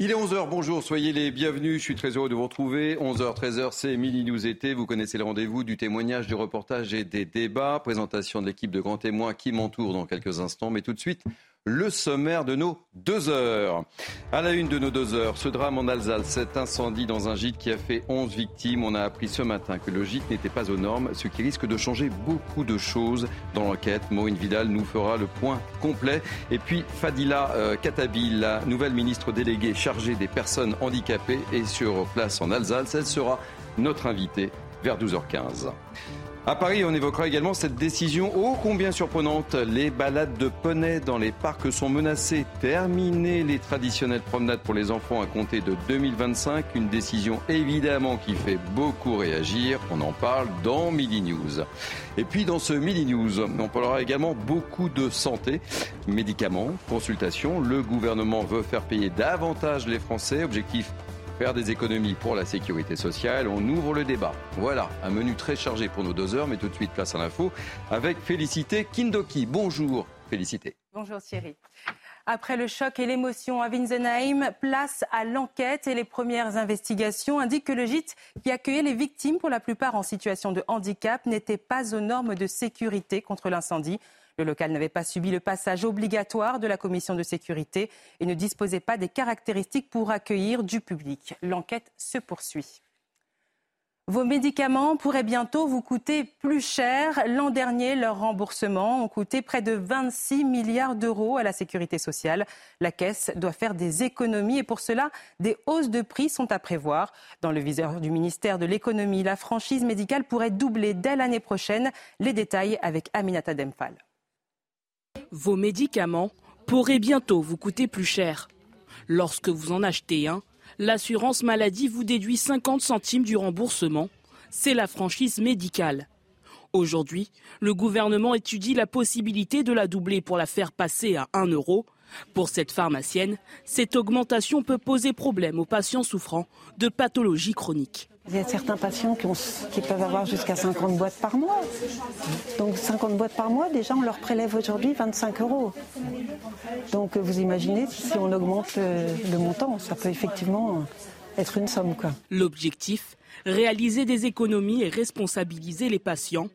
Il est 11h, bonjour, soyez les bienvenus, je suis très heureux de vous retrouver. 11h, 13h, c'est Mini News été, vous connaissez le rendez-vous du témoignage, du reportage et des débats. Présentation de l'équipe de grands témoins qui m'entoure dans quelques instants, mais tout de suite, le sommaire de nos deux heures. À la une de nos deux heures, ce drame en Alsace, cet incendie dans un gîte qui a fait 11 victimes. On a appris ce matin que le gîte n'était pas aux normes, ce qui risque de changer beaucoup de choses dans l'enquête. Maureen Vidal nous fera le point complet. Et puis Fadila euh, Katabi, la nouvelle ministre déléguée chargée des personnes handicapées, est sur place en Alsace. Elle sera notre invitée vers 12h15. À Paris, on évoquera également cette décision ô combien surprenante. Les balades de poneys dans les parcs sont menacées. Terminer les traditionnelles promenades pour les enfants à compter de 2025. Une décision évidemment qui fait beaucoup réagir. On en parle dans Midi News. Et puis dans ce Midi News, on parlera également beaucoup de santé, médicaments, consultations. Le gouvernement veut faire payer davantage les Français. Objectif faire des économies pour la sécurité sociale. On ouvre le débat. Voilà, un menu très chargé pour nos deux heures, mais tout de suite place à l'info avec Félicité Kindoki. Bonjour Félicité. Bonjour Thierry. Après le choc et l'émotion à Winsenheim, place à l'enquête et les premières investigations indiquent que le gîte qui accueillait les victimes, pour la plupart en situation de handicap, n'était pas aux normes de sécurité contre l'incendie. Le local n'avait pas subi le passage obligatoire de la commission de sécurité et ne disposait pas des caractéristiques pour accueillir du public. L'enquête se poursuit. Vos médicaments pourraient bientôt vous coûter plus cher. L'an dernier, leurs remboursements ont coûté près de 26 milliards d'euros à la sécurité sociale. La caisse doit faire des économies et pour cela, des hausses de prix sont à prévoir. Dans le viseur du ministère de l'économie, la franchise médicale pourrait doubler dès l'année prochaine. Les détails avec Aminata Demphal. Vos médicaments pourraient bientôt vous coûter plus cher. Lorsque vous en achetez un, l'assurance maladie vous déduit 50 centimes du remboursement. C'est la franchise médicale. Aujourd'hui, le gouvernement étudie la possibilité de la doubler pour la faire passer à 1 euro. Pour cette pharmacienne, cette augmentation peut poser problème aux patients souffrant de pathologies chroniques. Il y a certains patients qui, peuvent avoir jusqu'à 50 boîtes par mois. Donc 50 boîtes par mois, déjà on leur prélève aujourd'hui 25 euros. Donc vous imaginez si on augmente le, montant, ça peut effectivement être une somme. L'objectif, réaliser des économies et responsabiliser les patients.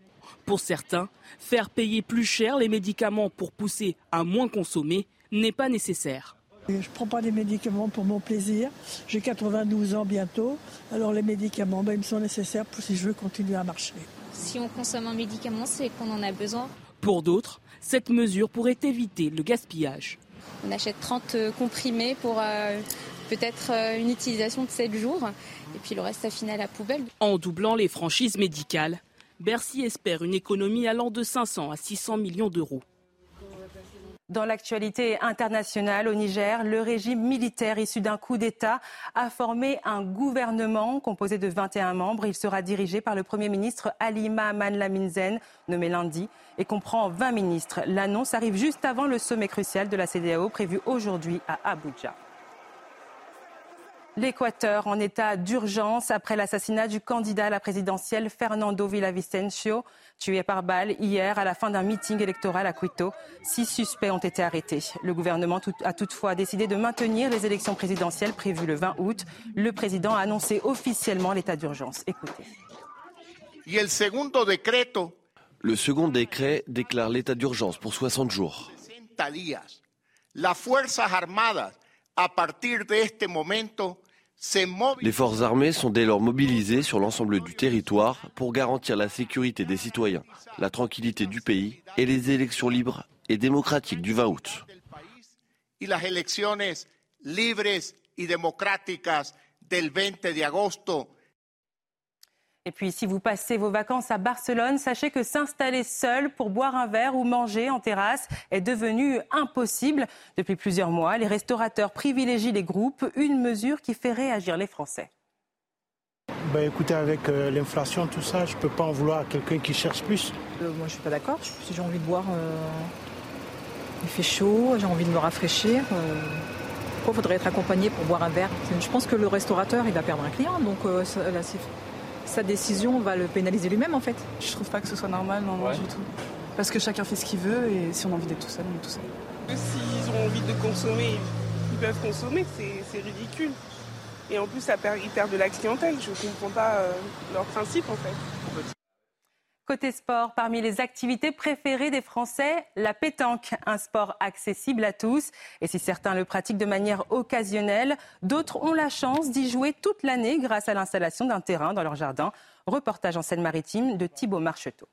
Pour certains, faire payer plus cher les médicaments pour pousser à moins consommer n'est pas nécessaire. Je ne prends pas des médicaments pour mon plaisir. J'ai 92 ans bientôt. Alors les médicaments, ben, ils me sont nécessaires pour si je veux continuer à marcher. Si on consomme un médicament, c'est qu'on en a besoin. Pour d'autres, cette mesure pourrait éviter le gaspillage. On achète 30 euh, comprimés pour euh, peut-être euh, une utilisation de 7 jours. Et puis le reste, à finir à la poubelle. En doublant les franchises médicales, Bercy espère une économie allant de 500 à 600 millions d'euros. Dans l'actualité internationale au Niger, le régime militaire issu d'un coup d'État a formé un gouvernement composé de 21 membres. Il sera dirigé par le Premier ministre Alima Manlaminzen, nommé lundi, et comprend 20 ministres. L'annonce arrive juste avant le sommet crucial de la CDAO prévu aujourd'hui à Abuja. L'Équateur en état d'urgence après l'assassinat du candidat à la présidentielle Fernando Villavicencio, tué par balle hier à la fin d'un meeting électoral à Quito. Six suspects ont été arrêtés. Le gouvernement a toutefois décidé de maintenir les élections présidentielles prévues le 20 août. Le président a annoncé officiellement l'état d'urgence. Écoutez. Le second décret déclare l'état d'urgence pour 60 jours. Las Fuerzas Armadas, a partir de este momento, les forces armées sont dès lors mobilisées sur l'ensemble du territoire pour garantir la sécurité des citoyens, la tranquillité du pays et les élections libres et démocratiques du 20 août. Et puis, si vous passez vos vacances à Barcelone, sachez que s'installer seul pour boire un verre ou manger en terrasse est devenu impossible. Depuis plusieurs mois, les restaurateurs privilégient les groupes, une mesure qui fait réagir les Français. Ben, écoutez, avec euh, l'inflation, tout ça, je ne peux pas en vouloir à quelqu'un qui cherche plus. Euh, moi, je ne suis pas d'accord. Si j'ai envie de boire, euh, il fait chaud, j'ai envie de me rafraîchir. pourquoi il faudrait être accompagné pour boire un verre? Je pense que le restaurateur, il va perdre un client. Donc là, c'est sa décision va le pénaliser lui-même en fait. Je trouve pas que ce soit normal, non, du tout. Parce que chacun fait ce qu'il veut et si on a envie d'être tout seul, on est tout seul. S'ils ont envie de consommer, ils peuvent consommer, c'est ridicule. Et en plus, ça perd, ils perdent de la clientèle. Je ne comprends pas euh, leur principe, en fait. Côté sport, parmi les activités préférées des Français, la pétanque, un sport accessible à tous. Et si certains le pratiquent de manière occasionnelle, d'autres ont la chance d'y jouer toute l'année grâce à l'installation d'un terrain dans leur jardin. Reportage en Seine-Maritime de Thibault Marcheteau.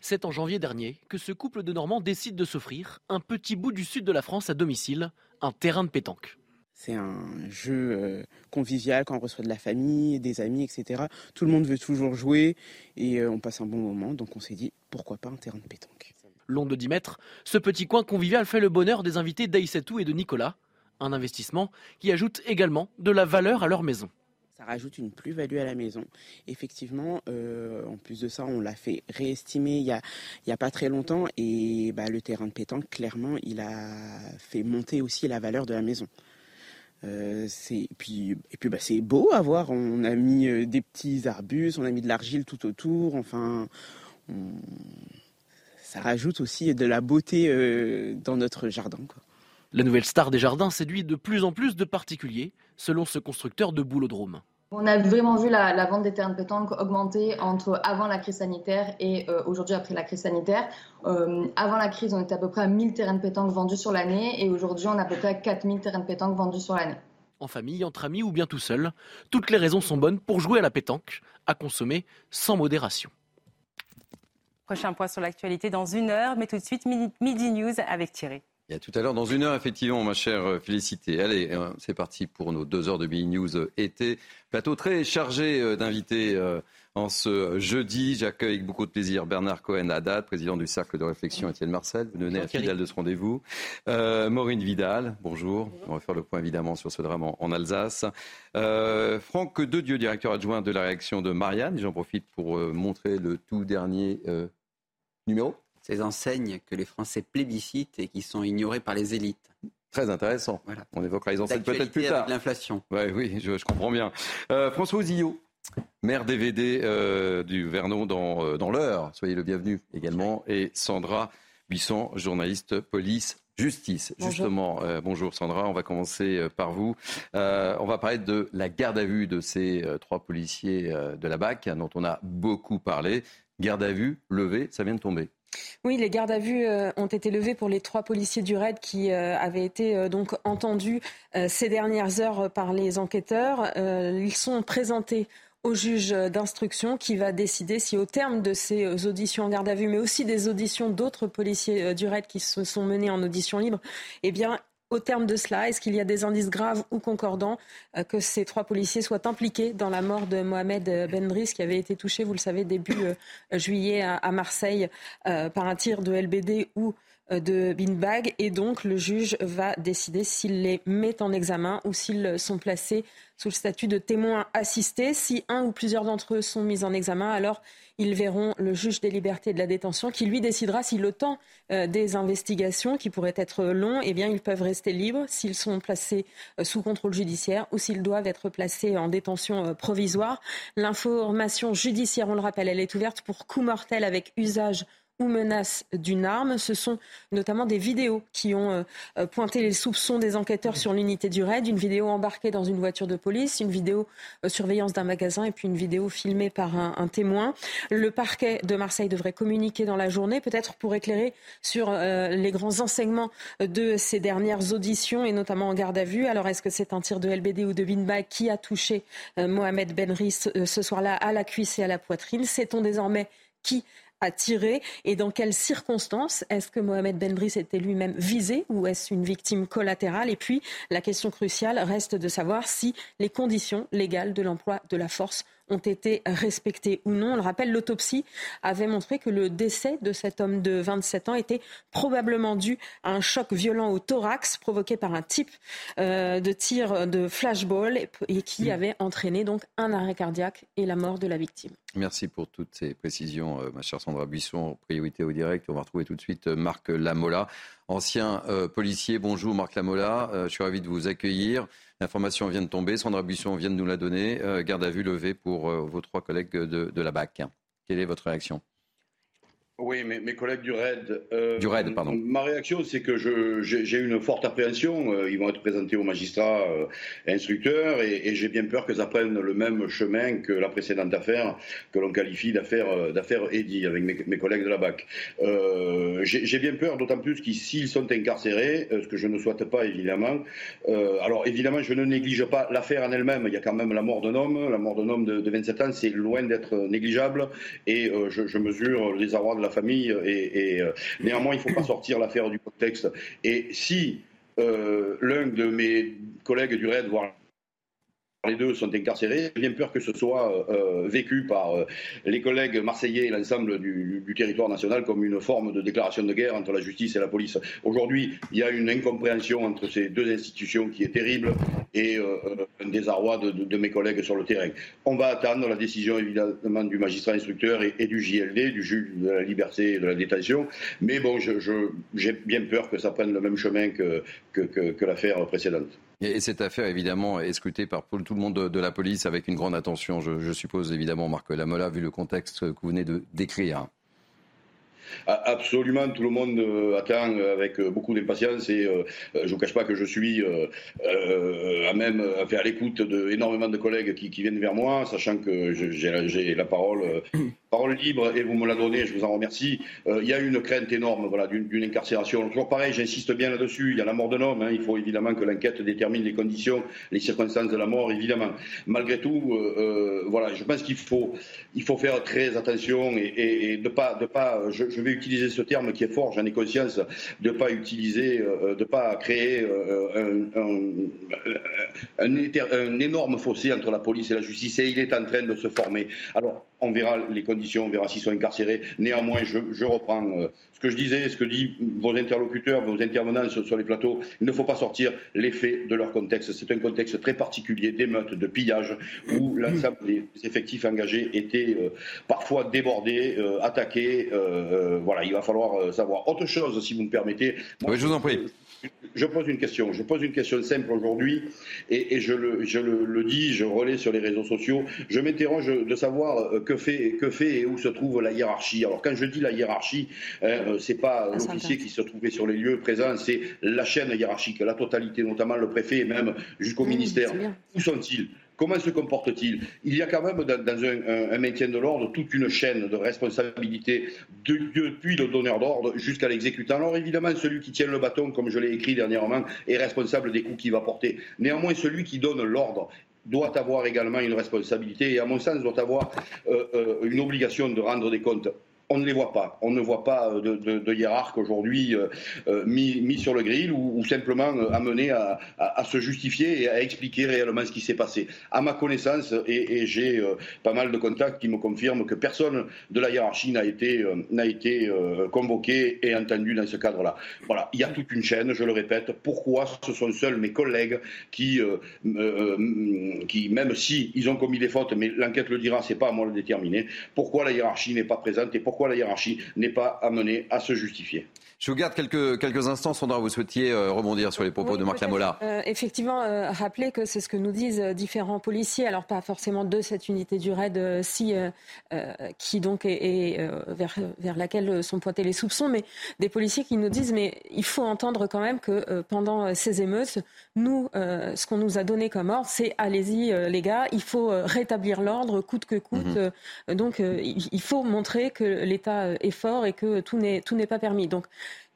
C'est en janvier dernier que ce couple de Normands décide de s'offrir un petit bout du sud de la France à domicile, un terrain de pétanque. C'est un jeu euh, convivial quand on reçoit de la famille, des amis, etc. Tout le monde veut toujours jouer et euh, on passe un bon moment. Donc on s'est dit, pourquoi pas un terrain de pétanque Long de 10 mètres, ce petit coin convivial fait le bonheur des invités d'Aïssatou et de Nicolas. Un investissement qui ajoute également de la valeur à leur maison. Ça rajoute une plus-value à la maison. Effectivement, euh, en plus de ça, on l'a fait réestimer il n'y a, a, pas très longtemps et bah, le terrain de pétanque, clairement, il a fait monter aussi la valeur de la maison. Euh, et puis, et puis bah, c'est beau à voir. On a mis euh, des petits arbustes, on a mis de l'argile tout autour. Enfin, ça rajoute aussi de la beauté euh, dans notre jardin. La nouvelle star des jardins séduit de plus en plus de particuliers, selon ce constructeur de boulodrome. On a vraiment vu la, vente des terrains de pétanque augmenter entre avant la crise sanitaire et euh, aujourd'hui après la crise sanitaire. Euh, avant la crise, on était à peu près à 1000 terrains de pétanque vendus sur l'année et aujourd'hui, on a à peu près à 4000 terrains de pétanque vendus sur l'année. En famille, entre amis ou bien tout seul, toutes les raisons sont bonnes pour jouer à la pétanque, à consommer sans modération. Prochain point sur l'actualité dans une heure, mais tout de suite, Midi News avec Thierry. Y a tout à l'heure, dans une heure, effectivement, ma chère Félicité. Allez, euh, c'est parti pour nos deux heures de Midi News euh, été. Plateau très chargé euh, d'invités en ce jeudi. J'accueille avec beaucoup de plaisir Bernard Cohen-Haddad, président du Cercle de réflexion Étienne Marcel. Vous venez à fidèle de ce rendez-vous. Maureen Vidal, bonjour. On va faire le point évidemment sur ce drame en, Alsace. Franck Dedieu, directeur adjoint de la réaction de Marianne. J'en profite pour montrer le tout dernier numéro ces enseignes que les Français plébiscitent et qui sont ignorées par les élites. Très intéressant. On évoquera les enseignes peut-être plus tard. L'inflation. Ouais, oui, je, comprends bien. Euh, François Ozillot, maire DVD euh, du Vernon dans, euh, dans l'heure. Soyez le bienvenu également. Et Sandra Buisson, journaliste police Justice, justement. bonjour Sandra, on va commencer par vous. on va parler de la garde à vue de ces trois policiers de la BAC dont on a beaucoup parlé. Garde à vue levée, ça vient de tomber. Oui, les gardes à vue euh, ont été levés pour les trois policiers du RAID qui euh, avaient été euh, donc entendus ces dernières heures par les enquêteurs. ils sont présentés au juge d'instruction qui va décider si au terme de ces auditions en garde à vue, mais aussi des auditions d'autres policiers du RAID qui se sont menés en audition libre, eh bien, au terme de cela, est-ce qu'il y a des indices graves ou concordants euh, que ces trois policiers soient impliqués dans la mort de Mohamed Bendris, qui avait été touché, vous le savez, début euh, juillet à, Marseille euh, par un tir de LBD ou de Binbag et donc le juge va décider s'il les met en examen ou s'ils sont placés sous le statut de témoins assistés. Si un ou plusieurs d'entre eux sont mis en examen, alors ils verront le juge des libertés et de la détention qui lui décidera si le temps euh, des investigations, qui pourrait être long, eh bien, ils peuvent rester libres s'ils sont placés euh, sous contrôle judiciaire ou s'ils doivent être placés en détention euh, provisoire. L'information judiciaire, on le rappelle, elle est ouverte pour coup mortel avec usage ou menace d'une arme. Ce sont notamment des vidéos qui ont euh, euh, pointé les soupçons des enquêteurs sur l'unité du raid, une vidéo embarquée dans une voiture de police, une vidéo euh, surveillance d'un magasin et puis une vidéo filmée par un, témoin. Le parquet de Marseille devrait communiquer dans la journée, peut-être pour éclairer sur les grands enseignements de ces dernières auditions et notamment en garde à vue. Alors est-ce que c'est un tir de LBD ou de Binbag qui a touché Mohamed Benris ce soir-là à la cuisse et à la poitrine? Sait-on désormais qui a tiré et dans quelles circonstances est-ce que Mohamed Bendris était lui-même visé ou est-ce une victime collatérale? Et puis la question cruciale reste de savoir si les conditions légales de l'emploi de la force ont été respectés ou non. On le rappelle, l'autopsie avait montré que le décès de cet homme de 27 ans était probablement dû à un choc violent au thorax provoqué par un type euh, de tir de flashball et, qui avait entraîné donc un arrêt cardiaque et la mort de la victime. Merci pour toutes ces précisions, euh, ma chère Sandra Buisson. Priorité au direct. On va retrouver tout de suite euh, Marc Lamola, ancien policier. Bonjour Marc Lamola, je suis ravi de vous accueillir. L'information vient de tomber, Sandra Buisson vient de nous la donner. garde à vue levée pour vos trois collègues de la BAC. Quelle est votre réaction? Oui, mes, mes collègues du RAID. euh, Du RAID, pardon. Ma réaction, c'est que j'ai une forte appréhension. Euh, Ils vont être présentés aux magistrats euh, instructeurs et, et j'ai bien peur que ça prenne le même chemin que la précédente affaire, que l'on qualifie d'affaire d'affaire Eddy avec mes, mes collègues de la BAC. Euh, j'ai bien peur, d'autant plus qu'ils s'ils sont incarcérés, ce que je ne souhaite pas évidemment. alors évidemment, je ne néglige pas l'affaire en elle-même. Il y a quand même la mort d'un homme. La mort d'un homme de, de 27 ans, c'est loin d'être négligeable et je, je mesure le désarroi de la famille et, et, euh, néanmoins il ne faut pas sortir l'affaire du contexte. Et si euh, l'un de mes collègues du RAID, voire les deux sont incarcérés. J'ai bien peur que ce soit euh, vécu par euh, les collègues marseillais et l'ensemble du, territoire national comme une forme de déclaration de guerre entre la justice et la police. Aujourd'hui, il y a une incompréhension entre ces deux institutions qui est terrible et euh, un désarroi de, mes collègues sur le terrain. On va attendre la décision évidemment du magistrat instructeur et, du JLD, du juge de la liberté et de la détention. Mais bon, j'ai bien peur que ça prenne le même chemin que l'affaire précédente. Et et cette affaire, évidemment, est scrutée par tout le monde de, la police avec une grande attention, je, suppose, évidemment, Marc Lamola, vu le contexte que vous venez de décrire. Absolument, tout le monde euh, attend avec euh, beaucoup d'impatience et euh, je ne vous cache pas que je suis à même enfin, à l'écoute d'énormément de collègues qui, viennent vers moi, sachant que j'ai la- parole, parole libre et vous me la donnez, je vous en remercie. Euh, Il y a une crainte énorme voilà, d'une incarcération. Toujours pareil, j'insiste bien là-dessus, il y a la mort d'un homme, hein, il faut évidemment que l'enquête détermine les conditions, les circonstances de la mort, évidemment. Malgré tout, euh, euh, voilà, je pense qu'il faut, il faut faire très attention et, de pas, de pas, je, vais utiliser ce terme qui est fort, j'en ai conscience, de pas utiliser, euh, de pas créer euh, un, un énorme fossé entre la police et la justice et il est en train de se former. Alors, on verra les conditions, on verra s'ils sont incarcérés. Néanmoins, je, je reprends euh, ce que je disais, ce que disent vos interlocuteurs, vos intervenants sur, sur les plateaux. Il ne faut pas sortir les faits de leur contexte. C'est un contexte très particulier d'émeutes, de pillages, où l'ensemble des effectifs engagés étaient euh, parfois débordés, euh, attaqués. voilà, il va falloir euh, savoir autre chose, si vous me permettez. Moi, Oui, je vous en prie. Je pose une question. Je pose une question simple aujourd'hui et, et je, le, je le, le dis, je relais sur les réseaux sociaux. Je m'interroge de savoir euh, que fait, que fait et où se trouve la hiérarchie. Alors quand je dis la hiérarchie, hein, euh, c'est pas l'officier qui se trouvait sur les lieux présents, c'est la chaîne hiérarchique, la totalité, notamment le préfet et même jusqu'au ministère. Où sont-ils? Comment se comportent-ils Il y a quand même dans, un, maintien de l'ordre toute une chaîne de responsabilité de- depuis le donneur d'ordre jusqu'à l'exécutant. Alors évidemment, celui qui tient le bâton, comme je l'ai écrit dernièrement, est responsable des coups qu'il va porter. Néanmoins, celui qui donne l'ordre doit avoir également une responsabilité et à mon sens doit avoir euh, euh, une obligation de rendre des comptes. On ne les voit pas. On ne voit pas euh, de, de, de hiérarque aujourd'hui euh, euh, mis, sur le grill ou, simplement amené à, se justifier et à expliquer réellement ce qui s'est passé. À ma connaissance, et, j'ai pas mal de contacts qui me confirment que personne de la hiérarchie n'a été, n'a été convoqué et entendu dans ce cadre-là. Voilà, il y a toute une chaîne, je le répète. Pourquoi ce sont seuls mes collègues qui, qui même si ils ont commis des fautes, mais l'enquête le dira, c'est pas à moi de déterminer, pourquoi la hiérarchie n'est pas présente et pourquoi la hiérarchie n'est pas amenée à se justifier. Je vous garde quelques, quelques instants. Sandra, vous souhaitiez euh, rebondir sur les propos Oui, de Marc. Lamola. Euh, effectivement, euh, rappeler que c'est ce que nous disent euh, différents policiers, alors pas forcément de cette unité du RAID, euh, si, euh, euh, qui donc est, est, euh, vers, vers laquelle sont pointés les soupçons, mais des policiers qui nous disent mais il faut entendre quand même que euh, pendant ces émeutes, nous, euh, ce qu'on nous a donné comme ordre, c'est allez-y euh, les gars, il faut rétablir l'ordre coûte que coûte. Mhm. Euh, donc euh, il faut montrer que l'État euh, est fort et que tout n'est pas permis. Donc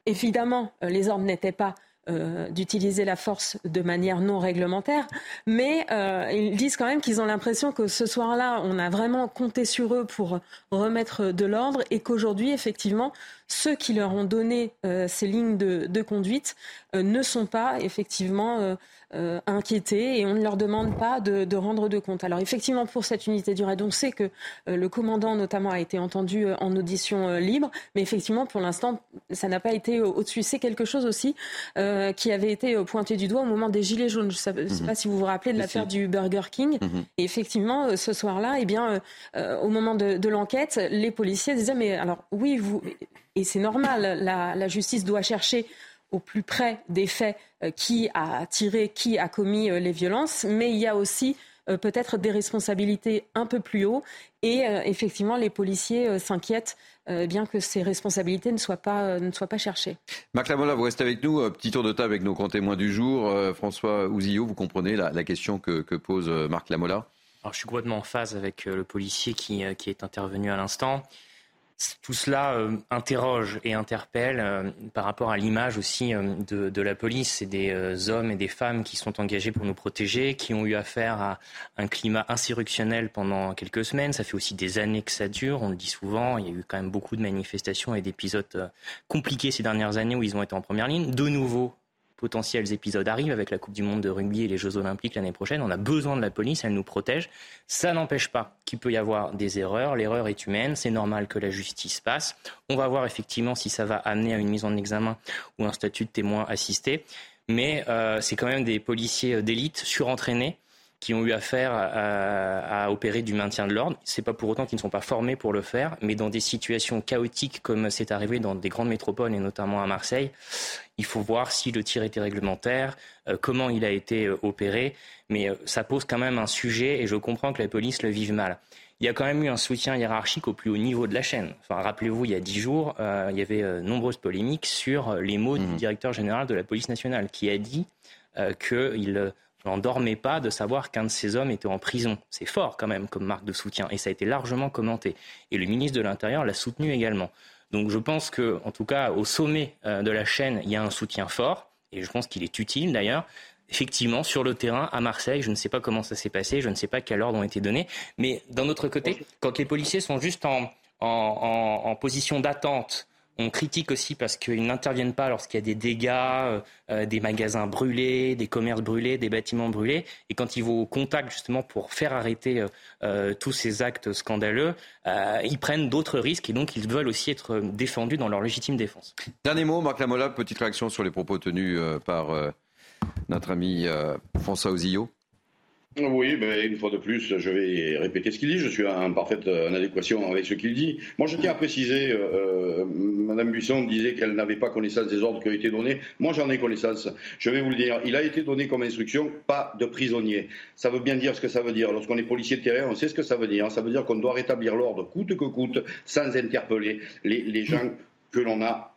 Évidemment, euh, les ordres n'étaient pas euh, d'utiliser la force de manière non réglementaire, mais ils disent quand même qu'ils ont l'impression que ce soir-là, on a vraiment compté sur eux pour remettre de l'ordre et qu'aujourd'hui, effectivement, ceux qui leur ont donné euh, ces lignes de, de conduite euh, ne sont pas effectivement euh, inquiétés et on ne leur demande pas de, de rendre de compte. Alors effectivement, pour cette unité du raid, on sait que le commandant notamment a été entendu en audition libre, mais effectivement, pour l'instant, ça n'a pas été au- au-dessus. C'est quelque chose aussi qui avait été pointé du doigt au moment des Gilets jaunes. Je ne sais Mhm. pas si vous vous rappelez de l'affaire du Burger King. Mhm. Et effectivement, ce soir-là, eh bien, au moment de, de l'enquête, les policiers disaient mais alors oui, vous et c'est normal, la, la justice doit chercher au plus près des faits euh, qui a tiré, qui a commis euh, les violences, mais il y a aussi peut-être des responsabilités un peu plus haut. Et effectivement, les policiers s'inquiètent bien que ces responsabilités ne soient pas, ne soient pas cherchées. Marc Lamola, vous restez avec nous. Petit tour de table avec nos grands témoins du jour. François Ouzillot, vous comprenez la, question que, que pose Marc Lamola? Alors, je suis complètement en phase avec le policier qui, qui est intervenu à l'instant tout cela euh, interroge et interpelle euh, par rapport à l'image aussi euh, de, la police. C'est des hommes et des femmes qui sont engagés pour nous protéger, qui ont eu affaire à un climat insurrectionnel pendant quelques semaines. Ça fait aussi des années que ça dure, on le dit souvent. Il y a eu quand même beaucoup de manifestations et d'épisodes compliqués ces dernières années où ils ont été en première ligne. De nouveau, potentiels épisodes arrivent avec la Coupe du Monde de rugby et les Jeux Olympiques l'année prochaine. On a besoin de la police, elle nous protège. Ça n'empêche pas qu'il peut y avoir des erreurs. L'erreur est humaine, c'est normal que la justice passe. On va voir effectivement si ça va amener à une mise en examen ou un statut de témoin assisté. Mais euh, c'est quand même des policiers d'élite surentraînés qui ont eu affaire à, opérer du maintien de l'ordre. C'est pas pour autant qu'ils ne sont pas formés pour le faire, mais dans des situations chaotiques comme c'est arrivé dans des grandes métropoles et notamment à Marseille, il faut voir si le tir était réglementaire, euh, comment il a été euh, opéré, mais euh, ça pose quand même un sujet et je comprends que la police le vive mal. Il y a quand même eu un soutien hiérarchique au plus haut niveau de la chaîne. Enfin, rappelez-vous, il y a dix jours, il y avait nombreuses polémiques sur les mots du mmh. directeur général de la police nationale, qui a dit qu'il n'en dormait pas de savoir qu'un de ces hommes était en prison. C'est fort quand même comme marque de soutien et ça a été largement commenté. Et le ministre de l'Intérieur l'a soutenu également. Donc je pense que, en tout cas, au sommet euh, de la chaîne, il y a un soutien fort et je pense qu'il est utile d'ailleurs. Effectivement, sur le terrain, à Marseille, je ne sais pas comment ça s'est passé, je ne sais pas quel ordre ont été donnés, mais d'un autre côté, quand les policiers sont juste en, en position d'attente on critique aussi parce qu'ils n'interviennent pas lorsqu'il y a des dégâts, euh, euh, des magasins brûlés, des commerces brûlés, des bâtiments brûlés. Et quand ils vont au contact justement pour faire arrêter euh, tous ces actes scandaleux, ils prennent d'autres risques et donc ils veulent aussi être défendus dans leur légitime défense. Dernier mot, Marc Lamola, petite réaction sur les propos tenus par notre ami François Ozillo. Oui, ben, une fois de plus, je vais répéter ce qu'il dit. Je suis en parfaite en adéquation avec ce qu'il dit. Moi, je tiens à préciser, euh, euh Madame Buisson disait qu'elle n'avait pas connaissance des ordres qui ont été donnés. Moi, j'en ai connaissance. Je vais vous le dire. Il a été donné comme instruction pas de prisonniers. Ça veut bien dire ce que ça veut dire. Lorsqu'on est policier de terrain, on sait ce que ça veut dire. Ça veut dire qu'on doit rétablir l'ordre coûte que coûte, sans interpeller les, les gens que l'on a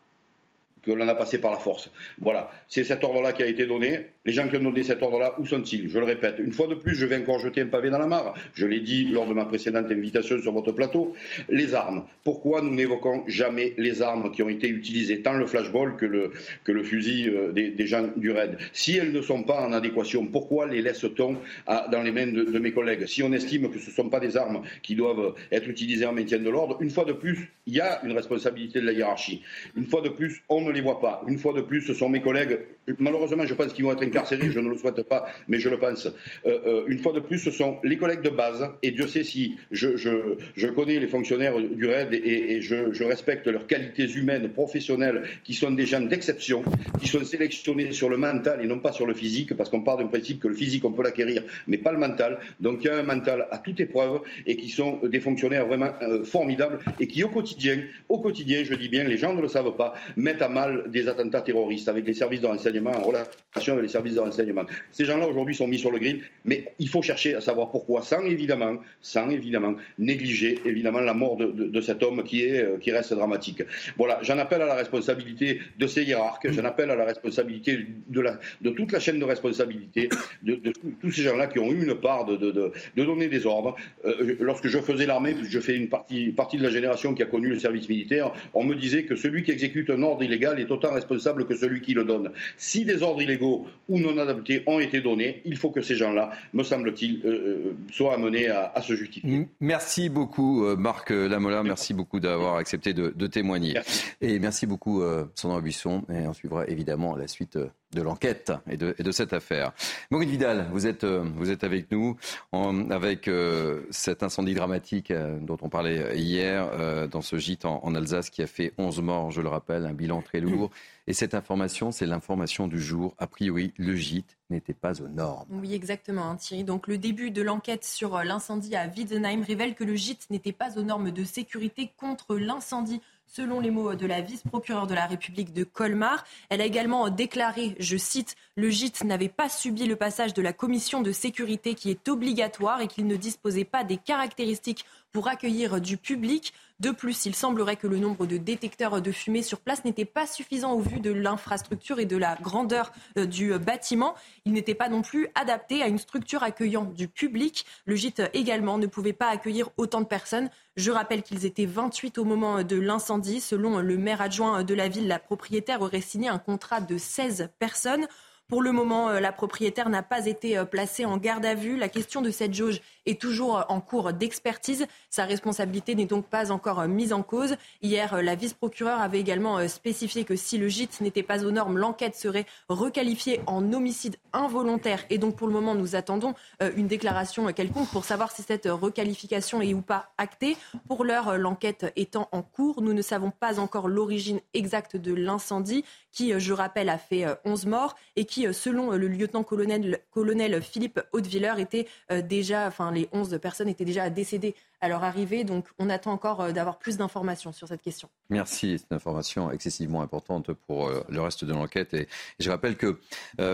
que l'on a passé par la force. Voilà, c'est cet ordre-là qui a été donné. Les gens qui ont donné cet ordre-là, où sont-ils? Je le répète, une fois de plus, je vais encore jeter un pavé dans la mare. Je l'ai dit lors de ma précédente invitation sur votre plateau. Les armes. Pourquoi nous n'évoquons jamais les armes qui ont été utilisées, tant le flashball que le, fusil euh, des, gens du RAID? Si elles ne sont pas en adéquation, pourquoi les laisse-t-on dans les mains de, de, mes collègues? Si on estime que ce ne sont pas des armes qui doivent être utilisées en maintien de l'ordre, une fois de plus, il y a une responsabilité de la hiérarchie. Une fois de plus, on ne les voit pas. Une fois de plus, ce sont mes collègues. Malheureusement, je pense qu'ils vont être je ne le souhaite pas, mais je le pense. Euh, euh, une fois de plus, ce sont les collègues de base, et Dieu sait si je, connais les fonctionnaires du RAID et, je, respecte leurs qualités humaines, professionnelles, qui sont des gens d'exception, qui sont sélectionnés sur le mental et non pas sur le physique, parce qu'on part d'un principe que le physique, on peut l'acquérir, mais pas le mental. Donc il y a un mental à toute épreuve et qui sont des fonctionnaires vraiment euh, formidables et qui, au quotidien, au quotidien, je dis bien, les gens ne le savent pas, mettent à mal des attentats terroristes avec les services de renseignement en relation avec les services de renseignement. Ces gens-là aujourd'hui sont mis sur le grill, mais il faut chercher à savoir pourquoi, sans évidemment, sans évidemment négliger évidemment la mort de, cet homme qui est euh, qui reste dramatique. Voilà, j'en appelle à la responsabilité de ces hiérarques, j'en appelle à la responsabilité de, la, de toute la chaîne de responsabilité, de, tous ces gens-là qui ont eu une part de, de donner des ordres. Euh, lorsque je faisais l'armée, je fais une partie, partie de la génération qui a connu le service militaire, on me disait que celui qui exécute un ordre illégal est autant responsable que celui qui le donne. Si des ordres illégaux ou non adaptés ont été donnés, il faut que ces gens-là, me semble-t-il, euh, euh, soient amenés à, se justifier. Merci beaucoup, euh, Marc Lamola. Merci beaucoup d'avoir accepté de, témoigner. Et merci beaucoup, Sandra Buisson. Et on suivra évidemment la suite de l'enquête et de, et de, cette affaire. Maurice Vidal, vous êtes, euh, vous êtes avec nous en, avec euh, cet incendie dramatique euh, dont on parlait hier dans ce gîte en, en, Alsace qui a fait 11 morts, je le rappelle, un bilan très lourd. Et cette information, c'est l'information du jour. A priori, le gîte n'était pas aux normes. Oui, exactement, hein, Thierry. Donc, le début de l'enquête sur l'incendie à Wiedenheim révèle que le gîte n'était pas aux normes de sécurité contre l'incendie selon les mots de la vice-procureure de la République de Colmar. Elle a également déclaré, je cite, le gîte n'avait pas subi le passage de la commission de sécurité qui est obligatoire et qu'il ne disposait pas des caractéristiques pour accueillir du public. De plus, il semblerait que le nombre de détecteurs de fumée sur place n'était pas suffisant au vu de l'infrastructure et de la grandeur euh, du bâtiment. Il n'était pas non plus adapté à une structure accueillant du public. Le gîte également ne pouvait pas accueillir autant de personnes. Je rappelle qu'ils étaient 28 au moment de l'incendie. Selon le maire adjoint de la ville, la propriétaire aurait signé un contrat de 16 personnes. Pour le moment, euh, la propriétaire n'a pas été euh, placée en garde à vue. La question de cette jauge est toujours euh, en cours d'expertise. Sa responsabilité n'est donc pas encore mise en cause. Hier, la vice-procureure avait également spécifié que si le gîte n'était pas aux normes, l'enquête serait requalifiée en homicide involontaire. Et donc, pour le moment, nous attendons une déclaration quelconque pour savoir si cette requalification est ou pas actée. Pour l'heure, l'enquête étant en cours, nous ne savons pas encore l'origine exacte de l'incendie qui, je rappelle, a fait 11 morts et qui euh, selon euh, le lieutenant-colonel colonel Philippe Hautevilleur, étaient euh, déjà, enfin les 11 personnes étaient déjà décédées à leur arrivée. Donc on attend encore d'avoir plus d'informations sur cette question. Merci, c'est une information excessivement importante pour le reste de l'enquête. Et je rappelle que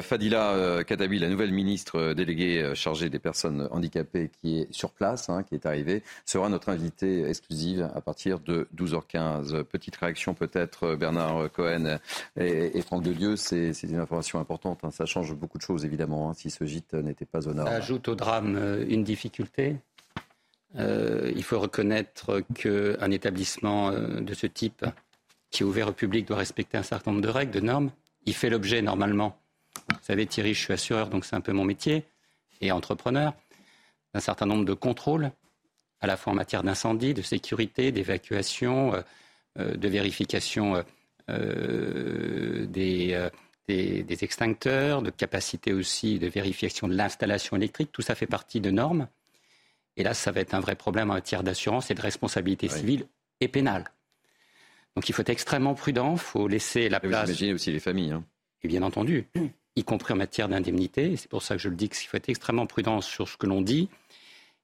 Fadila Katabi, la nouvelle ministre déléguée chargée des personnes handicapées qui est sur place, hein, qui est arrivée, sera notre invitée exclusive à partir de 12h15. Petite réaction peut-être, Bernard Cohen et, et Franck Dieu, c'est une information importante Hein. Ça change beaucoup de choses, évidemment, hein, si ce gîte n'était pas au nord. Ça ajoute au drame euh, une difficulté. Euh, il faut reconnaître qu'un établissement euh, de ce type, qui est ouvert au public, doit respecter un certain nombre de règles, de normes. Il fait l'objet, normalement, vous savez, Thierry, je suis assureur, donc c'est un peu mon métier, et entrepreneur, d'un certain nombre de contrôles, à la fois en matière d'incendie, de sécurité, d'évacuation, de vérification des des, extincteurs, de capacité aussi de vérification de l'installation électrique. Tout ça fait partie de normes. Et là, ça va être un vrai problème en matière d'assurance et de responsabilité civile et pénale. Donc il faut être extrêmement prudent, il faut laisser la place. Vous aussi les familles. Hein. Et bien entendu, y compris en matière d'indemnité. C'est pour ça que je le dis qu'il faut être extrêmement prudent sur ce que l'on dit.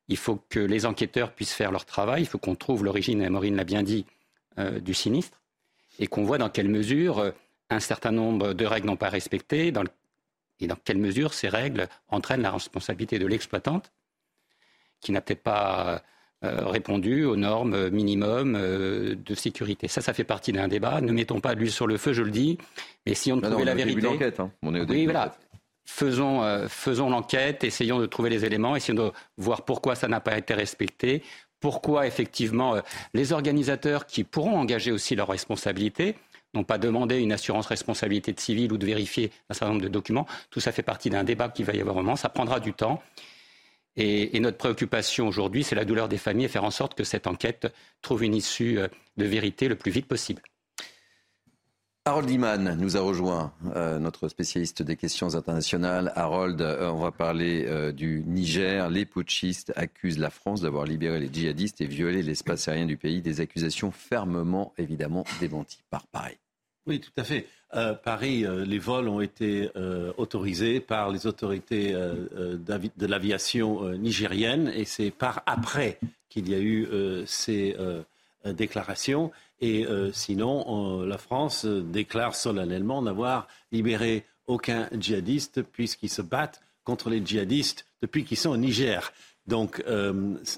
Il faut que les enquêteurs puissent faire leur travail. Il faut qu'on trouve l'origine, et Maureen l'a bien dit, euh, du sinistre. Et qu'on voit dans quelle mesure euh, un certain nombre de règles n'ont pas respectées et dans quelle mesure ces règles entraînent la responsabilité de l'exploitante qui n'a peut-être pas euh, répondu aux normes minimum euh, de sécurité. Ça, ça fait partie d'un débat. Ne mettons pas l'huile sur le feu, je le dis. Mais si on trouvait la vérité, hein. on est au oui, voilà. Faisons, euh, faisons l'enquête, essayons de trouver les éléments, essayons de voir pourquoi ça n'a pas été respecté, pourquoi effectivement les organisateurs qui pourront engager aussi leurs responsabilités n'ont pas demandé une assurance responsabilité de civil ou de vérifier un certain nombre de documents. Tout ça fait partie d'un débat qui va y avoir un moment. Ça prendra du temps. Et, notre préoccupation aujourd'hui, c'est la douleur des familles et faire en sorte que cette enquête trouve une issue euh, de vérité le plus vite possible. Harold Iman nous a rejoint, euh, notre spécialiste des questions internationales. Harold, euh, on va parler du Niger. Les putschistes accusent la France d'avoir libéré les djihadistes et violé l'espace aérien du pays. Des accusations fermement, évidemment, démenties par Paris. Oui, tout à fait. Euh, Paris, euh, les vols ont été euh, autorisés par les autorités de l'aviation nigérienne et c'est par après qu'il y a eu ces déclarations. Et sinon, la France déclare solennellement n'avoir libéré aucun djihadiste puisqu'ils se battent contre les djihadistes depuis qu'ils sont au Niger. Donc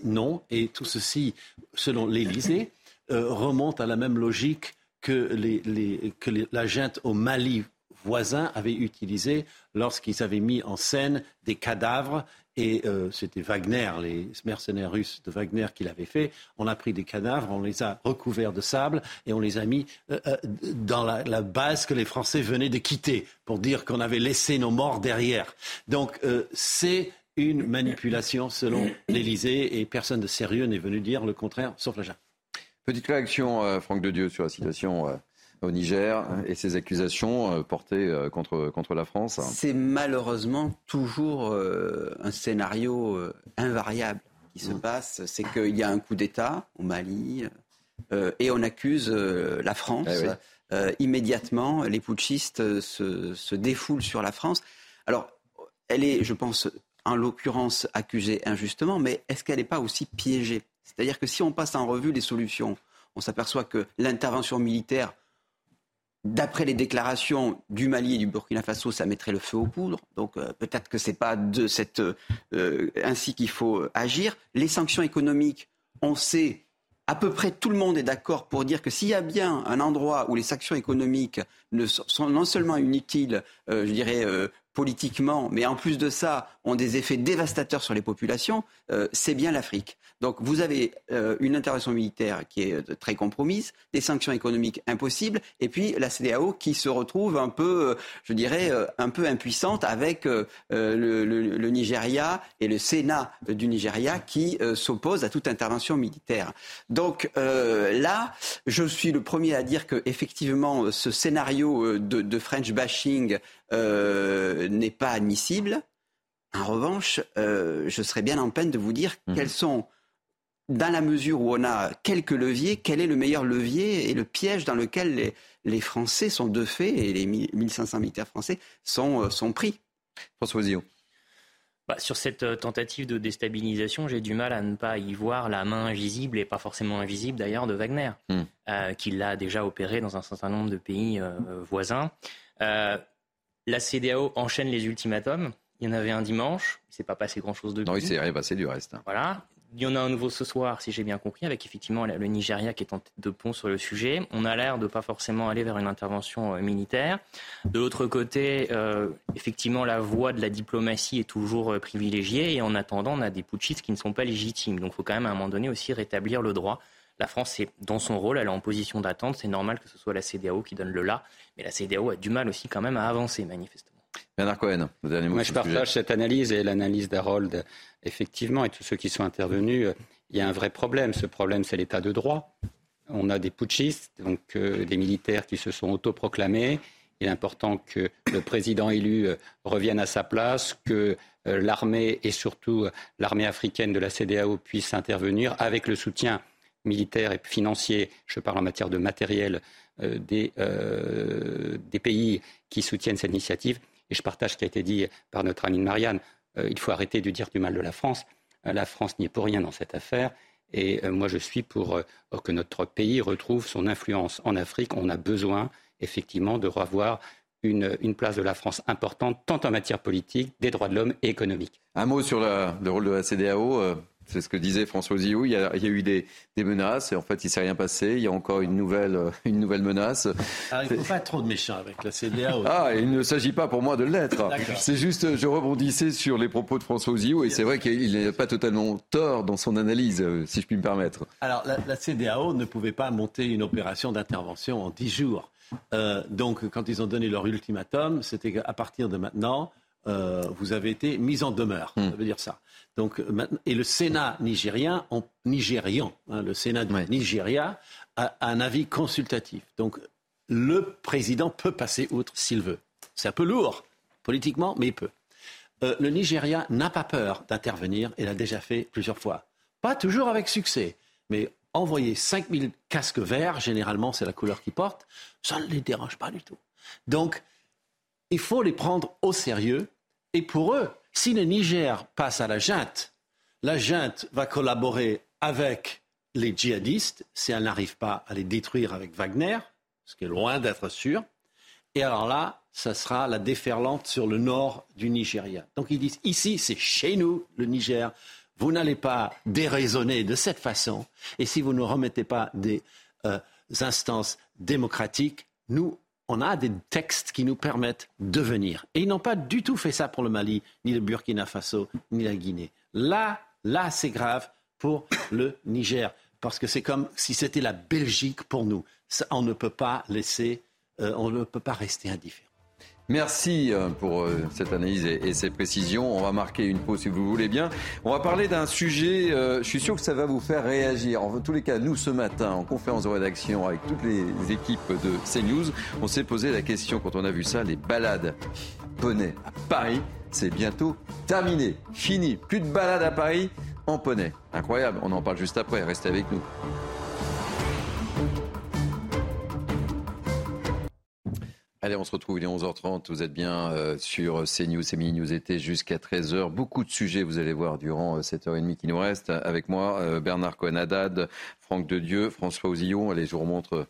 non, et tout ceci, selon l'Élysée, remonte à la même logique que, les, la junte au Mali voisin avait utilisé lorsqu'ils avaient mis en scène des cadavres. Et euh, c'était Wagner, les mercenaires russes de Wagner qui l'avaient fait. On a pris des cadavres, on les a recouverts de sable et on les a mis euh, euh, dans la, la, base que les Français venaient de quitter pour dire qu'on avait laissé nos morts derrière. Donc c'est une manipulation selon l'Élysée et personne de sérieux n'est venu dire le contraire, sauf la junte. Petite réaction, euh, Franck de Dieu, sur la situation euh, au Niger et ces accusations euh, portées contre, contre la France C'est malheureusement toujours un scénario invariable qui se mm. passe. C'est qu'il y a un coup d'État au Mali et on accuse la France. Eh immédiatement, les putschistes se, se, défoulent sur la France. Alors, elle est, je pense, en l'occurrence accusée injustement, mais est-ce qu'elle n'est pas aussi piégée? C'est-à-dire que si on passe en revue les solutions, on s'aperçoit que l'intervention militaire, d'après les déclarations du Mali et du Burkina Faso, ça mettrait le feu aux poudres. Donc euh, peut-être que ce n'est pas de cette, euh, ainsi qu'il faut agir. Les sanctions économiques, on sait à peu près tout le monde est d'accord pour dire que s'il y a bien un endroit où les sanctions économiques ne sont non seulement inutiles, je dirais, politiquement, mais en plus de ça, ont des effets dévastateurs sur les populations, c'est bien l'Afrique. Donc vous avez euh, une intervention militaire qui est euh, très compromise, des sanctions économiques impossibles, et puis la CDAO qui se retrouve un peu, euh, je dirais, un peu impuissante avec le, le, Nigeria et le Sénat du Nigeria qui s'opposent à toute intervention militaire. Donc là, je suis le premier à dire que effectivement ce scénario de, de French bashing n'est pas admissible. En revanche, je serais bien en peine de vous dire mmh. quels sont dans la mesure où on a quelques leviers, quel est le meilleur levier et le piège dans lequel les, Français sont de fait, et les 1500 militaires français sont, euh, sont pris? François Zio. Bah, sur cette euh, tentative de déstabilisation, j'ai du mal à ne pas y voir la main invisible, et pas forcément invisible d'ailleurs, de Wagner, hmm. euh, qui l'a déjà opéré dans un certain nombre de pays voisins. la CDAO enchaîne les ultimatums. Il y en avait un dimanche, il ne s'est pas passé grand-chose de Non, il s'est rien passé du reste. Voilà. Il y en a un nouveau ce soir, si j'ai bien compris, avec effectivement le Nigeria qui est en tête de pont sur le sujet. On a l'air de pas forcément aller vers une intervention euh, militaire. De l'autre côté, euh, effectivement, la voie de la diplomatie est toujours euh, privilégiée. Et en attendant, on a des putschistes qui ne sont pas légitimes. Donc, il faut quand même à un moment donné aussi rétablir le droit. La France est dans son rôle, elle est en position d'attente. C'est normal que ce soit la CDAO qui donne le là. Mais la CDAO a du mal aussi quand même à avancer, manifestement. Bernard Cohen, vous dernier Moi, je partage cette analyse et l'analyse d'Harold, effectivement, et tous ceux qui sont intervenus. Euh, il y a un vrai problème. Ce problème, c'est l'état de droit. On a des putschistes, donc euh, des militaires qui se sont autoproclamés. Il est important que le président élu euh, revienne à sa place, que l'armée et surtout l'armée africaine de la CDAO puisse intervenir avec le soutien militaire et financier, je parle en matière de matériel, des, des pays qui soutiennent cette initiative et je partage ce qui a été dit par notre amie Marianne, euh, il faut arrêter de dire du mal de la France. Euh, la France n'y est pour rien dans cette affaire. Et euh, moi, je suis pour que notre pays retrouve son influence en Afrique. On a besoin, effectivement, de revoir une, place de la France importante, tant en matière politique, des droits de l'homme et économique. Un mot sur le rôle de la CDAO. C'est ce que disait François Zillou. Il y a, eu des, menaces et en fait, il ne s'est rien passé. Il y a encore une nouvelle, euh, une nouvelle menace. Alors, il ne faut pas être trop de méchant avec la CDA. Ah, il ne s'agit pas pour moi de l'être. C'est juste, je rebondissais sur les propos de François Zillou et c'est vrai qu'il n'est pas totalement tort dans son analyse, euh, si je puis me permettre. Alors, la, CDAO ne pouvait pas monter une opération d'intervention en dix jours. Euh, donc, quand ils ont donné leur ultimatum, c'était qu'à partir de maintenant, vous avez été mis en demeure. Hmm. Ça veut dire ça. Donc, et le Sénat nigérien, en, nigérian, hein, le Sénat du Nigeria, a, un avis consultatif. Donc, le président peut passer outre s'il veut. C'est un peu lourd, politiquement, mais il peut. Euh, le Nigeria n'a pas peur d'intervenir et l'a déjà fait plusieurs fois. Pas toujours avec succès, mais envoyer 5000 casques verts, généralement c'est la couleur qu'ils portent, ça ne les dérange pas du tout. Donc, il faut les prendre au sérieux. Et pour eux, si le Niger passe à la junte, la junte va collaborer avec les djihadistes si elle n'arrive pas à les détruire avec Wagner, ce qui est loin d'être sûr. Et alors là, ça sera la déferlante sur le nord du Nigeria. Donc ils disent, ici, c'est chez nous, le Niger. Vous n'allez pas déraisonner de cette façon. Et si vous ne remettez pas des euh, instances démocratiques, nous, on a des textes qui nous permettent de venir. Et ils n'ont pas du tout fait ça pour le Mali, ni le Burkina Faso, ni la Guinée. Là, là, c'est grave pour le Niger, parce que c'est comme si c'était la Belgique pour nous. on ne peut pas laisser, euh, on ne peut pas rester indifférent. Merci euh, pour euh, cette analyse et ces précisions. On va marquer une pause si vous voulez bien. On va parler d'un sujet, euh, je suis sûr que ça va vous faire réagir. En tous les cas, nous ce matin, en conférence de rédaction avec toutes les équipes de CNews, on s'est posé la question quand on a vu ça, les balades poney à Paris, c'est bientôt terminé, fini. Plus de balades à Paris en poney. Incroyable, on en parle juste après, restez avec nous. Allez, on se retrouve, il est 11h30. Vous êtes bien euh, sur CNews et Mini News été jusqu'à 13h. Beaucoup de sujets, vous allez voir, durant euh, cette heure et demie qui nous reste. Avec moi, euh, Bernard Cohen-Haddad, Franck Dedieu, François Ozillon. Allez, je vous remontre.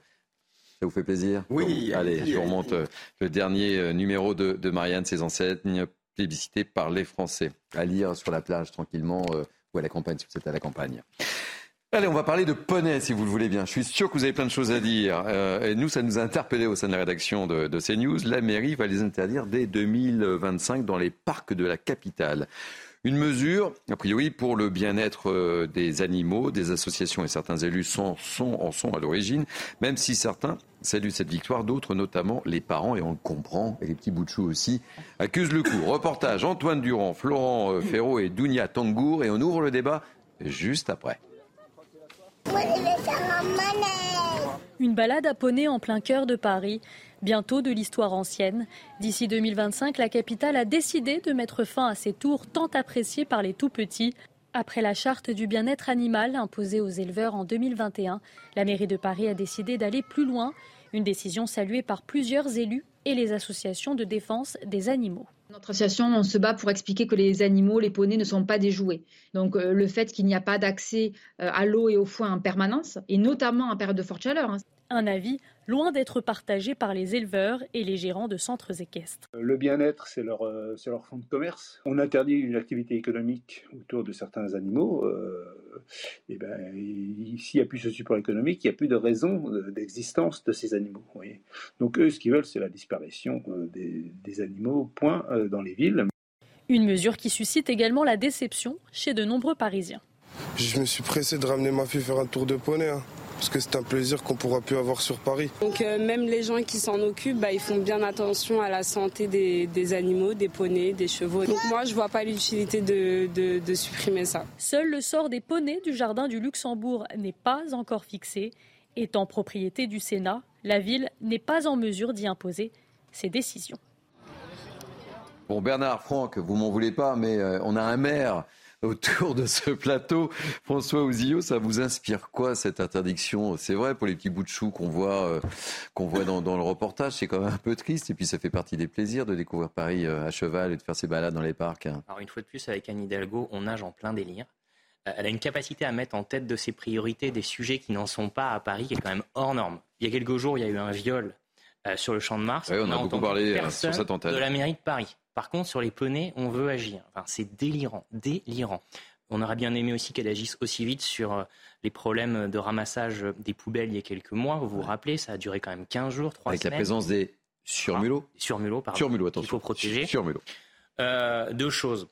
Ça vous fait plaisir? Oui. allez, je vous remonte le dernier numéro de, de Marianne, ses enseignes plébiscitées par les Français. À lire sur la plage tranquillement ou à la campagne, si vous êtes à la campagne. Allez, on va parler de poney, si vous le voulez bien. Je suis sûr que vous avez plein de choses à dire. Euh, et nous, ça nous a interpellé au sein de la rédaction de, CNews. La mairie va les interdire dès 2025 dans les parcs de la capitale. Une mesure, a priori, pour le bien-être euh, des animaux, des associations et certains élus sont, en sont à l'origine, même si certains saluent cette victoire, d'autres, notamment les parents, et on le comprend, et les petits bouts de chou aussi, accusent le coup. Reportage Antoine Durand, Florent euh, Ferraud et Dounia Tangour, et on ouvre le débat juste après. Une balade à poney en plein cœur de Paris, bientôt de l'histoire ancienne. D'ici 2025, la capitale a décidé de mettre fin à ces tours tant appréciés par les tout-petits. Après la charte du bien-être animal imposée aux éleveurs en 2021, la mairie de Paris a décidé d'aller plus loin, une décision saluée par plusieurs élus et les associations de défense des animaux. Notre association, on se bat pour expliquer que les animaux, les poneys ne sont pas des jouets. Donc euh, le fait qu'il n'y a pas d'accès euh, à l'eau et au foin en permanence, et notamment en période de forte chaleur. Hein. Un avis loin d'être partagé par les éleveurs et les gérants de centres équestres. Le bien-être, c'est leur, euh, leur fond de commerce. On interdit une activité économique autour de certains animaux. Euh, et ben, s'il n'y a plus ce support économique, il n'y a plus de raison d'existence de ces animaux. Donc eux, ce qu'ils veulent, c'est la disparition euh, des, des, animaux, point, dans les villes. Une mesure qui suscite également la déception chez de nombreux Parisiens. Je me suis pressé de ramener ma fille faire un tour de poney. Hein parce que c'est un plaisir qu'on pourra plus avoir sur Paris. Donc euh, même les gens qui s'en occupent, bah, ils font bien attention à la santé des, animaux, des poneys, des chevaux. Donc moi, je vois pas l'utilité de, de supprimer ça. Seul le sort des poneys du jardin du Luxembourg n'est pas encore fixé. Étant propriété du Sénat, la ville n'est pas en mesure d'y imposer ses décisions. Bon, Bernard, Franck, vous m'en voulez pas, mais euh, on a un maire autour de ce plateau. François Ouzillot, ça vous inspire quoi cette interdiction? C'est vrai pour les petits bouts de chou qu'on voit, euh, qu'on voit dans, le reportage, c'est quand même un peu triste. Et puis ça fait partie des plaisirs de découvrir Paris euh, à cheval et de faire ses balades dans les parcs. Hein. Alors une fois de plus, avec Anne Hidalgo, on nage en plein délire. Euh, elle a une capacité à mettre en tête de ses priorités des sujets qui n'en sont pas à Paris, qui est quand même hors norme. Il y a quelques jours, il y a eu un viol sur le champ de Mars. on, a, beaucoup parlé sur cette antenne. De la mairie de Paris. Par contre, sur les poneys, on veut agir. Enfin, c'est délirant, délirant. On aurait bien aimé aussi qu'elle agisse aussi vite sur euh, les problèmes de ramassage des poubelles il y a quelques mois. Vous vous rappelez, ça a duré quand même 15 jours, 3 Avec semaines. Avec la présence des surmulots ah, Surmulots, pardon. Surmulots, attention. Il faut protéger. Surmulots. Euh, deux choses.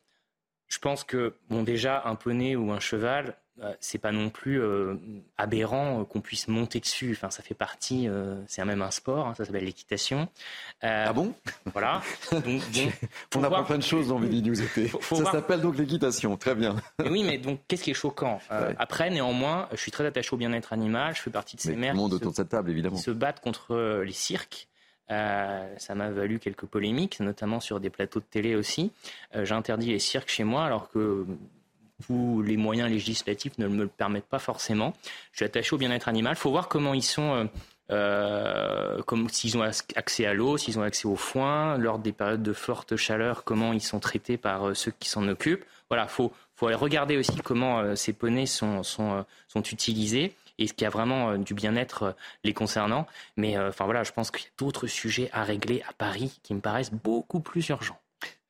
Je pense que, bon, déjà, un poney ou un cheval, c'est pas non plus euh, aberrant euh, qu'on puisse monter dessus. Enfin, ça fait partie, c'est même un sport, hein, ça s'appelle l'équitation. ah bon? Voilà. Donc, On apprend plein de choses dans Midi News été. ça s'appelle donc l'équitation, très bien. oui, mais donc qu'est-ce qui est choquant Après, néanmoins, je suis très attaché au bien-être animal. Je fais partie de ces mères monde autour de cette table, évidemment. qui se battent contre les cirques. ça m'a valu quelques polémiques, notamment sur des plateaux de télé aussi. J'ai interdit les cirques chez moi, alors que où les moyens législatifs ne me le permettent pas forcément. Je suis attaché au bien-être animal. Il faut voir comment ils sont, euh, euh, s'ils ont accès à l'eau, s'ils ont accès au foin, lors des périodes de forte chaleur, comment ils sont traités par euh, ceux qui s'en occupent. Voilà, faut faut regarder aussi comment ces poneys sont utilisés et ce qu'il y a vraiment du bien-être les concernant. Mais enfin voilà, je pense qu'il y a d'autres sujets à régler à Paris qui me paraissent beaucoup plus urgents.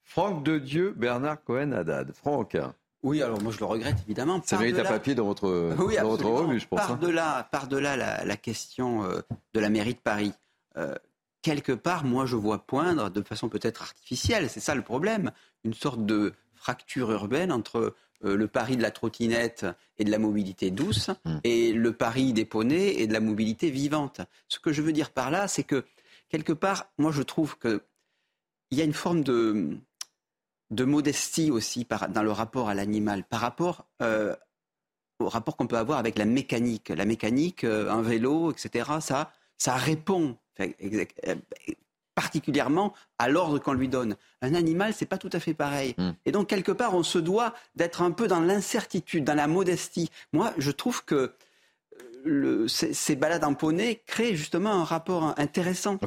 Franck de Dieu, Bernard Cohen-Haddad. Franck. Oui, alors moi je le regrette évidemment. Ça mérite un papier dans votre, dans votre revue, je pense. Par-delà hein. par -delà la, la question euh, de la mairie de Paris, euh, quelque part, moi je vois poindre, de façon peut-être artificielle, c'est ça le problème, une sorte de fracture urbaine entre euh, le Paris de la trottinette et de la mobilité douce hmm. et le Paris des poneys et de la mobilité vivante. Ce que je veux dire par là, c'est que quelque part, moi je trouve qu'il y a une forme de de modestie aussi dans le rapport à l'animal, par rapport euh, au rapport qu'on peut avoir avec la mécanique. La mécanique, euh, un vélo, etc., ça, ça répond euh, particulièrement à l'ordre qu'on lui donne. Un animal, c'est pas tout à fait pareil. Hmm. Et donc, quelque part, on se doit d'être un peu dans l'incertitude, dans la modestie. Moi, je trouve que ces, balades en poney créent justement un rapport intéressant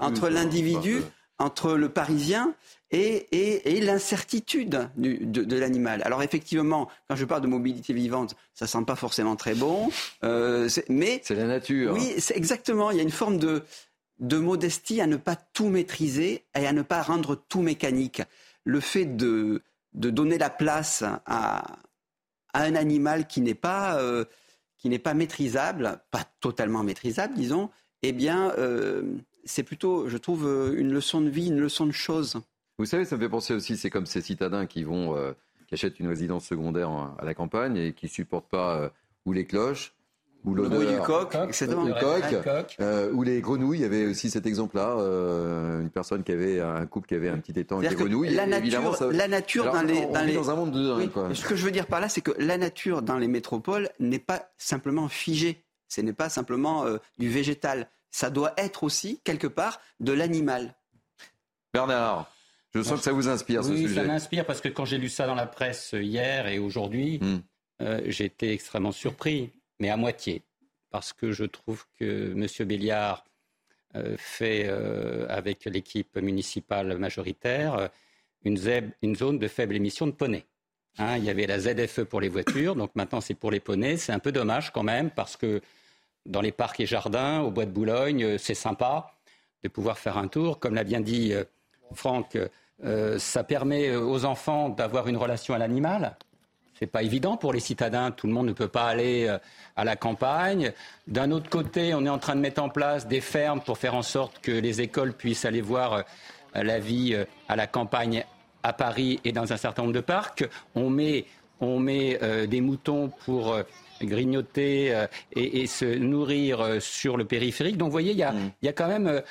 entre, l'individu, entre le Parisien et, l'incertitude de, l'animal. Alors effectivement, quand je parle de mobilité vivante, ça sent pas forcément très bon, euh, mais c'est la nature. Oui, c'est exactement. Il y a une forme de, modestie à ne pas tout maîtriser et à ne pas rendre tout mécanique. Le fait de, donner la place à, un animal qui n'est pas euh, qui n'est pas maîtrisable, pas totalement maîtrisable, disons, eh bien, euh, c'est plutôt, je trouve, une leçon de vie, une leçon de choses. Vous savez, ça me fait penser aussi, c'est comme ces citadins qui vont, euh, qui achètent une résidence secondaire à la campagne et qui supportent pas ou les cloches, ou le bruit du coq, euh, ou les grenouilles. Il y avait aussi cet exemple-là, euh, une personne qui avait un couple qui avait un petit étang avec des grenouilles. La nature, la nature dans les, dans, dans un monde de quoi. Ce que je veux dire par là, c'est que la nature dans les métropoles n'est pas simplement figée. Ce n'est pas simplement euh, du végétal. Ça doit être aussi quelque part de l'animal. Bernard. Je sens que ça vous inspire oui, ce sujet. ça m'inspire parce que quand j'ai lu ça dans la presse hier et aujourd'hui, hmm. j'ai été extrêmement surpris mais à moitié, parce que je trouve que M. Béliard euh, fait, euh, avec l'équipe municipale majoritaire, euh, une, une, zone de faible émission de poney. Hein, il y avait la ZFE pour les voitures, donc maintenant c'est pour les poneys. C'est un peu dommage quand même, parce que dans les parcs et jardins, au bois de Boulogne, c'est sympa de pouvoir faire un tour. Comme l'a bien dit Franck, ça permet aux enfants d'avoir une relation à l'animal. C'est pas évident pour les citadins. Tout le monde ne peut pas aller euh, à la campagne. D'un autre côté, on est en train de mettre en place des fermes pour faire en sorte que les écoles puissent aller voir euh, la vie euh, à la campagne à Paris et dans un certain nombre de parcs. On met, on met des moutons pour grignoter et, se nourrir sur le périphérique. Donc, vous voyez, il y a, mm. il y a quand même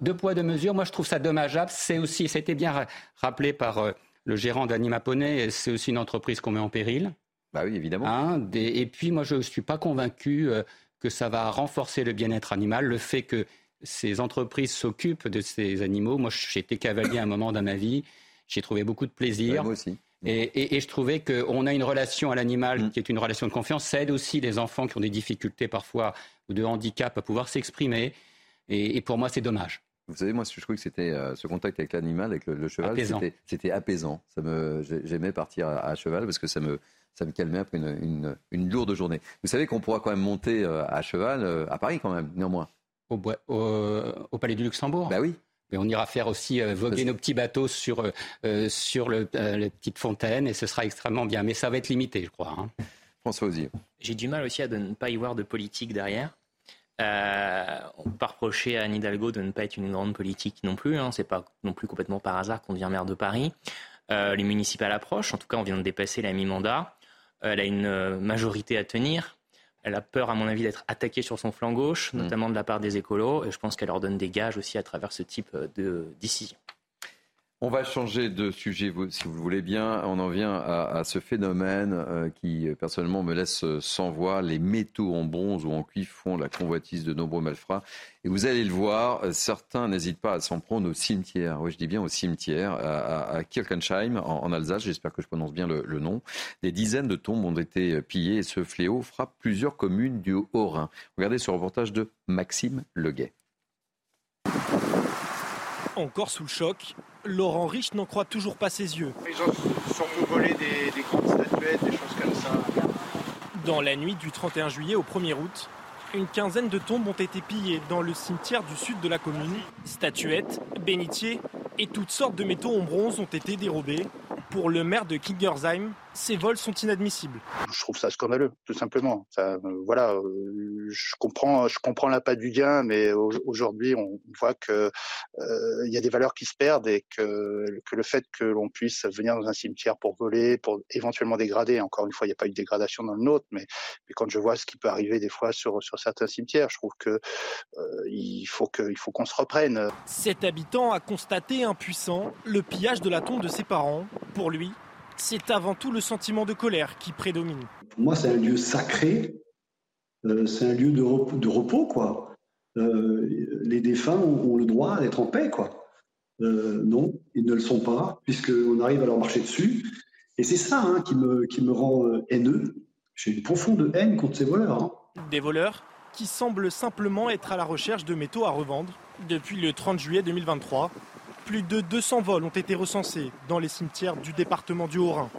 deux poids, deux mesures. Moi, je trouve ça dommageable. C'est aussi, ça a été bien rappelé par le gérant d'Anima c'est aussi une entreprise qu'on met en péril. Bah oui, évidemment. Hein, et puis moi, je ne suis pas convaincu euh, que ça va renforcer le bien-être animal. Le fait que ces entreprises s'occupent de ces animaux. Moi, j'ai été cavalier à un moment dans ma vie. J'ai trouvé beaucoup de plaisir. moi aussi. Et, je trouvais qu'on a une relation à l'animal mm. qui est une relation de confiance. Ça aide aussi les enfants qui ont des difficultés parfois ou de handicap à pouvoir s'exprimer. et pour moi, c'est dommage. Vous savez, moi, je trouvais que c'était euh, ce contact avec l'animal, avec le, cheval, c'était apaisant. Ça me, j'aimais partir à, cheval parce que ça me, ça me calmait après une, une, lourde journée. Vous savez qu'on pourra quand même monter euh, à cheval euh, à Paris quand même, néanmoins. Au, au, Palais du Luxembourg. Bah oui. Mais on ira faire aussi voguer nos petits bateaux sur, sur le, les petites fontaines et ce sera extrêmement bien. Mais ça va être limité, je crois. Hein. François Osier. J'ai du mal aussi à ne pas y voir de politique derrière. Euh, on peut reprocher à Anne Hidalgo de ne pas être une grande politique non plus. Hein. C'est pas non plus complètement par hasard qu'on devient maire de Paris. Euh, les municipales approchent. En tout cas, on vient de dépasser la mi-mandat. Elle a une euh, majorité à tenir. Elle a peur, à mon avis, d'être attaquée sur son flanc gauche, mm. notamment de la part des écolos. Et je pense qu'elle leur donne des gages aussi à travers ce type de décision. On va changer de sujet, si vous le voulez bien. On en vient à, ce phénomène euh, qui, personnellement, me laisse sans voix. Les métaux en bronze ou en cuivre font la convoitise de nombreux malfrats. Et vous allez le voir, certains n'hésitent pas à s'en prendre au cimetière. Oui, je dis bien au cimetière, à, Kirchensheim, en, Alsace. J'espère que je prononce bien le, le, nom. Des dizaines de tombes ont été pillées et ce fléau frappe plusieurs communes du Haut-Rhin. Regardez ce reportage de Maxime Leguet. Encore sous le choc, Laurent Rich n'en croit toujours pas ses yeux. Ils ont surtout volé des, des grandes statuettes, des choses comme ça. Dans la nuit du 31 juillet au 1er août, une quinzaine de tombes ont été pillées dans le cimetière du sud de la commune. Statuettes, bénitiers et toutes sortes de métaux en bronze ont été dérobés. Pour le maire de Kingersheim, ces vols sont inadmissibles. Je trouve ça scandaleux, tout simplement. Ça, euh, voilà, euh, je comprends, je comprends la du gain, mais aujourd'hui, on voit que euh, il y a des valeurs qui se perdent et que, que le fait que l'on puisse venir dans un cimetière pour voler, pour éventuellement dégrader, encore une fois, il n'y a pas eu de dégradation dans le nôtre, mais, mais quand je vois ce qui peut arriver des fois sur, sur certains cimetières, je trouve que il faut que, il faut qu'on se reprenne. Cet habitant a constaté impuissant le pillage de la tombe de ses parents. Pour lui, c'est avant tout le sentiment de colère qui prédomine. Pour moi, c'est un lieu sacré, euh, c'est un lieu de repos, quoi. Euh, les défunts ont, le droit d'être en paix, quoi. Euh, non, ils ne le sont pas, puisqu'on arrive à leur marcher dessus. Et c'est ça hein, qui, me, qui me rend haineux. J'ai une profonde haine contre ces voleurs. Hein. Des voleurs qui semblent simplement être à la recherche de métaux à revendre. Depuis le 30 juillet 2023, plus de 200 vols ont été recensés dans les cimetières du département du Haut-Rhin.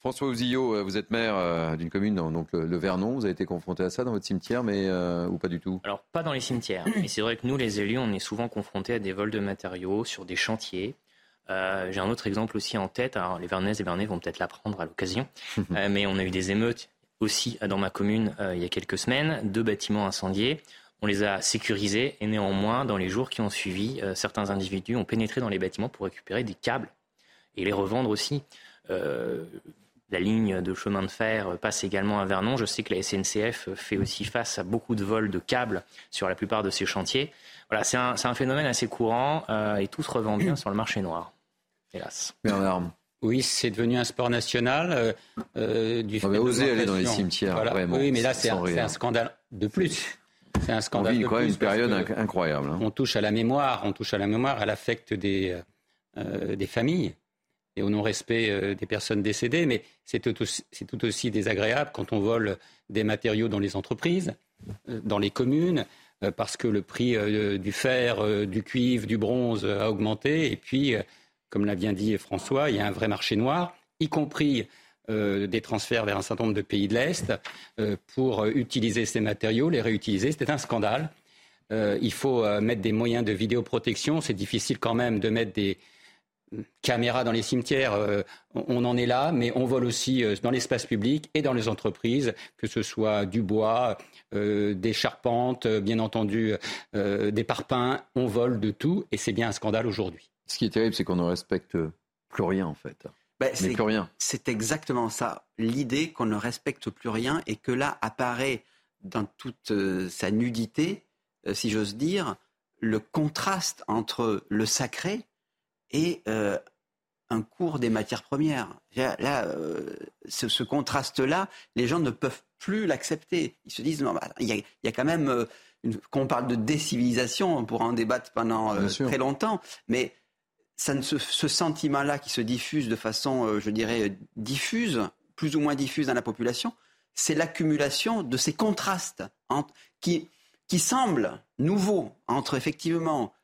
François Ouzillot, euh, vous êtes maire euh, d'une commune, donc le, Vernon. Vous avez été confronté à ça dans votre cimetière, mais euh, ou pas du tout? Alors pas dans les cimetières. Mais c'est vrai que nous, les élus, on est souvent confrontés à des vols de matériaux sur des chantiers. J'ai un autre exemple aussi en tête. Alors les Vernaises et Vernais vont peut-être l'apprendre à l'occasion, mais on a eu des émeutes aussi dans ma commune il y a quelques semaines, deux bâtiments incendiés. On les a sécurisés et néanmoins, dans les jours qui ont suivi, certains individus ont pénétré dans les bâtiments pour récupérer des câbles et les revendre aussi. La ligne de chemin de fer passe également à Vernon. Je sais que la SNCF fait aussi face à beaucoup de vols de câbles sur la plupart de ses chantiers. Voilà, c'est un, phénomène assez courant euh, et tout se revend bien sur le marché noir, hélas. Bernard. Oui, c'est devenu un sport national. Euh, euh du On va oser aller dans les cimetières. oui, mais là, c'est un, scandale de plus. C'est un scandale. On vit quoi, une période incroyable. Hein. On touche à la mémoire, on touche à la mémoire, à l'affect des, euh, des familles et au non-respect euh, des personnes décédées, mais c'est tout, aussi désagréable quand on vole des matériaux dans les entreprises, euh, dans les communes, euh, parce que le prix du fer, du cuivre, du bronze a augmenté, et puis, comme l'a bien dit François, il y a un vrai marché noir, y compris des transferts vers un certain nombre de pays de l'Est pour utiliser ces matériaux, les réutiliser. C'était un scandale. il faut mettre des moyens de vidéoprotection. C'est difficile quand même de mettre des, caméras dans les cimetières, euh, on en est là, mais on vole aussi euh, dans l'espace public et dans les entreprises, que ce soit du bois, euh, des charpentes, bien entendu des parpaings, on vole de tout et c'est bien un scandale aujourd'hui. Ce qui est terrible, c'est qu'on ne respecte plus rien en fait. Ben, c'est, plus rien. C'est exactement ça. L'idée qu'on ne respecte plus rien et que là apparaît dans toute sa nudité, si j'ose dire, le contraste entre le sacré et euh, un cours des matières premières. Là, euh, ce, contraste-là, les gens ne peuvent plus l'accepter. Ils se disent, non, bah, il y, a, quand même, euh, quand on parle de décivilisation, on pourra en débattre pendant très longtemps, mais ça ne ce sentiment-là qui se diffuse de façon, je dirais, diffuse, plus ou moins diffuse dans la population, c'est l'accumulation de ces contrastes qui, qui semblent nouveaux entre effectivement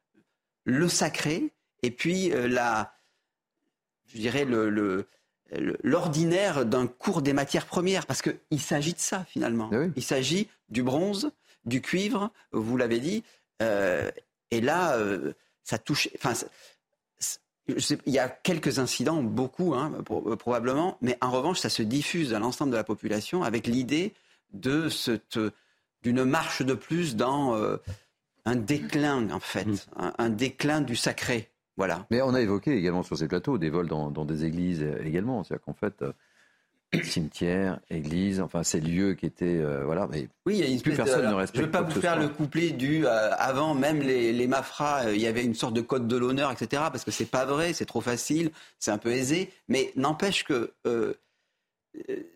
le sacré, et puis euh, la, je dirais le, l'ordinaire d'un cours des matières premières, parce qu'il s'agit de ça finalement. Eh il s'agit du bronze, du cuivre, vous l'avez dit, euh, et là, euh, ça touche. Enfin, il y a quelques incidents, beaucoup hein, probablement, mais en revanche, ça se diffuse à l'ensemble de la population avec l'idée de cette, d'une marche de plus dans un déclin, en fait, mm. un déclin du sacré. Voilà. Mais on a évoqué également sur ces plateaux des vols dans, des églises également. C'est-à-dire qu'en fait, euh, cimetières, églises, enfin ces lieux qui étaient euh, voilà. Mais oui, il y a une plus personne ne respecte. Je ne veux pas vous faire le couplet du euh, avant même les, les Mafras, il y avait une sorte de code de l'honneur, etc. Parce que c'est pas vrai, c'est trop facile, c'est un peu aisé. Mais n'empêche que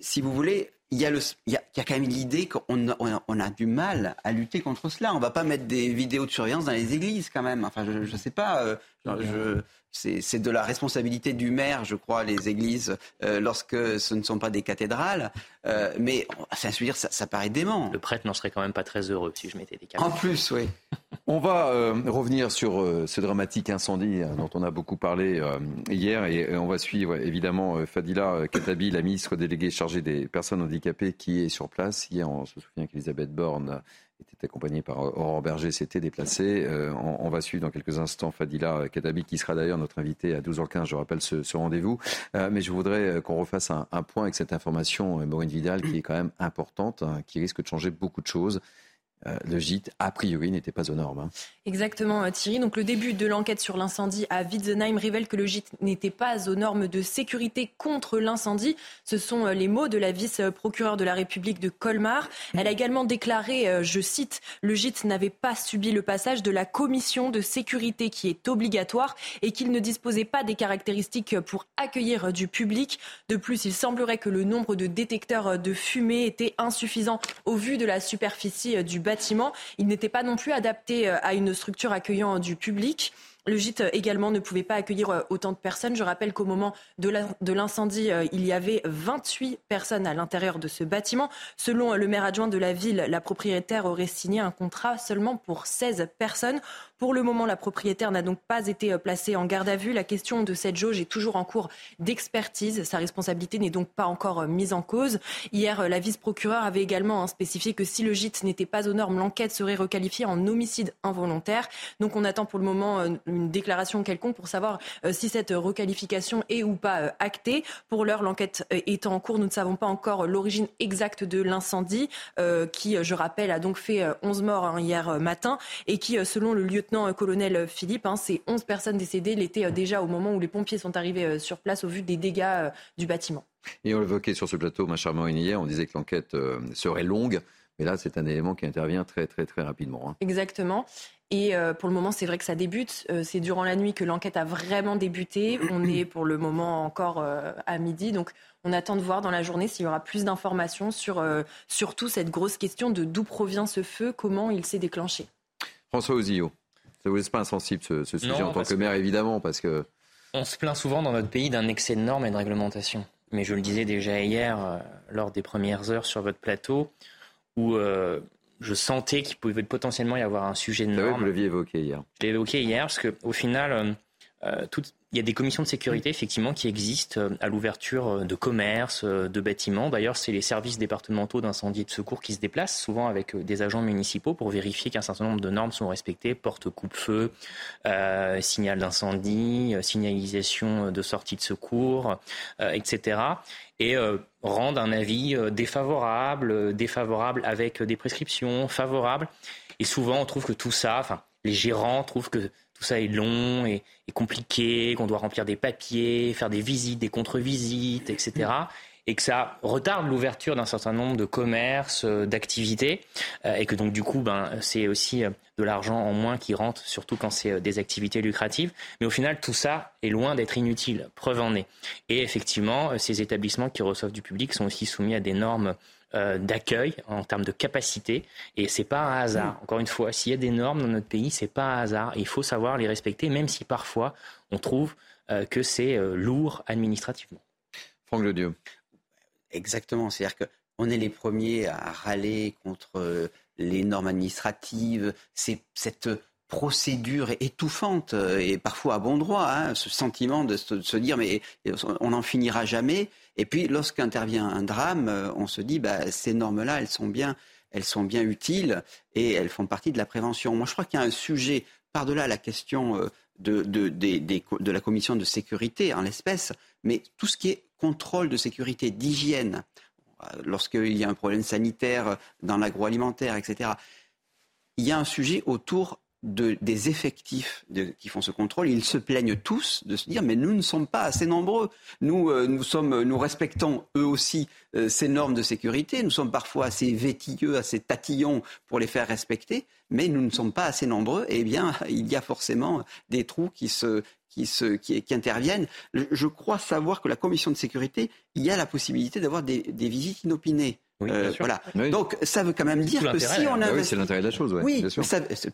si vous voulez, il y, a le, il, y a, quand même l'idée qu'on a, on a, du mal à lutter contre cela. On ne va pas mettre des vidéos de surveillance dans les églises quand même. Enfin, je ne sais pas. je, c'est de la responsabilité du maire, je crois, les églises, euh, lorsque ce ne sont pas des cathédrales. Euh, mais enfin, je veux dire, ça, ça, paraît dément. Le prêtre n'en serait quand même pas très heureux si je mettais des caméras. En plus, oui. On va euh, revenir sur ce dramatique incendie dont on a beaucoup parlé hier et, on va suivre évidemment Fadila Katabi, la ministre déléguée chargée des personnes handicapées, qui est sur place. Hier, on se souvient qu'Elisabeth Borne était accompagné par Aurore Berger, s'était déplacé. Euh, on, va suivre dans quelques instants Fadila Katabi, qui sera d'ailleurs notre invité à 12h15, je rappelle ce, rendez-vous. Euh, mais je voudrais euh, qu'on refasse un, point avec cette information, Maureen Vidal, qui est quand même importante, hein, qui risque de changer beaucoup de choses. Euh, le gîte, a priori, n'était pas aux normes. Hein. Exactement, euh, Thierry. Donc, le début de l'enquête sur l'incendie à Witzenheim révèle que le gîte n'était pas aux normes de sécurité contre l'incendie. Ce sont euh, les mots de la vice-procureure de la République de Colmar. Elle a également déclaré, je cite, le gîte n'avait pas subi le passage de la commission de sécurité qui est obligatoire et qu'il ne disposait pas des caractéristiques pour accueillir du public. De plus, il semblerait que le nombre de détecteurs de fumée était insuffisant au vu de la superficie du bâtiment. Il n'était pas non plus adapté euh, à une structure accueillant du public. Le gîte également ne pouvait pas accueillir autant de personnes. Je rappelle qu'au moment de l'incendie, il y avait 28 personnes à l'intérieur de ce bâtiment. Selon le maire adjoint de la ville, la propriétaire aurait signé un contrat seulement pour 16 personnes. Pour le moment, la propriétaire n'a donc pas été placée en garde à vue. La question de cette jauge est toujours en cours d'expertise. Sa responsabilité n'est donc pas encore mise en cause. Hier, la vice-procureure avait également spécifié que si le gîte n'était pas aux normes, l'enquête serait requalifiée en homicide involontaire. Donc on attend pour le moment une déclaration quelconque pour savoir euh, si cette requalification est ou pas euh, actée. Pour l'heure, l'enquête est en cours. Nous ne savons pas encore l'origine exacte de l'incendie euh, qui, je rappelle, a donc fait 11 morts hein, hier matin et qui, selon le lieutenant-colonel Philippe, hein, ces 11 personnes décédées l'étaient déjà au moment où les pompiers sont arrivés sur place au vu des dégâts du bâtiment. Et on l'évoquait sur ce plateau, ma chère Maureen, hier, on disait que l'enquête serait longue. Mais là, c'est un élément qui intervient très, très, très rapidement. Hein. Exactement. Et euh, pour le moment, c'est vrai que ça débute. Euh, c'est durant la nuit que l'enquête a vraiment débuté. On est pour le moment encore euh, à midi. Donc, on attend de voir dans la journée s'il y aura plus d'informations sur surtout cette grosse question de d'où provient ce feu, comment il s'est déclenché. François Ozio, ça vous laisse pas insensible ce, sujet en tant que maire, évidemment, parce que. On se plaint souvent dans notre pays d'un excès de normes et de réglementation. Mais je le disais déjà hier, lors des premières heures sur votre plateau, où je sentais qu'il pouvait potentiellement y avoir un sujet de norme. vous l'aviez évoqué hier. Je l'ai évoqué hier parce qu'au final, euh, euh, il y a des commissions de sécurité effectivement qui existent euh, à l'ouverture de commerces, de bâtiments. D'ailleurs, c'est les services départementaux d'incendie et de secours qui se déplacent, souvent avec des agents municipaux, pour vérifier qu'un certain nombre de normes sont respectées, porte coupe-feu, signal d'incendie, signalisation de sortie de secours, etc. Et rendent un avis défavorable, défavorable avec des prescriptions, favorables. Et souvent, on trouve que tout ça, enfin, les gérants trouvent que tout ça est long et, compliqué, qu'on doit remplir des papiers, faire des visites, des contre-visites, etc. Et que ça retarde l'ouverture d'un certain nombre de commerces, euh, d'activités, euh, et que donc du coup, ben, c'est aussi euh, de l'argent en moins qui rentre, surtout quand c'est des activités lucratives. Mais au final, tout ça est loin d'être inutile. Preuve en est. Et effectivement, ces établissements qui reçoivent du public sont aussi soumis à des normes euh, d'accueil en termes de capacité. Et c'est pas un hasard. Mm. Encore une fois, s'il y a des normes dans notre pays, c'est pas un hasard. Il faut savoir les respecter, même si parfois on trouve euh, que c'est euh, lourd administrativement. Franck Le Dieu. Exactement. C'est-à-dire qu'on est les premiers à râler contre les normes administratives. C'est cette procédure étouffante et parfois à bon droit, hein, ce sentiment de se, dire mais on n'en finira jamais. Et puis lorsqu'intervient un drame, euh, on se dit bah, ces normes-là, elles sont bien, elles sont bien utiles et elles font partie de la prévention. Moi, je crois qu'il y a un sujet par-delà la question euh, de, de, de, la commission de sécurité en l'espèce, mais tout ce qui est contrôle de sécurité, d'hygiène, lorsqu'il y a un problème sanitaire dans l'agroalimentaire, etc. Il y a un sujet autour des effectifs qui font ce contrôle, ils se plaignent tous de se dire mais nous ne sommes pas assez nombreux. Nous, euh, nous, sommes, nous respectons eux aussi euh, ces normes de sécurité. Nous sommes parfois assez vétilleux, assez tatillons pour les faire respecter, mais nous ne sommes pas assez nombreux. Eh bien, il y a forcément des trous qui se, qui, se, qui, interviennent. Je crois savoir que la commission de sécurité, il y a la possibilité d'avoir des visites inopinées. Euh, voilà. Donc ça veut quand même dire que si on investit... oui, c'est l'intérêt de la chose. Oui,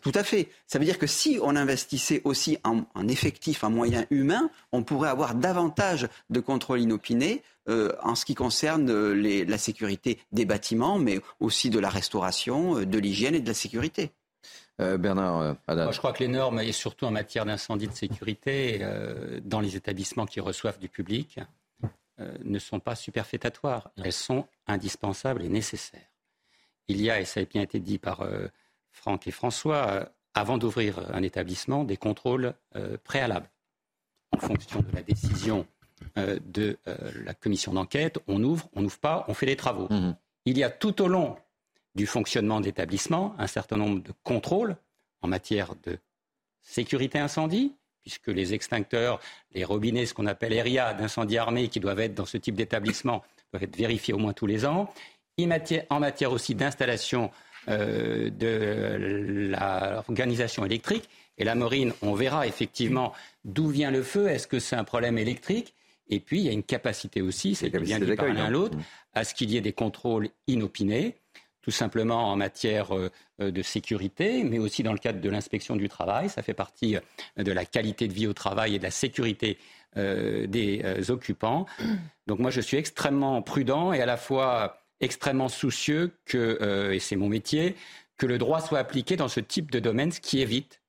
tout à fait. Ça veut dire que si on investissait aussi en, effectif, en moyens humains, on pourrait avoir davantage de contrôle inopiné euh, en ce qui concerne euh, les, la sécurité des bâtiments, mais aussi de la restauration, de l'hygiène et de la sécurité. Bernard Moi, je crois que les normes, et surtout en matière d'incendie de sécurité, dans les établissements qui reçoivent du public, euh, ne sont pas superfétatoires. Elles sont indispensables et nécessaires. Il y a, et ça a bien été dit par euh, Franck et François, euh, avant d'ouvrir un établissement, des contrôles préalables. En fonction de la décision de la commission d'enquête, on ouvre, on n'ouvre pas, on fait des travaux. Mmh. Il y a tout au long du fonctionnement d'établissement un certain nombre de contrôles en matière de sécurité incendie, puisque les extincteurs, les robinets, ce qu'on appelle ERIA d'incendie armé, qui doivent être dans ce type d'établissement, doivent être vérifiés au moins tous les ans. En matière aussi d'installation euh, de l'organisation électrique, et la marine, on verra effectivement d'où vient le feu, est-ce que c'est un problème électrique. Et puis, il y a une capacité aussi, c'est bien dit par l'un l'autre, à ce qu'il y ait des contrôles inopinés tout simplement en matière de sécurité, mais aussi dans le cadre de l'inspection du travail. Ça fait partie de la qualité de vie au travail et de la sécurité des occupants. Donc moi, je suis extrêmement prudent et à la fois extrêmement soucieux que, et c'est mon métier, que le droit soit appliqué dans ce type de domaine, ce qui évite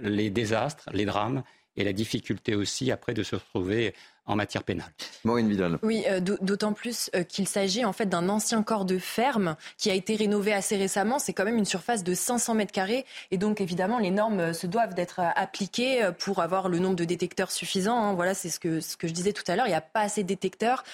les désastres, les drames et la difficulté aussi après de se retrouver en matière pénale. Maureen Vidal. Oui, euh, d'autant plus euh, qu'il s'agit en fait d'un ancien corps de ferme qui a été rénové assez récemment. C'est quand même une surface de 500 mètres carrés et donc évidemment les normes euh, se doivent d'être appliquées pour avoir le nombre de détecteurs suffisant. Hein. Voilà, c'est ce que, ce que je disais tout à l'heure. Il n'y a pas assez de détecteurs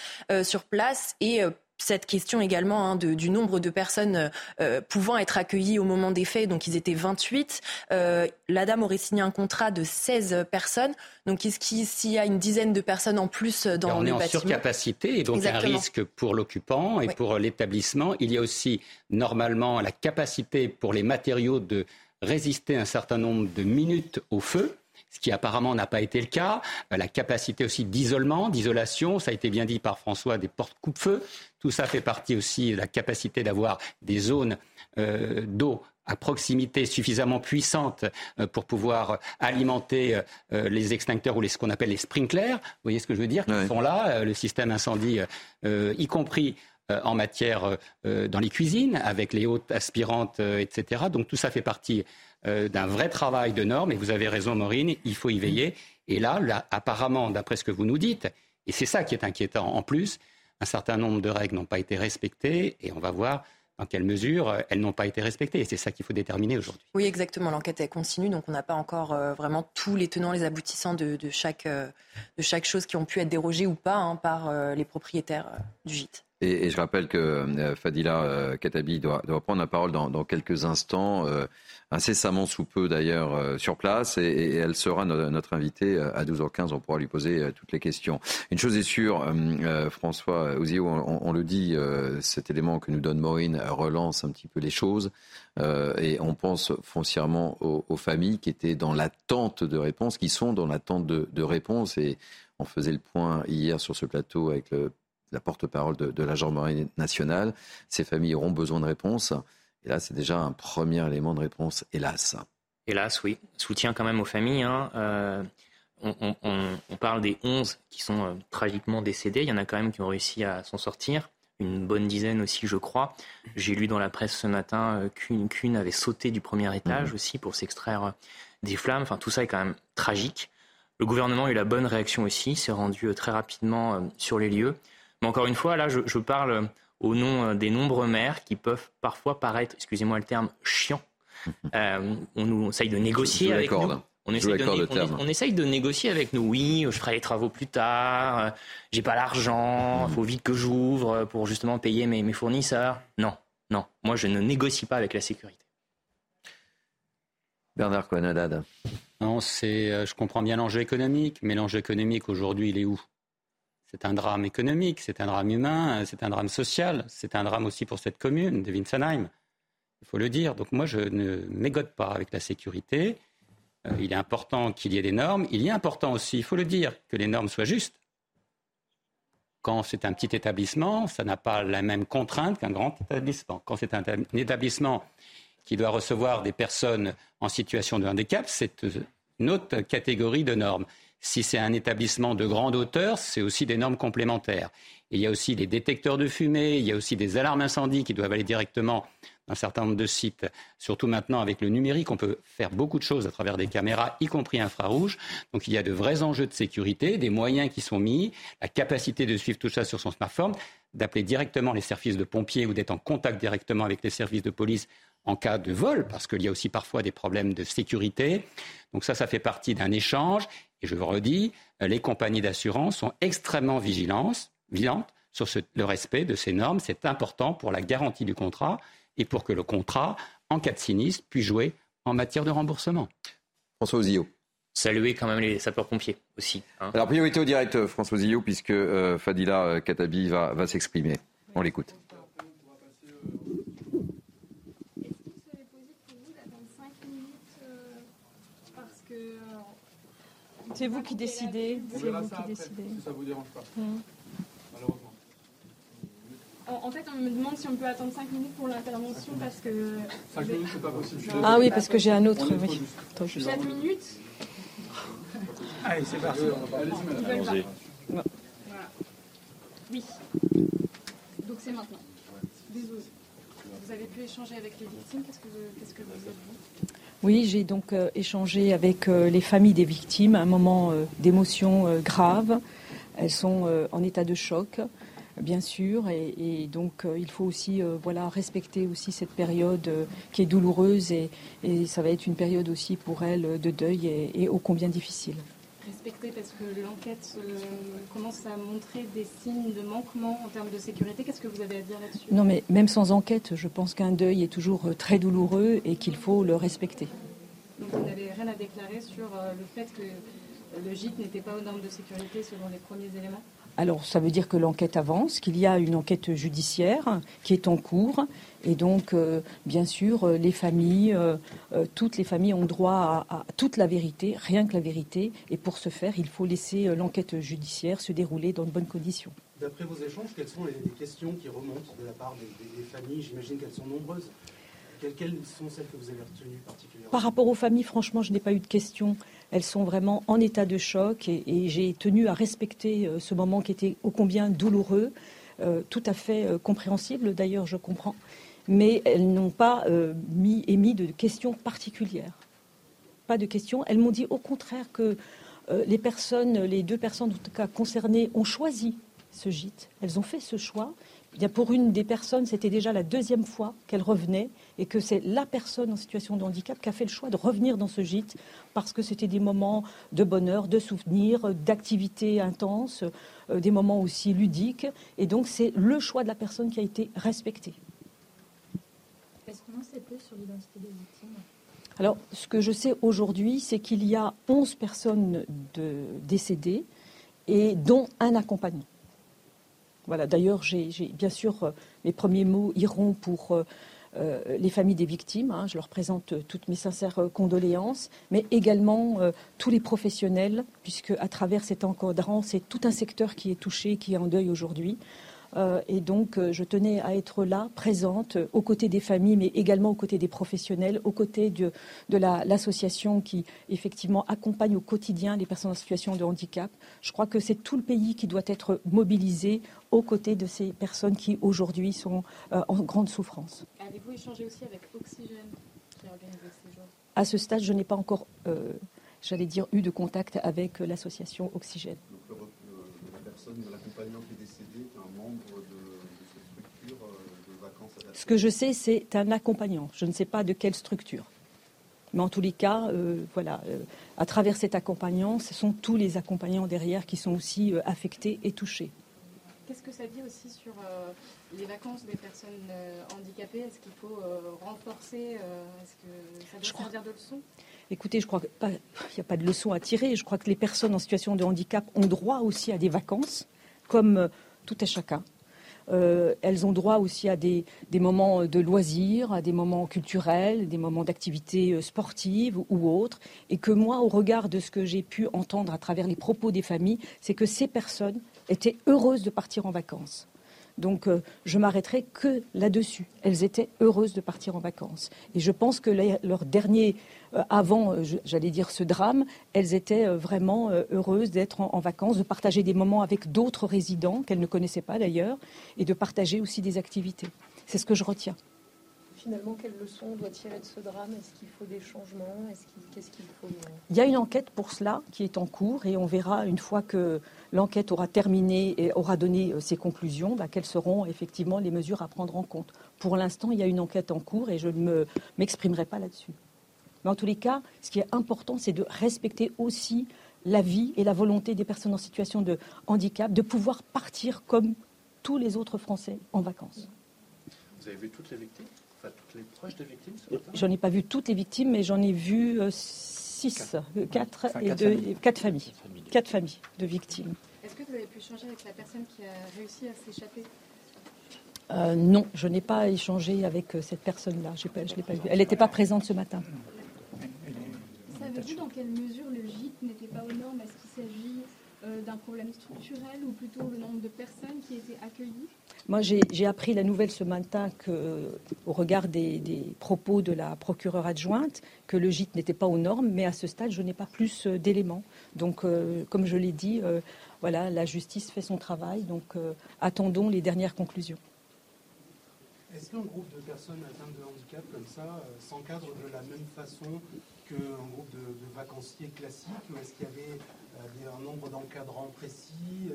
sur place et cette question également hein, du nombre de personnes euh, pouvant être accueillies au moment des faits. Donc ils étaient 28. Euh, la dame aurait signé un contrat de 16 personnes. Donc est-ce qu'il y a une dizaine de personnes en plus dans le bâtiment On est en surcapacité et donc un risque pour l'occupant et pour l'établissement. Il y a aussi normalement la capacité pour les matériaux de résister un certain nombre de minutes au feu ce qui apparemment n'a pas été le cas. Euh, la capacité aussi d'isolement, d'isolation, ça a été bien dit par François, des portes coupe-feu. Tout ça fait partie aussi de la capacité d'avoir des zones euh, d'eau à proximité suffisamment puissantes euh, pour pouvoir alimenter les extincteurs ou les, ce qu'on appelle les sprinklers. Vous voyez ce que je veux dire? Qui sont là, le système incendie, y compris en matière dans les cuisines, avec les hautes aspirantes, etc. Donc tout ça fait partie euh, d'un vrai travail de normes. Et vous avez raison, Maureen, il faut y veiller. Et là, apparemment, d'après ce que vous nous dites, et c'est ça qui est inquiétant en plus, un certain nombre de règles n'ont pas été respectées et on va voir dans quelle mesure euh, elles n'ont pas été respectées. Et c'est ça qu'il faut déterminer aujourd'hui. Oui, exactement. L'enquête est continue, donc on n'a pas encore euh, vraiment tous les tenants, les aboutissants de, chaque, de chaque chose qui ont pu être dérogées ou pas hein, par les propriétaires du gîte. Et, je rappelle que Fadila Katabi doit, doit, prendre la parole dans, dans quelques instants incessamment sous peu d'ailleurs euh, sur place et, elle sera notre invitée euh, à 12h15. On pourra lui poser euh, toutes les questions. Une chose est sûre, François Ouzio, on, le dit, cet élément que nous donne Maureen relance un petit peu les choses et on pense foncièrement aux, familles qui étaient dans l'attente de réponses, qui sont dans l'attente de, de réponses et on faisait le point hier sur ce plateau avec la porte-parole de, de la gendarmerie nationale. Ces familles auront besoin de réponses. Et là, c'est déjà un premier élément de réponse, hélas. Hélas, oui. Soutien quand même aux familles. Hein. Euh, on, parle des 11 qui sont euh, tragiquement décédés. Il y en a quand même qui ont réussi à s'en sortir. Une bonne dizaine aussi, je crois. J'ai lu dans la presse ce matin euh, qu'une avait sauté du premier étage mhm. aussi pour s'extraire des flammes. Enfin, tout ça est quand même tragique. Le gouvernement a eu la bonne réaction aussi, s'est rendu très rapidement sur les lieux. Mais encore une fois, là, je parle au nom euh, des nombreux maires qui peuvent parfois paraître, excusez-moi le terme, chiants. Euh, on, nous, essaye de négocier avec nous. On essaye, de, négocier avec nous. Oui, je ferai les travaux plus tard. Euh, j'ai pas l'argent. Il faut vite que j'ouvre pour justement payer mes, fournisseurs. Non, non. Moi, je ne négocie pas avec la sécurité. Bernard Cohen Non, c'est. Je comprends bien l'enjeu économique, mais l'enjeu économique aujourd'hui, il est où? C'est un drame économique, c'est un drame humain, c'est un drame social, c'est un drame aussi pour cette commune de Winsenheim. Il faut le dire. Donc moi, je ne m'égote pas avec la sécurité. Euh, il est important qu'il y ait des normes. Il est important aussi, il faut le dire, que les normes soient justes. Quand c'est un petit établissement, ça n'a pas la même contrainte qu'un grand établissement. Quand c'est un, établissement qui doit recevoir des personnes en situation de handicap, c'est une autre catégorie de normes. Si c'est un établissement de grande hauteur, c'est aussi des normes complémentaires. il y a aussi des détecteurs de fumée, il y a aussi des alarmes incendie qui doivent aller directement dans un certain nombre de sites. Surtout maintenant avec le numérique, on peut faire beaucoup de choses à travers des caméras, y compris infrarouges. Donc il y a de vrais enjeux de sécurité, des moyens qui sont mis, la capacité de suivre tout ça sur son smartphone, d'appeler directement les services de pompiers ou d'être en contact directement avec les services de police en cas de vol, parce qu'il y a aussi parfois des problèmes de sécurité. Donc ça, ça fait partie d'un échange. Et je vous redis, les compagnies d'assurance sont extrêmement vigilantes, sur le respect de ces normes. C'est important pour la garantie du contrat et pour que le contrat, en cas de sinistre, puisse jouer en matière de remboursement. François Ozio. Saluer quand même les sapeurs-pompiers aussi. Hein. Alors, priorité au direct, François Ozio, puisque euh, Fadila euh, Katabi va s'exprimer. On l'écoute. C'est vous qui décidez. C'est vous qui décidez. Ça vous dérange pas, hmm. malheureusement. En, fait, on me demande si on peut attendre 5 minutes pour l'intervention parce que. 5 minutes, c'est pas possible. Ah oui, parce que j'ai un autre. Oui. 4 minutes Allez, c'est parti. Allez-y, Voilà. Oui. Donc c'est maintenant. Désolé. Vous avez pu échanger avec les victimes. Qu'est-ce que, qu'est-ce que vous avez dit? Oui, j'ai donc euh, échangé avec euh, les familles des victimes, un moment euh, d'émotion grave. Elles sont en état de choc, bien sûr, et, donc il faut aussi voilà, respecter aussi cette période qui est douloureuse et, ça va être une période aussi pour elles de deuil et ô combien difficile. Respecter parce que l'enquête euh, commence à montrer des signes de manquement en termes de sécurité. Qu'est-ce que vous avez à dire là-dessus? Non, mais même sans enquête, je pense qu'un deuil est toujours euh, très douloureux et qu'il faut le respecter. Donc vous n'avez rien à déclarer sur euh, le fait que le gîte n'était pas aux normes de sécurité selon les premiers éléments? Alors, ça veut dire que l'enquête avance, qu'il y a une enquête judiciaire qui est en cours. Et donc, euh, bien sûr, euh, les familles, euh, toutes les familles ont droit à, à toute la vérité, rien que la vérité. Et pour ce faire, il faut laisser l'enquête judiciaire se dérouler dans de bonnes conditions. D'après vos échanges, quelles sont les, questions qui remontent de la part des, des- des familles? J'imagine qu'elles sont nombreuses. Quelles, quelles sont celles que vous avez retenues particulièrement? Par rapport aux familles, franchement, je n'ai pas eu de questions. Elles sont vraiment en état de choc et, j'ai tenu à respecter euh, ce moment qui était ô combien douloureux, euh, tout à fait euh, compréhensible d'ailleurs, je comprends. Mais elles n'ont pas mis, émis de questions particulières. Pas de questions. Elles m'ont dit au contraire que les personnes, les deux personnes en tout cas concernées ont choisi ce gîte. Elles ont fait ce choix. Bien, pour une des personnes, c'était déjà la deuxième fois qu'elle revenait et que c'est la personne en situation de handicap qui a fait le choix de revenir dans ce gîte parce que c'était des moments de bonheur, de souvenirs, d'activités intenses, euh, des moments aussi ludiques. Et donc, c'est le choix de la personne qui a été respecté. Est-ce qu'on en sait plus sur l'identité des victimes? Alors, ce que je sais aujourd'hui, c'est qu'il y a 11 personnes de, décédées et dont un accompagnant. Voilà, d'ailleurs, j'ai, bien sûr, euh, mes premiers mots iront pour euh, euh, les familles des victimes. hein. je leur présente toutes mes sincères condoléances, mais également tous les professionnels, puisque à travers cet encadrant, c'est tout un secteur qui est touché, qui est en deuil aujourd'hui. Euh, et donc, euh, je tenais à être là, présente, euh, aux côtés des familles, mais également aux côtés des professionnels, aux côtés de, de la- l'association qui, effectivement, accompagne au quotidien les personnes en situation de handicap. Je crois que c'est tout le pays qui doit être mobilisé aux côtés de ces personnes qui, aujourd'hui, sont euh, en grande souffrance. Avez-vous échangé aussi avec Oxygène qui a organisé ces jours? À ce stade, je n'ai pas encore, euh, j'allais dire, eu de contact avec l'association Oxygène. Donc, le- le- la personne, l'accompagnant qui est décédé est un membre de, de cette structure euh, de vacances adaptées. Ce que je sais, c'est un accompagnant. Je ne sais pas de quelle structure. Mais en tous les cas, euh, voilà, euh, à travers cet accompagnant, ce sont tous les accompagnants derrière qui sont aussi euh, affectés et touchés. Qu'est-ce que ça dit aussi sur les vacances des personnes handicapées? Est-ce qu'il faut renforcer Est-ce que ça doit servir de leçon? Écoutez, je crois qu'il n'y a pas de leçon à tirer. Je crois que les personnes en situation de handicap ont droit aussi à des vacances, comme tout à chacun. Euh, elles ont droit aussi à des, moments de loisirs, à des moments culturels, des moments d'activités euh, sportives ou autres. Et que moi, au regard de ce que j'ai pu entendre à travers les propos des familles, c'est que ces personnes étaient heureuses de partir en vacances. Donc euh, je m'arrêterai que là-dessus. Elles étaient heureuses de partir en vacances. Et je pense que leur dernier, euh, avant, euh, j'allais dire ce drame, elles étaient vraiment heureuses d'être en vacances, de partager des moments avec d'autres résidents qu'elles ne connaissaient pas d'ailleurs, et de partager aussi des activités. C'est ce que je retiens. Finalement, quelle leçon on doit tirer de ce drame? Est-ce qu'il faut des changements? Est-ce qu'il- Qu'est-ce qu'il faut euh, Il y a une enquête pour cela qui est en cours et on verra une fois que l'enquête aura terminé et aura donné euh, ses conclusions, bah, quelles seront effectivement les mesures à prendre en compte. Pour l'instant, il y a une enquête en cours et je ne me- m'exprimerai pas là-dessus. Mais en tous les cas, ce qui est important, c'est de respecter aussi la vie et la volonté des personnes en situation de handicap de pouvoir partir comme tous les autres Français en vacances. Vous avez vu toutes les victimes? Enfin, toutes les proches des victimes ce matin J'en ai pas vu toutes les victimes, mais j'en ai vu euh, six, euh, quatre, Enfin, et quatre deux- familles. et quatre familles. Quatre familles de victimes. Est-ce que vous avez pu échanger avec la personne qui a réussi à s'échapper? Euh, non, je n'ai pas échangé avec euh, cette personne-là. Pas- Je l'ai pas vue. Elle n'était pas présente ce matin. Savez-vous dans quelle mesure le gîte n'était pas aux normes? Est-ce qu'il s'agit euh, d'un problème structurel ou plutôt le nombre de personnes qui étaient accueillies Moi, j'ai appris la nouvelle ce matin que, au regard des, propos de la procureure adjointe, que le gîte n'était pas aux normes, mais à ce stade, je n'ai pas plus euh, d'éléments. Donc, euh, comme je l'ai dit, voilà, la justice fait son travail. Donc, attendons les dernières conclusions. Est-ce qu'un groupe de personnes atteintes de handicap comme ça s'encadre de la même façon qu'un groupe de, de vacanciers classiques Ou est-ce qu'il y avait un nombre d'encadrants précis euh,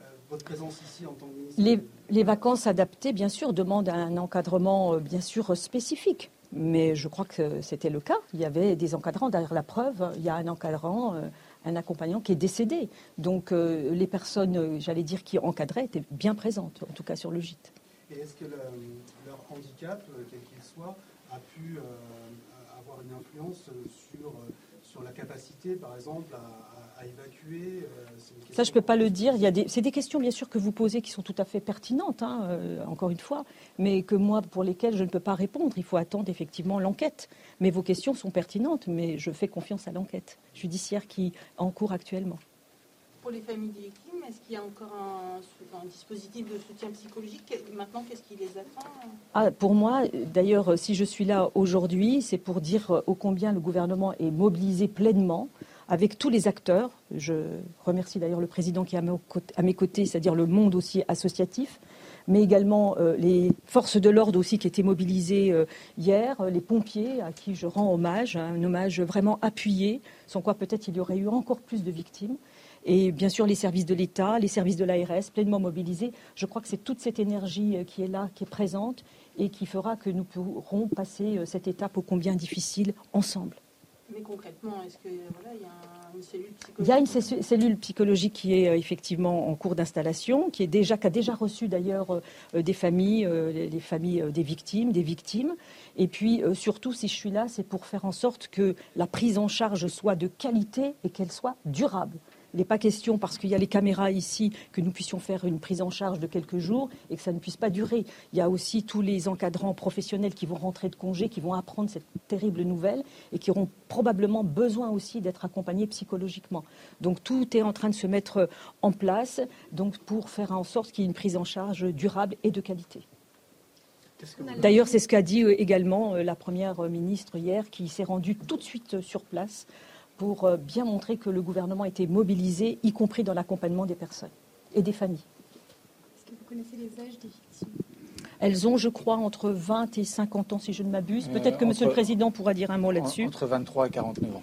euh, votre présence ici en tant que ministre les, vacances adaptées, bien sûr, demandent un encadrement, euh, bien sûr, spécifique. Mais je crois que c'était le cas. Il y avait des encadrants. Derrière la preuve, il y a un encadrant, un accompagnant qui est décédé. Donc les personnes, j'allais dire, qui encadraient étaient bien présentes, en tout cas sur le gîte. Et est-ce que leur handicap, quel qu'il soit, a pu avoir une influence sur, sur la capacité, par exemple, à évacuer euh, Ça, je ne peux pas le dire. Des... C'est des questions, bien sûr, que vous posez qui sont tout à fait pertinentes, hein, euh, encore une fois, mais que moi, pour lesquelles je ne peux pas répondre. Il faut attendre effectivement l'enquête. Mais vos questions sont pertinentes, mais je fais confiance à l'enquête judiciaire qui est en cours actuellement. Pour les familles des victimes, est-ce qu'il y a encore un, dispositif de soutien psychologique Maintenant, qu'est-ce qui les attend ah, Pour moi, d'ailleurs, si je suis là aujourd'hui, c'est pour dire ô combien le gouvernement est mobilisé pleinement avec tous les acteurs. Je remercie d'ailleurs le président qui est à mes côtés, c'est-à-dire le monde aussi associatif, mais également euh, les forces de l'ordre aussi qui étaient mobilisées euh, hier, les pompiers à qui je rends hommage, un hommage vraiment appuyé, sans quoi peut-être il y aurait eu encore plus de victimes. Et bien sûr, les services de l'État, les services de l'ARS, pleinement mobilisés. Je crois que c'est toute cette énergie euh, qui est là, qui est présente, et qui fera que nous pourrons passer cette étape ô combien difficile ensemble. Mais concrètement, est-ce qu'il y a une cellule psychologique Il y a une cellule psychologique qui est euh, effectivement en cours d'installation, qui, est déjà, qui a déjà reçu d'ailleurs euh, euh, des familles, les familles des victimes, des victimes. Et puis surtout, si je suis là, c'est pour faire en sorte que la prise en charge soit de qualité et qu'elle soit durable. Il n'est pas question, parce qu'il y a les caméras ici, que nous puissions faire une prise en charge de quelques jours et que ça ne puisse pas durer. Il y a aussi tous les encadrants professionnels qui vont rentrer de congé, qui vont apprendre cette terrible nouvelle et qui auront probablement besoin aussi d'être accompagnés psychologiquement. Donc tout est en train de se mettre en place donc, pour faire en sorte qu'il y ait une prise en charge durable et de qualité. D'ailleurs, c'est ce qu'a dit euh, également euh, la Première ministre hier, qui s'est rendue tout de suite sur place pour euh, bien montrer que le gouvernement était mobilisé, y compris dans l'accompagnement des personnes et des familles. Est-ce que vous connaissez les âges des victimes? Elles ont, je crois, entre 20 et 50 ans, si je ne m'abuse. Euh, Peut-être que Monsieur le Président pourra dire un mot là-dessus. Entre 23 et 49 ans.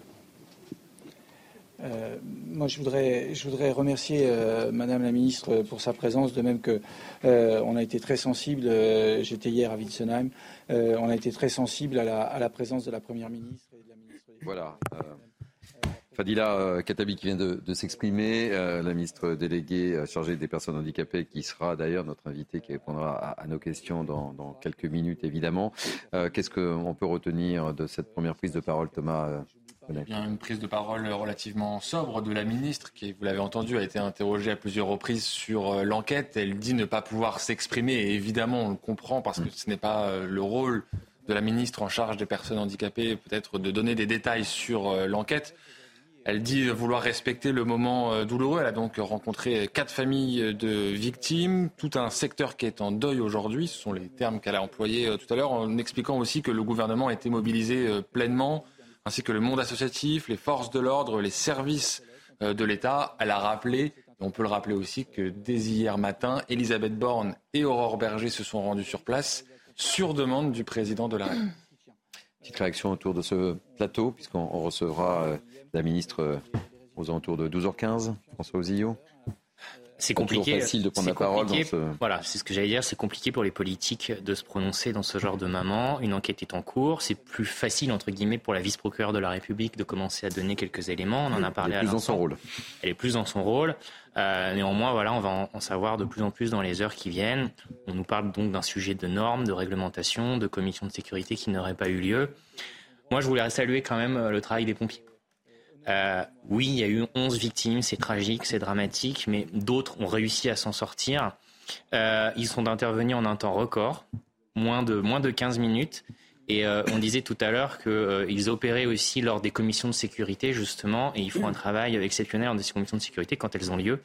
Euh, moi, je voudrais, je voudrais remercier Madame la Ministre pour sa présence, de même que on a été très sensible. J'étais hier à Witzenheim. on a été très sensible à la, à la, présence de la Première ministre et de la ministre. Voilà. Fadila euh, Katabi qui vient de, s'exprimer, euh, la ministre déléguée euh, chargée des personnes handicapées, qui sera d'ailleurs notre invitée, qui répondra à, nos questions dans, quelques minutes, évidemment. Qu'est-ce qu'on peut retenir de cette première prise de parole, Thomas eh bien, une prise de parole relativement sobre de la ministre, qui, vous l'avez entendu, a été interrogée à plusieurs reprises sur l'enquête. Elle dit ne pas pouvoir s'exprimer, et évidemment, on le comprend, parce que ce n'est pas le rôle de la ministre en charge des personnes handicapées, peut-être de donner des détails sur l'enquête. Elle dit vouloir respecter le moment euh, douloureux. Elle a donc rencontré quatre familles de victimes, tout un secteur qui est en deuil aujourd'hui. Ce sont les termes qu'elle a employés euh, tout à l'heure, en expliquant aussi que le gouvernement a été mobilisé euh, pleinement, ainsi que le monde associatif, les forces de l'ordre, les services de l'État. Elle a rappelé, on peut le rappeler aussi, que dès hier matin, Elisabeth Borne et Aurore Berger se sont rendus sur place sur demande du président de la République. Petite réaction autour de ce plateau, puisqu'on recevra la ministre euh, aux alentours de 12h15, François Ozillot c'est compliqué. facile de prendre la parole. Voilà, c'est ce que j'allais dire. C'est compliqué pour les politiques de se prononcer dans ce genre de moment. Une enquête est en cours. C'est plus facile entre guillemets pour la vice-procureure de la République de commencer à donner quelques éléments. On en a parlé. Elle est plus dans son rôle. Elle est plus dans son rôle. Euh, néanmoins, voilà, on va en, savoir de plus en plus dans les heures qui viennent. On nous parle donc d'un sujet de normes, de réglementation, de commission de sécurité qui n'aurait pas eu lieu. Moi, je voulais saluer quand même euh, le travail des pompiers. Euh, oui, il y a eu 11 victimes, c'est tragique, c'est dramatique, mais d'autres ont réussi à s'en sortir. Euh, ils sont intervenus en un temps record, moins de, moins de 15 minutes. Et euh, on disait tout à l'heure qu'ils euh, opéraient aussi lors des commissions de sécurité, justement, et ils font un travail exceptionnel dans ces commissions de sécurité quand elles ont lieu.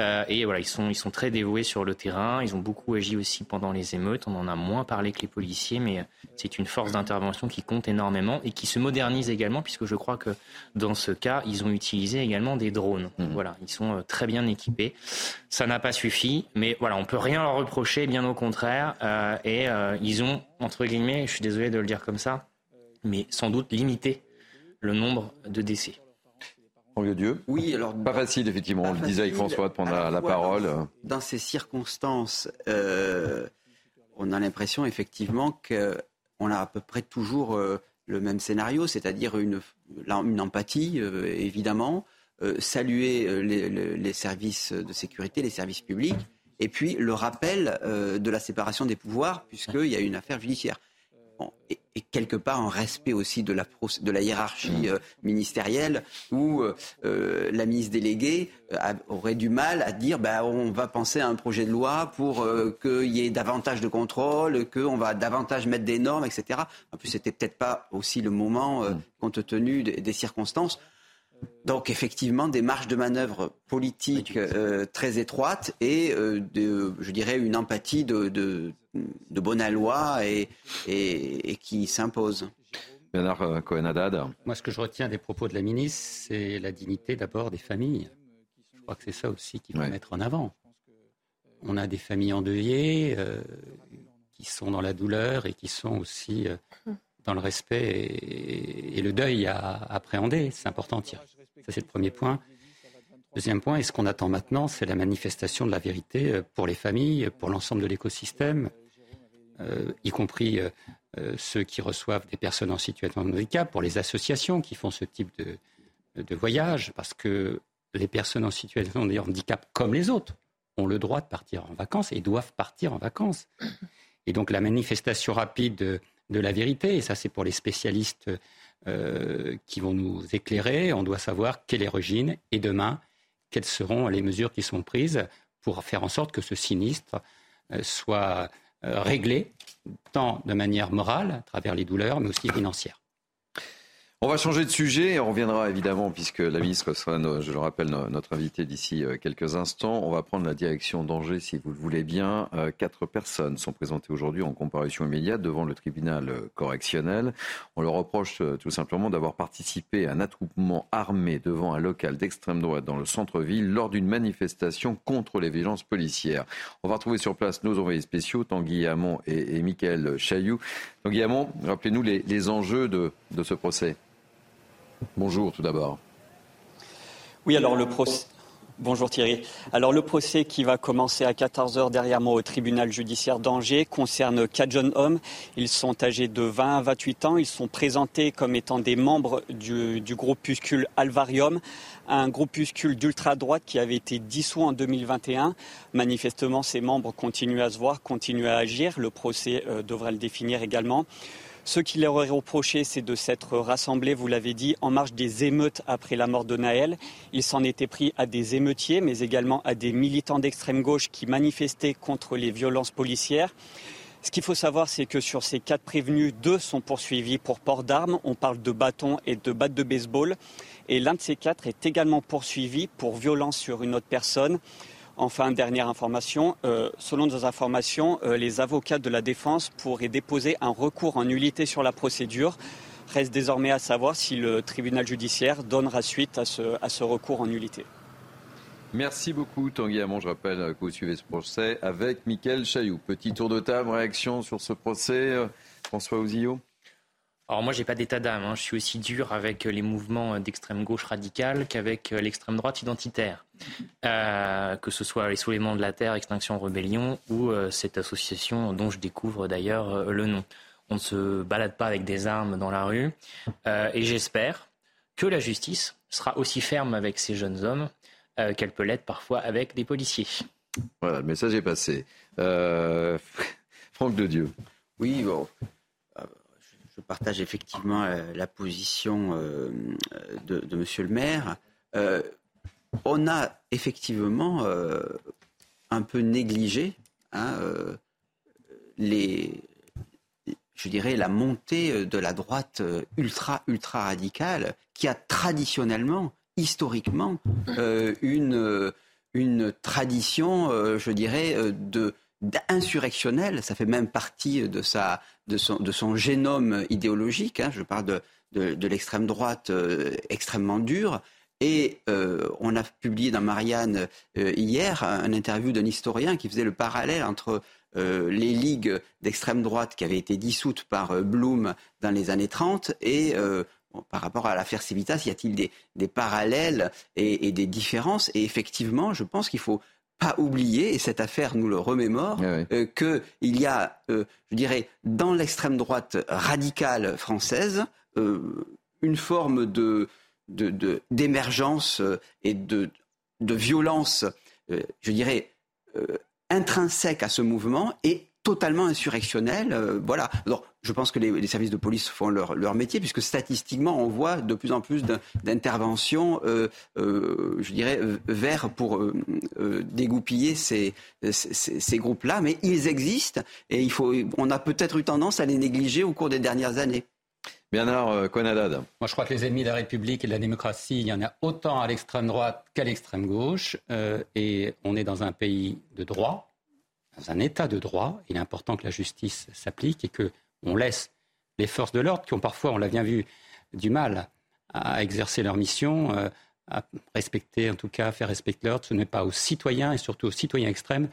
Euh, et voilà, ils sont, ils sont très dévoués sur le terrain. Ils ont beaucoup agi aussi pendant les émeutes. On en a moins parlé que les policiers, mais c'est une force d'intervention qui compte énormément et qui se modernise également, puisque je crois que dans ce cas, ils ont utilisé également des drones. Mmh. Voilà, ils sont très bien équipés. Ça n'a pas suffi, mais voilà, on peut rien leur reprocher, bien au contraire. et ils ont entre guillemets, je suis désolé de le dire comme ça, mais sans doute limiter le nombre de décès. Dieu. Oui, alors pas facile effectivement. on le disait avec François de prendre la, parole. Dans, ces circonstances, euh, on a l'impression effectivement qu'on a à peu près toujours euh, le même scénario, c'est-à-dire une, une empathie euh, évidemment, saluer les, les, services de sécurité, les services publics, et puis le rappel euh, de la séparation des pouvoirs, puisqu'il y a une affaire judiciaire. et, quelque part un respect aussi de la, de la hiérarchie euh, ministérielle, où euh, la ministre déléguée aurait du mal à dire ben, on va penser à un projet de loi pour qu'il y ait davantage de contrôle, qu'on va davantage mettre des normes, etc. En plus, c'était peut-être pas aussi le moment, compte tenu des circonstances. Donc effectivement, des marges de manœuvre politiques euh, très étroites et, euh, je dirais, une empathie de, de, de bonne loi et, et, qui s'impose. Bernard euh, Cohen-Haddad. Moi, ce que je retiens des propos de la ministre, c'est la dignité d'abord des familles. Je crois que c'est ça aussi qu'il faut mettre en avant. On a des familles endeuillées qui sont dans la douleur et qui sont aussi dans le respect et, le deuil à appréhender. C'est important, Thierry. Ça, c'est le premier point. Deuxième point, et ce qu'on attend maintenant, c'est la manifestation de la vérité euh, pour les familles, pour l'ensemble de l'écosystème, euh, y compris euh, ceux qui reçoivent des personnes en situation de handicap, pour les associations qui font ce type de, de voyage, parce que les personnes en situation de handicap, comme les autres, ont le droit de partir en vacances et doivent partir en vacances. Et donc la manifestation rapide de, de la vérité, et ça c'est pour les spécialistes euh, qui vont nous éclairer. On doit savoir quelle est l'origine et demain, quelles seront les mesures qui sont prises pour faire en sorte que ce sinistre euh, soit euh, réglé, tant de manière morale, à travers les douleurs, mais aussi financière. On va changer de sujet et on reviendra évidemment, puisque la ministre sera, je le rappelle, notre invité d'ici euh, quelques instants. On va prendre la direction d'Angers, si vous le voulez bien. Euh, quatre personnes sont présentées aujourd'hui en comparution immédiate devant le tribunal euh, correctionnel. On leur reproche tout simplement d'avoir participé à un attroupement armé devant un local d'extrême droite dans le centre-ville lors d'une manifestation contre les violences policières. On va retrouver sur place nos envoyés spéciaux, Tanguy Hamon et, et Michael Chailloux. Tanguy Hamon, rappelez-nous les, enjeux de ce procès. Bonjour tout d'abord. Oui, alors le procès. Bonjour Thierry. Alors le procès qui va commencer à 14h derrière moi au tribunal judiciaire d'Angers concerne quatre jeunes hommes. Ils sont âgés de 20 à 28 ans. Ils sont présentés comme étant des membres du, du groupuscule Alvarium, un groupuscule d'ultra-droite qui avait été dissous en 2021. Manifestement, ces membres continuent à se voir, continuent à agir. Le procès euh, devrait le définir également. Ce qui leur est reproché, c'est de s'être rassemblés, vous l'avez dit, en marge des émeutes après la mort de Naël. Ils s'en étaient pris à des émeutiers, mais également à des militants d'extrême gauche qui manifestaient contre les violences policières. Ce qu'il faut savoir, c'est que sur ces quatre prévenus, deux sont poursuivis pour port d'armes. On parle de bâtons et de battes de baseball. Et l'un de ces quatre est également poursuivi pour violence sur une autre personne. Enfin, dernière information, euh, selon nos informations, euh, les avocats de la défense pourraient déposer un recours en nullité sur la procédure. Reste désormais à savoir si le tribunal judiciaire donnera suite à ce, recours en nullité. Merci beaucoup Tanguy Hamon. Je rappelle que vous suivez ce procès avec Mickaël Chailloux. Petit tour de table, réaction sur ce procès. Euh, François Ouzillot alors moi, j'ai pas d'état d'âme. Hein. Je suis aussi dur avec les mouvements d'extrême gauche radicale qu'avec l'extrême droite identitaire. Euh, que ce soit les Soulèvements de la Terre, Extinction Rébellion ou euh, cette association dont je découvre d'ailleurs euh, le nom. On ne se balade pas avec des armes dans la rue. et j'espère que la justice sera aussi ferme avec ces jeunes hommes qu'elle peut l'être parfois avec des policiers. Voilà, le message est passé. Franck de Dieu. Oui, bon, je partage effectivement euh, la position euh, de, de, Monsieur le maire. Euh, on a effectivement un peu négligé hein, les. je dirais, la montée de la droite ultra, ultra radicale qui a traditionnellement, historiquement, une, une tradition, je dirais, de insurrectionnelle. Ça fait même partie de, sa, de, son, de son génome idéologique. Hein. Je parle de, de, l'extrême droite extrêmement dure. Et euh, on a publié dans Marianne euh, hier un interview d'un historien qui faisait le parallèle entre euh, les ligues d'extrême droite qui avaient été dissoutes par Blum dans les années 30 et par rapport à l'affaire Civitas, y a-t-il des, parallèles et, des différences? Et effectivement, je pense qu'il faut pas oublier, et cette affaire nous le remémore, ah qu'il y a, je dirais, dans l'extrême droite radicale française, une forme de, d'émergence de, et de, de violence, euh, je dirais, euh, intrinsèque à ce mouvement et totalement insurrectionnel. Euh, voilà. Alors, je pense que les, services de police font leur, leur, métier, puisque statistiquement, on voit de plus en plus d'interventions, je dirais, vers pour dégoupiller ces, ces, ces groupes-là. Mais ils existent et il faut, on a peut-être eu tendance à les négliger au cours des dernières années. Bernard euh, Conadad. Moi, je crois que les ennemis de la République et de la démocratie, il y en a autant à l'extrême droite qu'à l'extrême gauche. Euh, et on est dans un pays de droit, dans un état de droit. Il est important que la justice s'applique et qu'on laisse les forces de l'ordre, qui ont parfois, on l'a bien vu, du mal à exercer leur mission, euh, à respecter, en tout cas, à faire respecter l'ordre. Ce n'est pas aux citoyens et surtout aux citoyens extrêmes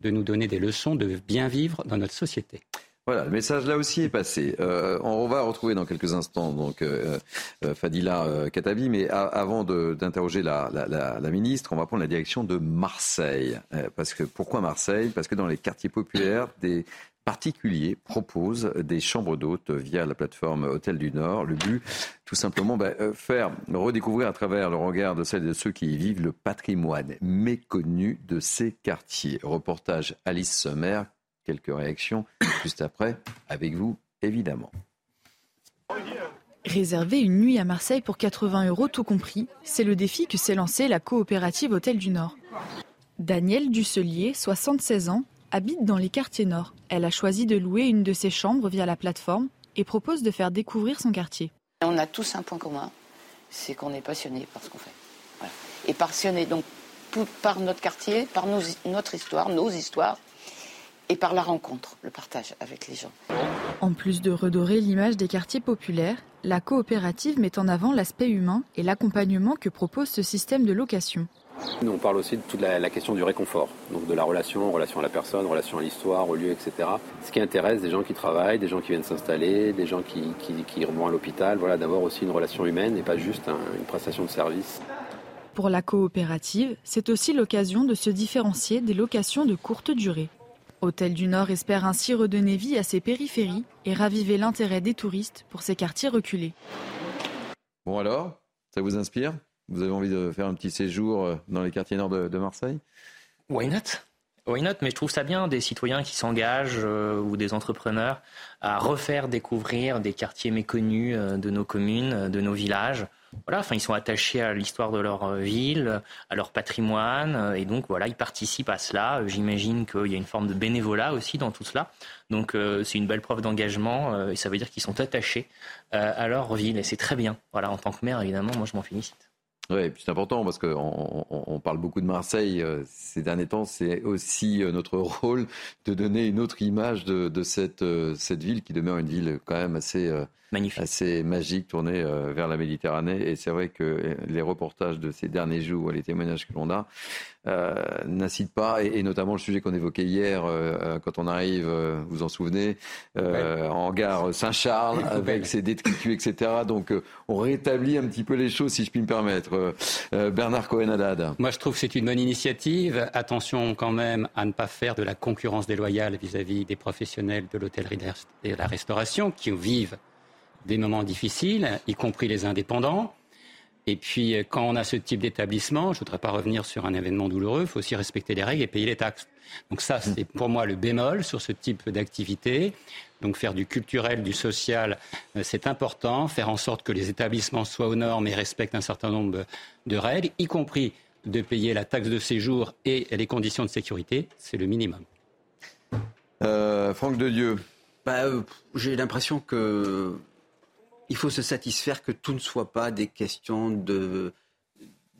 de nous donner des leçons de bien vivre dans notre société. Voilà, le message là aussi est passé. Euh, on va retrouver dans quelques instants donc euh, euh, Fadila Katabi, mais avant d'interroger la, la, ministre, on va prendre la direction de Marseille. parce que pourquoi Marseille? Parce que dans les quartiers populaires, des particuliers proposent des chambres d'hôtes via la plateforme Hôtel du Nord. Le but, tout simplement, bah, faire redécouvrir à travers le regard de celles et de ceux qui y vivent le patrimoine méconnu de ces quartiers. Reportage Alice Sommer, quelques réactions juste après, avec vous, évidemment. Réserver une nuit à Marseille pour 80 euros tout compris, c'est le défi que s'est lancé la coopérative Hôtel du Nord. Danielle Dusselier, 76 ans, habite dans les quartiers nord. Elle a choisi de louer une de ses chambres via la plateforme et propose de faire découvrir son quartier. On a tous un point commun, c'est qu'on est passionné par ce qu'on fait. Et passionné donc par notre quartier, par notre histoire, nos histoires, et par la rencontre, le partage avec les gens. En plus de redorer l'image des quartiers populaires, la coopérative met en avant l'aspect humain et l'accompagnement que propose ce système de location. Nous, on parle aussi de toute la, question du réconfort, donc de la relation, relation à la personne, relation à l'histoire, au lieu, etc. Ce qui intéresse des gens qui travaillent, des gens qui viennent s'installer, des gens qui, qui, vont à l'hôpital, voilà, d'avoir aussi une relation humaine et pas juste une prestation de service. Pour la coopérative, c'est aussi l'occasion de se différencier des locations de courte durée. Hôtel du Nord espère ainsi redonner vie à ses périphéries et raviver l'intérêt des touristes pour ces quartiers reculés. Bon alors, ça vous inspire? Vous avez envie de faire un petit séjour euh, dans les quartiers nord de, Marseille? Why not? Why not? Mais je trouve ça bien des citoyens qui s'engagent euh, ou des entrepreneurs à refaire découvrir des quartiers méconnus euh, de nos communes, de nos villages voilà, enfin, ils sont attachés à l'histoire de leur euh, ville, à leur patrimoine, euh, et donc voilà, ils participent à cela. J'imagine qu'il y a une forme de bénévolat aussi dans tout cela. Donc euh, c'est une belle preuve d'engagement, et ça veut dire qu'ils sont attachés à leur ville, et c'est très bien. Voilà, en tant que maire, évidemment, moi je m'en félicite. Oui, c'est important parce qu'on on, parle beaucoup de Marseille ces derniers temps. C'est aussi notre rôle de donner une autre image de, cette ville qui demeure une ville quand même assez Magnifique. assez magique, tourné euh, vers la Méditerranée. Et c'est vrai que les reportages de ces derniers jours, les témoignages que l'on a, euh, n'incitent pas, et, notamment le sujet qu'on évoquait hier, euh, quand on arrive, vous vous en souvenez, en gare Saint-Charles, avec ses détritus, etc. Donc on rétablit un petit peu les choses, si je puis me permettre. Bernard Cohen-Haddad. Moi, je trouve que c'est une bonne initiative. Attention quand même à ne pas faire de la concurrence déloyale vis-à-vis des professionnels de l'hôtellerie et de la restauration qui vivent des moments difficiles, y compris les indépendants. Et puis, euh, quand on a ce type d'établissement, je ne voudrais pas revenir sur un événement douloureux, il faut aussi respecter les règles et payer les taxes. Donc ça, c'est pour moi le bémol sur ce type d'activité. Donc faire du culturel, du social, euh, c'est important. Faire en sorte que les établissements soient aux normes et respectent un certain nombre de règles, y compris de payer la taxe de séjour et les conditions de sécurité, c'est le minimum. Euh, Franck de Dieu, bah, euh, J'ai l'impression que il faut se satisfaire que tout ne soit pas des questions de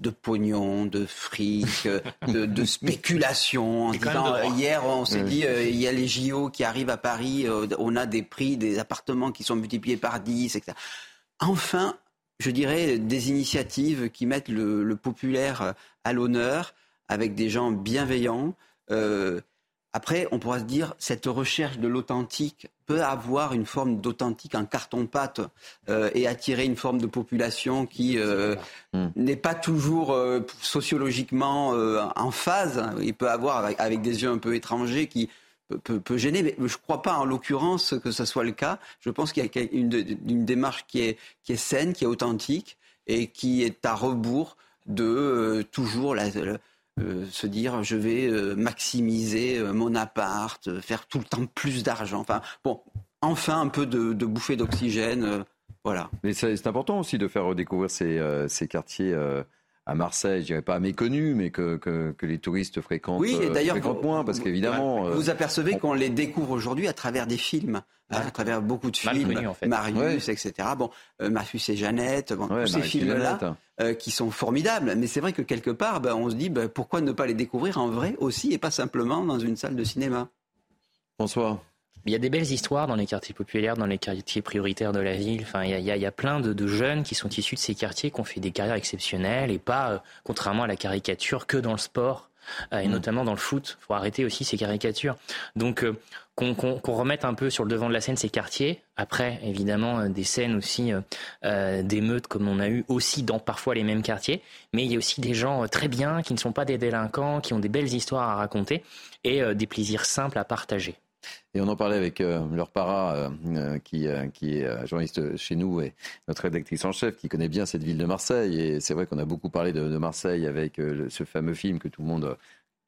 de pognon, de fric, de, de spéculation. En disant, euh, hier, on s'est dit, euh, il y a les JO qui arrivent à Paris, on a des prix des appartements qui sont multipliés par 10, etc. Enfin, je dirais, des initiatives qui mettent le, le populaire à l'honneur, avec des gens bienveillants. Euh, après, on pourra se dire, cette recherche de l'authentique peut avoir une forme d'authentique en carton-pâte euh, et attirer une forme de population qui euh, hmm. n'est pas toujours euh, sociologiquement en phase. Il peut avoir avec, des yeux un peu étrangers qui peut, gêner, mais je ne crois pas en l'occurrence que ce soit le cas. Je pense qu'il y a une, une, démarche qui est, qui est saine, qui est authentique et qui est à rebours de toujours la, euh, se dire je vais euh, maximiser euh, mon appart, faire tout le temps plus d'argent. Enfin, bon, enfin un peu de, bouffée d'oxygène. voilà. Mais c'est important aussi de faire redécouvrir ces, ces quartiers à Marseille, je dirais pas méconnus, mais que, que, les touristes fréquentent, oui, et d'ailleurs, moins, parce qu'évidemment... Vous, apercevez qu'on les découvre aujourd'hui à travers des films, hein, à travers beaucoup de films, Marius, etc. Bon, Marius et Jeannette, bon, tous ces films-là, euh, qui sont formidables. Mais c'est vrai que quelque part, ben, on se dit ben, pourquoi ne pas les découvrir en vrai aussi et pas simplement dans une salle de cinéma? François il y a des belles histoires dans les quartiers populaires, dans les quartiers prioritaires de la ville. Enfin, il y a, plein de, jeunes qui sont issus de ces quartiers, qui ont fait des carrières exceptionnelles et pas, euh, contrairement à la caricature, que dans le sport euh, et mm. notamment dans le foot. Il faut arrêter aussi ces caricatures. Donc, qu'on remette un peu sur le devant de la scène ces quartiers. Après, évidemment, euh, des scènes aussi euh, euh, d'émeutes comme on a eu aussi dans parfois les mêmes quartiers. Mais il y a aussi des gens très bien qui ne sont pas des délinquants, qui ont des belles histoires à raconter et des plaisirs simples à partager. Et on en parlait avec leur para, qui, qui, est journaliste chez nous et notre rédactrice en chef, qui connaît bien cette ville de Marseille. Et c'est vrai qu'on a beaucoup parlé de, Marseille avec ce fameux film que tout le monde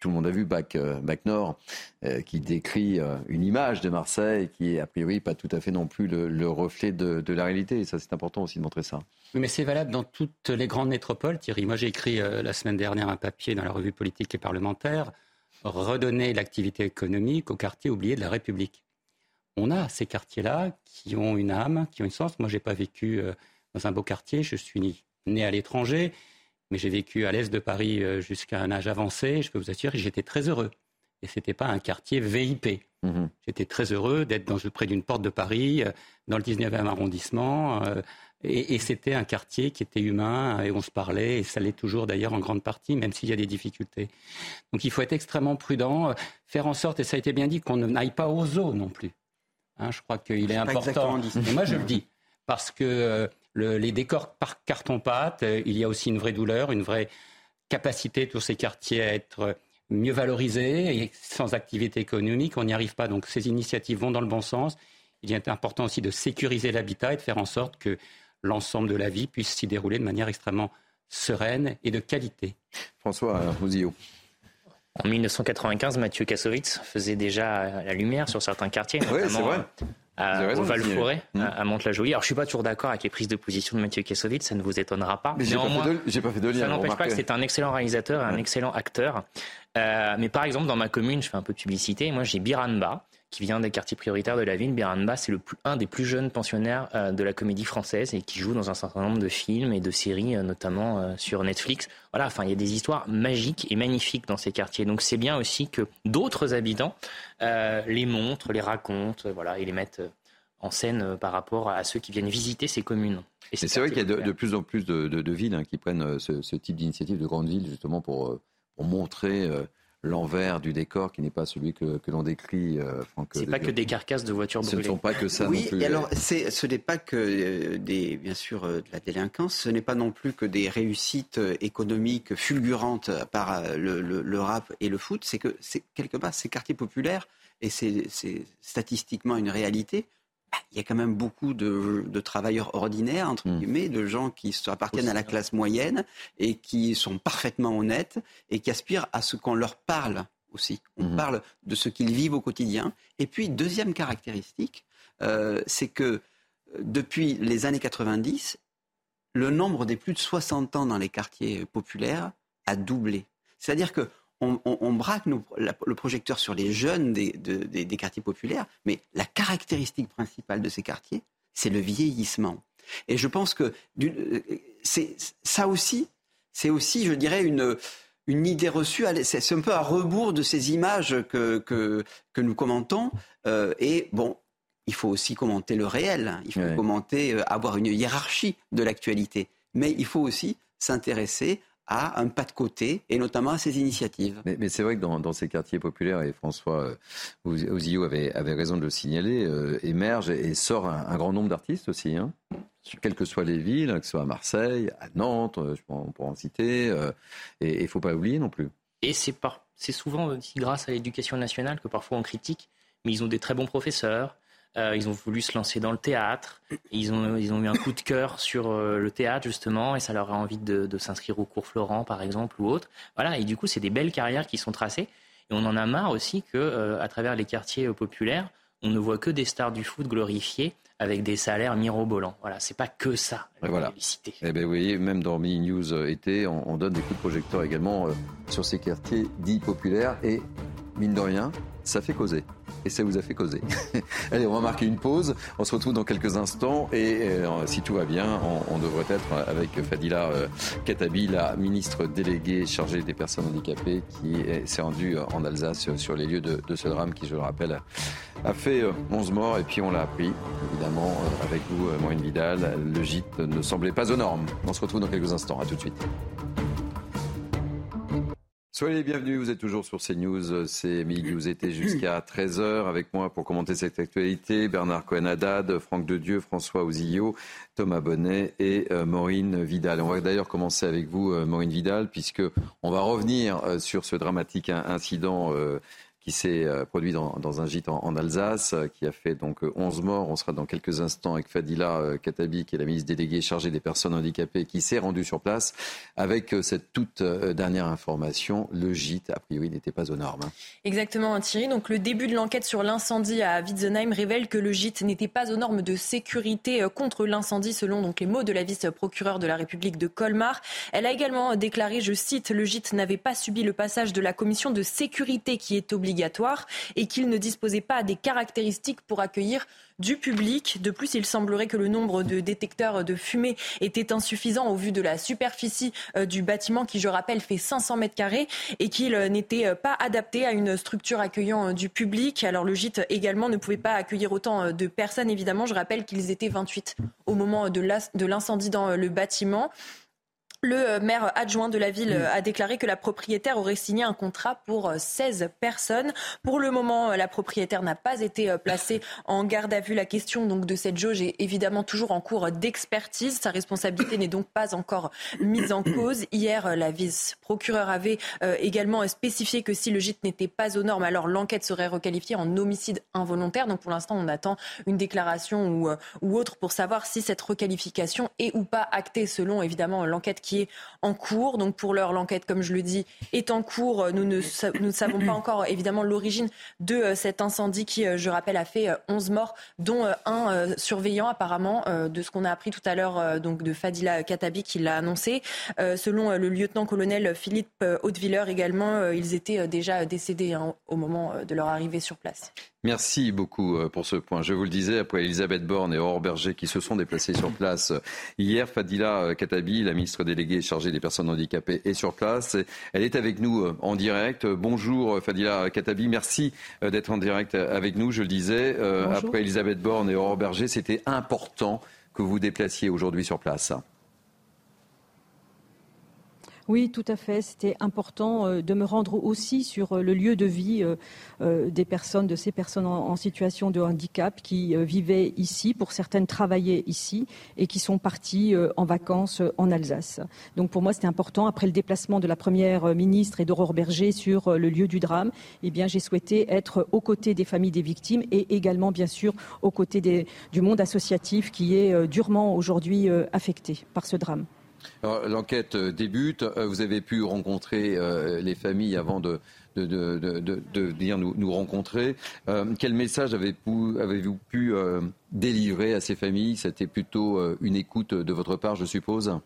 tout le monde a vu Bac, euh, Nord, euh, qui décrit euh, une image de Marseille qui est a priori pas tout à fait non plus le, reflet de, la réalité. Et ça, c'est important aussi de montrer ça. Mais c'est valable dans toutes les grandes métropoles, Thierry. Moi, j'ai écrit la semaine dernière un papier dans la revue politique et parlementaire, redonner l'activité économique aux quartiers oubliés de la République. On a ces quartiers-là qui ont une âme, qui ont une sens. Moi, j'ai pas vécu dans un beau quartier. Je suis né à l'étranger mais j'ai vécu à l'est de Paris euh, jusqu'à un âge avancé. Je peux vous assurer, j'étais très heureux. Et ce n'était pas un quartier VIP. Mhm. J'étais très heureux d'être près d'une porte de Paris, euh, dans le 19e arrondissement. Euh, et, c'était un quartier qui était humain et on se parlait, et ça l'est toujours d'ailleurs en grande partie, même s'il y a des difficultés. Donc il faut être extrêmement prudent, faire en sorte, et ça a été bien dit, qu'on n'aille pas aux eaux non plus. Hein, je crois qu'il est, important. Et moi je le dis, parce que les décors par carton-pâte. Euh, il y a aussi une vraie douleur, une vraie capacité de tous ces quartiers à être mieux valorisés. Et sans activité économique, on n'y arrive pas. Donc ces initiatives vont dans le bon sens. Il est important aussi de sécuriser l'habitat et de faire en sorte que l'ensemble de la vie puisse s'y dérouler de manière extrêmement sereine et de qualité. François Rousillot. En 1995, Mathieu Kassovitz faisait déjà la lumière sur certains quartiers. Oui, c'est vrai. À, au Val-Forêt, mmh. à, Mantes-la-Jolie. Alors, je suis pas toujours d'accord avec les prises de position de Mathieu Kassovitz, ça ne vous étonnera pas. Mais j'ai pas, pas, fait de lien. Ça n'empêche pas que c'est un excellent réalisateur et un excellent acteur. Euh, mais par exemple, dans ma commune, je fais un peu de publicité. Moi, j'ai Biranba, qui vient des quartiers prioritaires de la ville. Biranba, c'est un des plus jeunes pensionnaires euh, de la comédie française et qui joue dans un certain nombre de films et de séries, euh, notamment euh, sur Netflix. Voilà, enfin, il y a des histoires magiques et magnifiques dans ces quartiers. Donc, c'est bien aussi que d'autres habitants les montrent, les racontent, voilà, et les mettent en scène par rapport à ceux qui viennent visiter ces communes. Et c'est vrai qu'il y a de, plus en plus de, villes hein, qui prennent ce, type d'initiative de grandes villes justement pour, pour montrer l'envers du décor qui n'est pas celui que, l'on décrit, euh, Franck. C'est pas que des carcasses de voitures brûlées. Ce ne sont pas que ça oui, non plus. Et alors, ce n'est pas que euh, des, bien sûr, euh, de la délinquance, ce n'est pas non plus que des réussites économiques fulgurantes par le, rap et le foot, c'est que c'est quelque part ces quartiers populaires, et c'est statistiquement une réalité, il y a quand même beaucoup de, travailleurs ordinaires, entre hmm. guillemets, de gens qui appartiennent à la classe moyenne et qui sont parfaitement honnêtes et qui aspirent à ce qu'on leur parle aussi. On hmm. parle de ce qu'ils vivent au quotidien. Et puis, deuxième caractéristique, euh, c'est que euh, depuis les années 90, le nombre des plus de 60 ans dans les quartiers populaires a doublé. C'est-à-dire que on, braque le projecteur sur les jeunes des, des, quartiers populaires, mais la caractéristique principale de ces quartiers, c'est le vieillissement. Et je pense que c'est ça aussi, c'est aussi, je dirais, une, une idée reçue. C'est un peu à rebours de ces images que, que, que nous commentons. Euh, et bon, il faut aussi commenter le réel. Il faut commenter, euh, avoir une hiérarchie de l'actualité. Mais il faut aussi s'intéresser à un pas de côté, et notamment à ces initiatives. Mais, c'est vrai que dans, ces quartiers populaires, et François euh, Ozio avait, avait raison de le signaler, euh, émerge et, sort un, grand nombre d'artistes aussi, hein, quelles que soient les villes, que ce soit à Marseille, à Nantes, euh, on pourrait en citer, et il ne faut pas oublier non plus. Et c'est souvent aussi grâce à l'éducation nationale que parfois on critique, mais ils ont des très bons professeurs, euh, ils ont voulu se lancer dans le théâtre. Ils ont, ils ont eu un coup de cœur sur euh, le théâtre, justement, et ça leur a envie de, de s'inscrire au cours Florent, par exemple, ou autre. Voilà, et du coup, c'est des belles carrières qui sont tracées. Et on en a marre aussi que, euh, à travers les quartiers populaires, on ne voit que des stars du foot glorifiées avec des salaires mirobolants. Voilà, c'est pas que ça, la voilà. publicité. Eh ben, vous voyez, même dans Mini News été, on, on, donne des coups de projecteur également sur ces quartiers dits populaires. Et mine de rien, ça fait causer. Et ça vous a fait causer. Allez, on va marquer une pause. On se retrouve dans quelques instants. Et euh, si tout va bien, on, devrait être avec Fadila euh, Katabi, la ministre déléguée chargée des personnes handicapées, qui s'est rendue en Alsace sur les lieux de, ce drame qui, je le rappelle, a fait 11 euh, morts. Et puis on l'a appris, évidemment, avec vous, Maureen Vidal. Le gîte ne semblait pas aux normes. On se retrouve dans quelques instants. À tout de suite. Soyez les bienvenus, vous êtes toujours sur CNews, c'est Midi News été jusqu'à 13h avec moi pour commenter cette actualité. Bernard Cohen-Haddad, Franck Dedieu, François Ouzillot, Thomas Bonnet et euh, Maureen Vidal. On va d'ailleurs commencer avec vous, euh, Maureen Vidal, puisque on va revenir euh, sur ce dramatique incident qui s'est euh, produit dans, un gîte en, Alsace, euh, qui a fait donc 11 euh, morts. On sera dans quelques instants avec Fadila Katabi, qui est la ministre déléguée chargée des personnes handicapées, qui s'est rendue sur place avec cette toute dernière information. Le gîte, a priori, n'était pas aux normes. Hein. Exactement, Thierry. Donc le début de l'enquête sur l'incendie à Witzenheim révèle que le gîte n'était pas aux normes de sécurité contre l'incendie, selon donc les mots de la vice-procureure de la République de Colmar. Elle a également déclaré, je cite, le gîte n'avait pas subi le passage de la commission de sécurité qui est et qu'il ne disposait pas des caractéristiques pour accueillir du public. De plus, il semblerait que le nombre de détecteurs de fumée était insuffisant au vu de la superficie euh, du bâtiment qui, je rappelle, fait 500 mètres carrés et qu'il euh, n'était euh, pas adapté à une structure accueillant du public. Alors le gîte également ne pouvait pas accueillir autant de personnes, évidemment. Je rappelle qu'ils étaient 28 au moment de l'incendie dans le bâtiment. Le euh, maire adjoint de la ville euh, a déclaré que la propriétaire aurait signé un contrat pour 16 euh, personnes. Pour le moment, la propriétaire n'a pas été placée en garde à vue. La question donc de cette jauge est évidemment toujours en cours d'expertise. Sa responsabilité n'est donc pas encore mise en cause. Hier, la vice-procureure avait également spécifié que si le gîte n'était pas aux normes, alors l'enquête serait requalifiée en homicide involontaire. Donc pour l'instant, on attend une déclaration ou, ou autre pour savoir si cette requalification est ou pas actée selon évidemment l'enquête qui est en cours. Donc pour l'heure, l'enquête, comme je le dis, est en cours. Nous ne, nous ne savons pas encore évidemment l'origine de euh, cet incendie qui, euh, je rappelle, a fait 11 euh, morts, dont un surveillant apparemment, de ce qu'on a appris tout à l'heure donc de Fadila Katabi qui l'a annoncé. Selon le lieutenant-colonel Philippe Hautevilleur également, ils étaient déjà décédés hein, au moment de leur arrivée sur place. Merci beaucoup euh, pour ce point. Je vous le disais, après Elisabeth Borne et Aurore Berger qui se sont déplacés sur place hier, Fadila euh, Katabi, la ministre déléguée chargée des personnes handicapées, est sur place. Elle est avec nous euh, en direct. Bonjour Fadila Katabi, merci d'être en direct avec nous. Je le disais, après Elisabeth Borne et Aurore Berger, c'était important que vous déplaciez aujourd'hui sur place. Oui, tout à fait. C'était important euh, de me rendre aussi sur euh, le lieu de vie euh, des personnes, de ces personnes en, situation de handicap qui vivaient ici, pour certaines travaillaient ici et qui sont parties en vacances en Alsace. Donc pour moi, c'était important. Après le déplacement de la première ministre et d'Aurore Berger sur le lieu du drame, eh bien, j'ai souhaité être aux côtés des familles des victimes et également, bien sûr, aux côtés du monde associatif qui est durement aujourd'hui affecté par ce drame. L'enquête euh, débute. Euh, vous avez pu rencontrer euh, les familles avant de, venir nous, rencontrer. quel message avez-vous pu délivrer à ces familles? C'était plutôt une écoute de votre part, je suppose?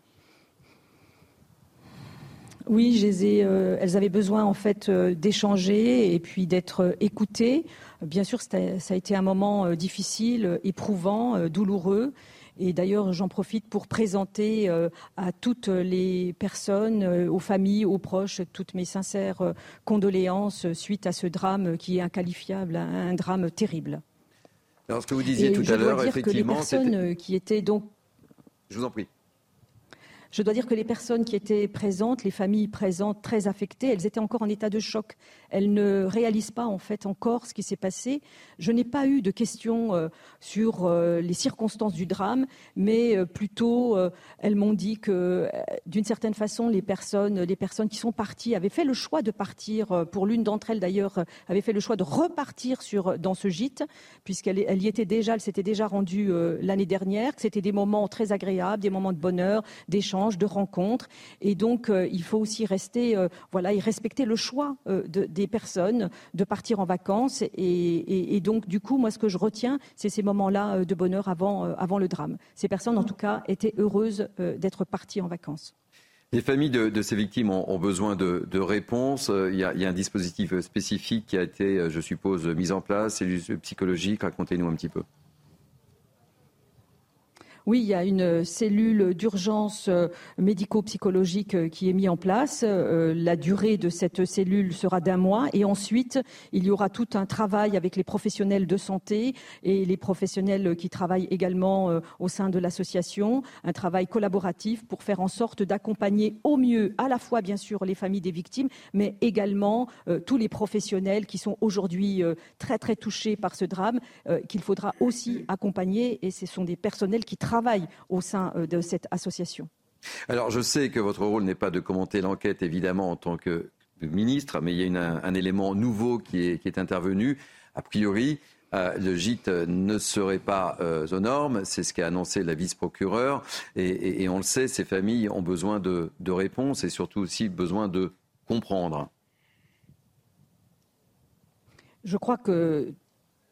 Oui, elles avaient besoin en fait d'échanger et puis d'être écoutées. Bien sûr, ça a été un moment difficile, éprouvant, douloureux. Et d'ailleurs, j'en profite pour présenter euh, à toutes les personnes, euh, aux familles, aux proches, toutes mes sincères euh, condoléances suite à ce drame qui est inqualifiable, un drame terrible. Alors, ce que vous disiez tout à l'heure, effectivement, que les personnes qui étaient donc. Je vous en prie. Je dois dire que les personnes qui étaient présentes, les familles présentes, très affectées, elles étaient encore en état de choc. Elles ne réalisent pas en fait encore ce qui s'est passé. Je n'ai pas eu de questions euh, sur euh, les circonstances du drame, mais euh, plutôt elles m'ont dit que d'une certaine façon, les personnes, les personnes qui sont parties avaient fait le choix de partir. Pour l'une d'entre elles d'ailleurs, avaient fait le choix de repartir dans ce gîte, puisqu'elle elle y était déjà, elle s'était déjà rendue l'année dernière. Que c'était des moments très agréables, des moments de bonheur, d'échange de rencontres. Et donc, euh, il faut aussi rester, euh, voilà, et respecter le choix euh, des personnes de partir en vacances. Et, donc, du coup, moi, ce que je retiens, c'est ces moments-là de bonheur avant, avant le drame. Ces personnes, en tout cas, étaient heureuses d'être parties en vacances. Les familles de, ces victimes ont, besoin de, réponses. Il y, a, un dispositif spécifique qui a été, je suppose, mis en place. C'est psychologique. Racontez-nous un petit peu. Oui, il y a une cellule d'urgence euh, médico-psychologique euh, qui est mise en place. Euh, la durée de cette cellule sera d'un mois. Et ensuite, il y aura tout un travail avec les professionnels de santé et les professionnels qui travaillent également au sein de l'association, un travail collaboratif pour faire en sorte d'accompagner au mieux à la fois bien sûr les familles des victimes, mais également tous les professionnels qui sont aujourd'hui très très touchés par ce drame qu'il faudra aussi accompagner. Et ce sont des personnels qui travaillent travail au sein euh, de cette association. Alors je sais que votre rôle n'est pas de commenter l'enquête évidemment en tant que ministre, mais il y a un élément nouveau qui est, qui est, intervenu. A priori, euh, le gîte ne serait pas euh, aux normes, c'est ce qu'a annoncé la vice-procureure, et, on le sait, ces familles ont besoin de, de réponses et surtout aussi besoin de comprendre. Je crois que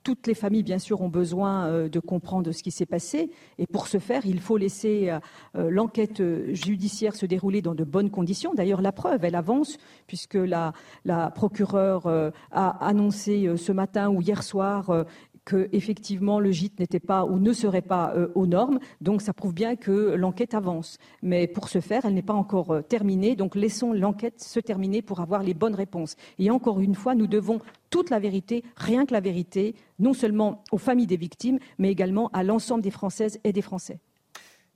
toutes les familles, bien sûr, ont besoin euh, de comprendre ce qui s'est passé. Et pour ce faire, il faut laisser euh, euh, l'enquête judiciaire se dérouler dans de bonnes conditions. D'ailleurs, la preuve, elle avance, puisque la, la procureure a annoncé ce matin ou hier soir que effectivement le gîte n'était pas ou ne serait pas euh, aux normes. Donc ça prouve bien que l'enquête avance. Mais pour ce faire, elle n'est pas encore euh, terminée. Donc laissons l'enquête se terminer pour avoir les bonnes réponses. Et encore une fois, nous devons toute la vérité, rien que la vérité, non seulement aux familles des victimes, mais également à l'ensemble des Françaises et des Français.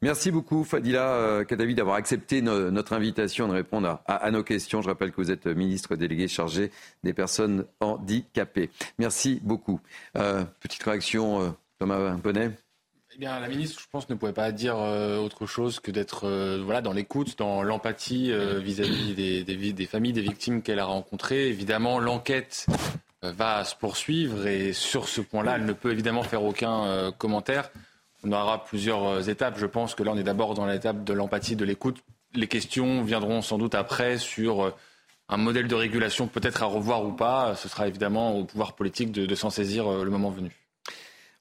Merci beaucoup Fadila euh, Kadavi d'avoir accepté notre invitation de répondre à, nos questions. Je rappelle que vous êtes ministre délégué chargé des personnes handicapées. Merci beaucoup. Euh, petite réaction, euh, Thomas Bonnet eh bien, la ministre, je pense, ne pouvait pas dire autre chose que d'être voilà, dans l'écoute, dans l'empathie vis-à-vis des, des, familles des victimes qu'elle a rencontrées. Évidemment, l'enquête va se poursuivre et sur ce point-là, elle ne peut évidemment faire aucun commentaire. On aura plusieurs euh, étapes. Je pense que là, on est d'abord dans l'étape de l'empathie, de l'écoute. Les questions viendront sans doute après sur euh, un modèle de régulation peut-être à revoir ou pas. Ce sera évidemment au pouvoir politique de, s'en saisir euh, le moment venu.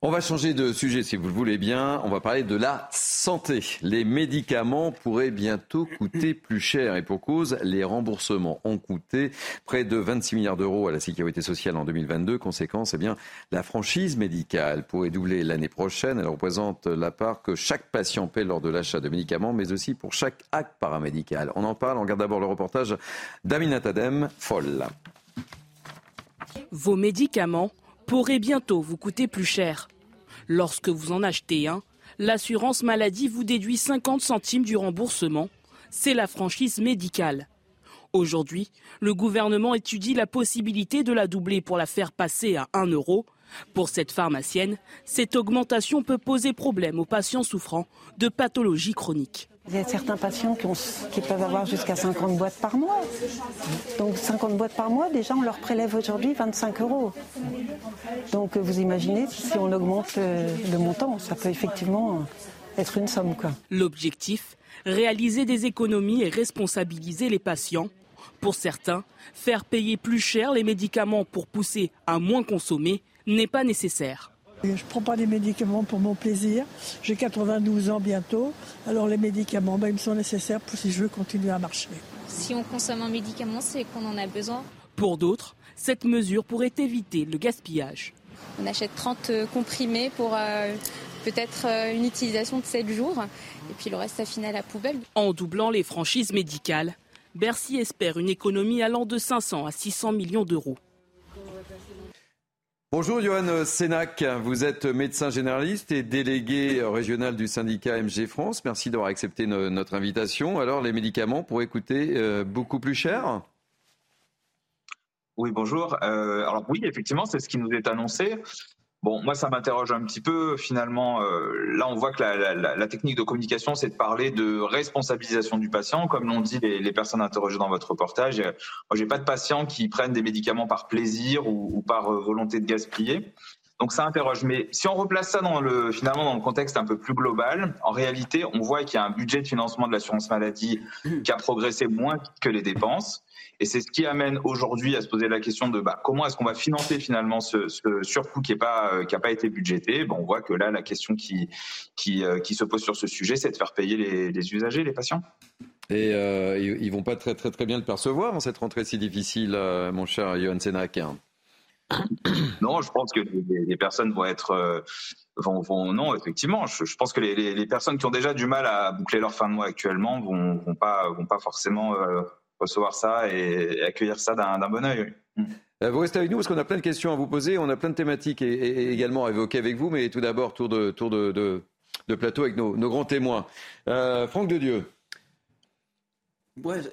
On va changer de sujet si vous le voulez bien. On va parler de la santé. Les médicaments pourraient bientôt coûter plus cher et pour cause, les remboursements ont coûté près de 26 milliards d'euros à la sécurité sociale en 2022. Conséquence, eh bien, la franchise médicale pourrait doubler l'année prochaine. Elle représente la part que chaque patient paie lors de l'achat de médicaments, mais aussi pour chaque acte paramédical. On en parle. On regarde d'abord le reportage d'Aminatadem Folle. Vos médicaments pourrait bientôt vous coûter plus cher. Lorsque vous en achetez un, l'assurance maladie vous déduit 50 centimes du remboursement. C'est la franchise médicale. Aujourd'hui, le gouvernement étudie la possibilité de la doubler pour la faire passer à 1 euro. Pour cette pharmacienne, cette augmentation peut poser problème aux patients souffrant de pathologies chroniques. Il y a certains patients qui, peuvent avoir jusqu'à 50 boîtes par mois. Donc 50 boîtes par mois, déjà on leur prélève aujourd'hui 25 euros. Donc vous imaginez, si on augmente le, montant, ça peut effectivement être une somme. L'objectif, réaliser des économies et responsabiliser les patients. Pour certains, faire payer plus cher les médicaments pour pousser à moins consommer n'est pas nécessaire. Je ne prends pas des médicaments pour mon plaisir. J'ai 92 ans bientôt. Alors les médicaments, ben, ils me sont nécessaires pour si je veux continuer à marcher. Si on consomme un médicament, c'est qu'on en a besoin. Pour d'autres, cette mesure pourrait éviter le gaspillage. On achète 30 comprimés pour euh, peut-être euh, une utilisation de 7 jours, et puis le reste, ça finit à la poubelle. En doublant les franchises médicales, Bercy espère une économie allant de 500 à 600 millions d'euros. Bonjour Johan Sénac, vous êtes médecin généraliste et délégué régional du syndicat MG France. Merci d'avoir accepté notre invitation. Alors les médicaments pourraient coûter euh, beaucoup plus cher? Oui, bonjour. Euh, alors oui, effectivement, c'est ce qui nous est annoncé. Bon, moi, ça m'interroge un petit peu. Finalement, euh, là, on voit que la, technique de communication, c'est de parler de responsabilisation du patient, comme l'ont dit les, personnes interrogées dans votre reportage. Moi, j'ai pas de patients qui prennent des médicaments par plaisir ou, par euh, volonté de gaspiller. Donc ça interroge. Mais si on replace ça dans le, finalement dans le contexte un peu plus global, en réalité, on voit qu'il y a un budget de financement de l'assurance maladie qui a progressé moins que les dépenses. Et c'est ce qui amène aujourd'hui à se poser la question de bah, comment est-ce qu'on va financer finalement ce, ce surcoût qui n'a pas, euh, pas été budgété? Bon, on voit que là, la question qui, qui, euh, qui se pose sur ce sujet, c'est de faire payer les, les usagers, les patients. Et euh, ils vont pas très, très, très bien le percevoir en cette rentrée si difficile, euh, mon cher Johan Senak. Non, je pense que les, personnes vont être. Vont, vont, non, effectivement, je, pense que les, les, personnes qui ont déjà du mal à boucler leur fin de mois actuellement vont, vont pas, vont pas forcément recevoir ça et, accueillir ça d'un bon oeil. Mm. Euh, vous restez avec nous parce qu'on a plein de questions à vous poser, on a plein de thématiques et, également à évoquer avec vous, mais tout d'abord, tour de, tour de, de, plateau avec nos, grands témoins. Euh, Franck de Dieu.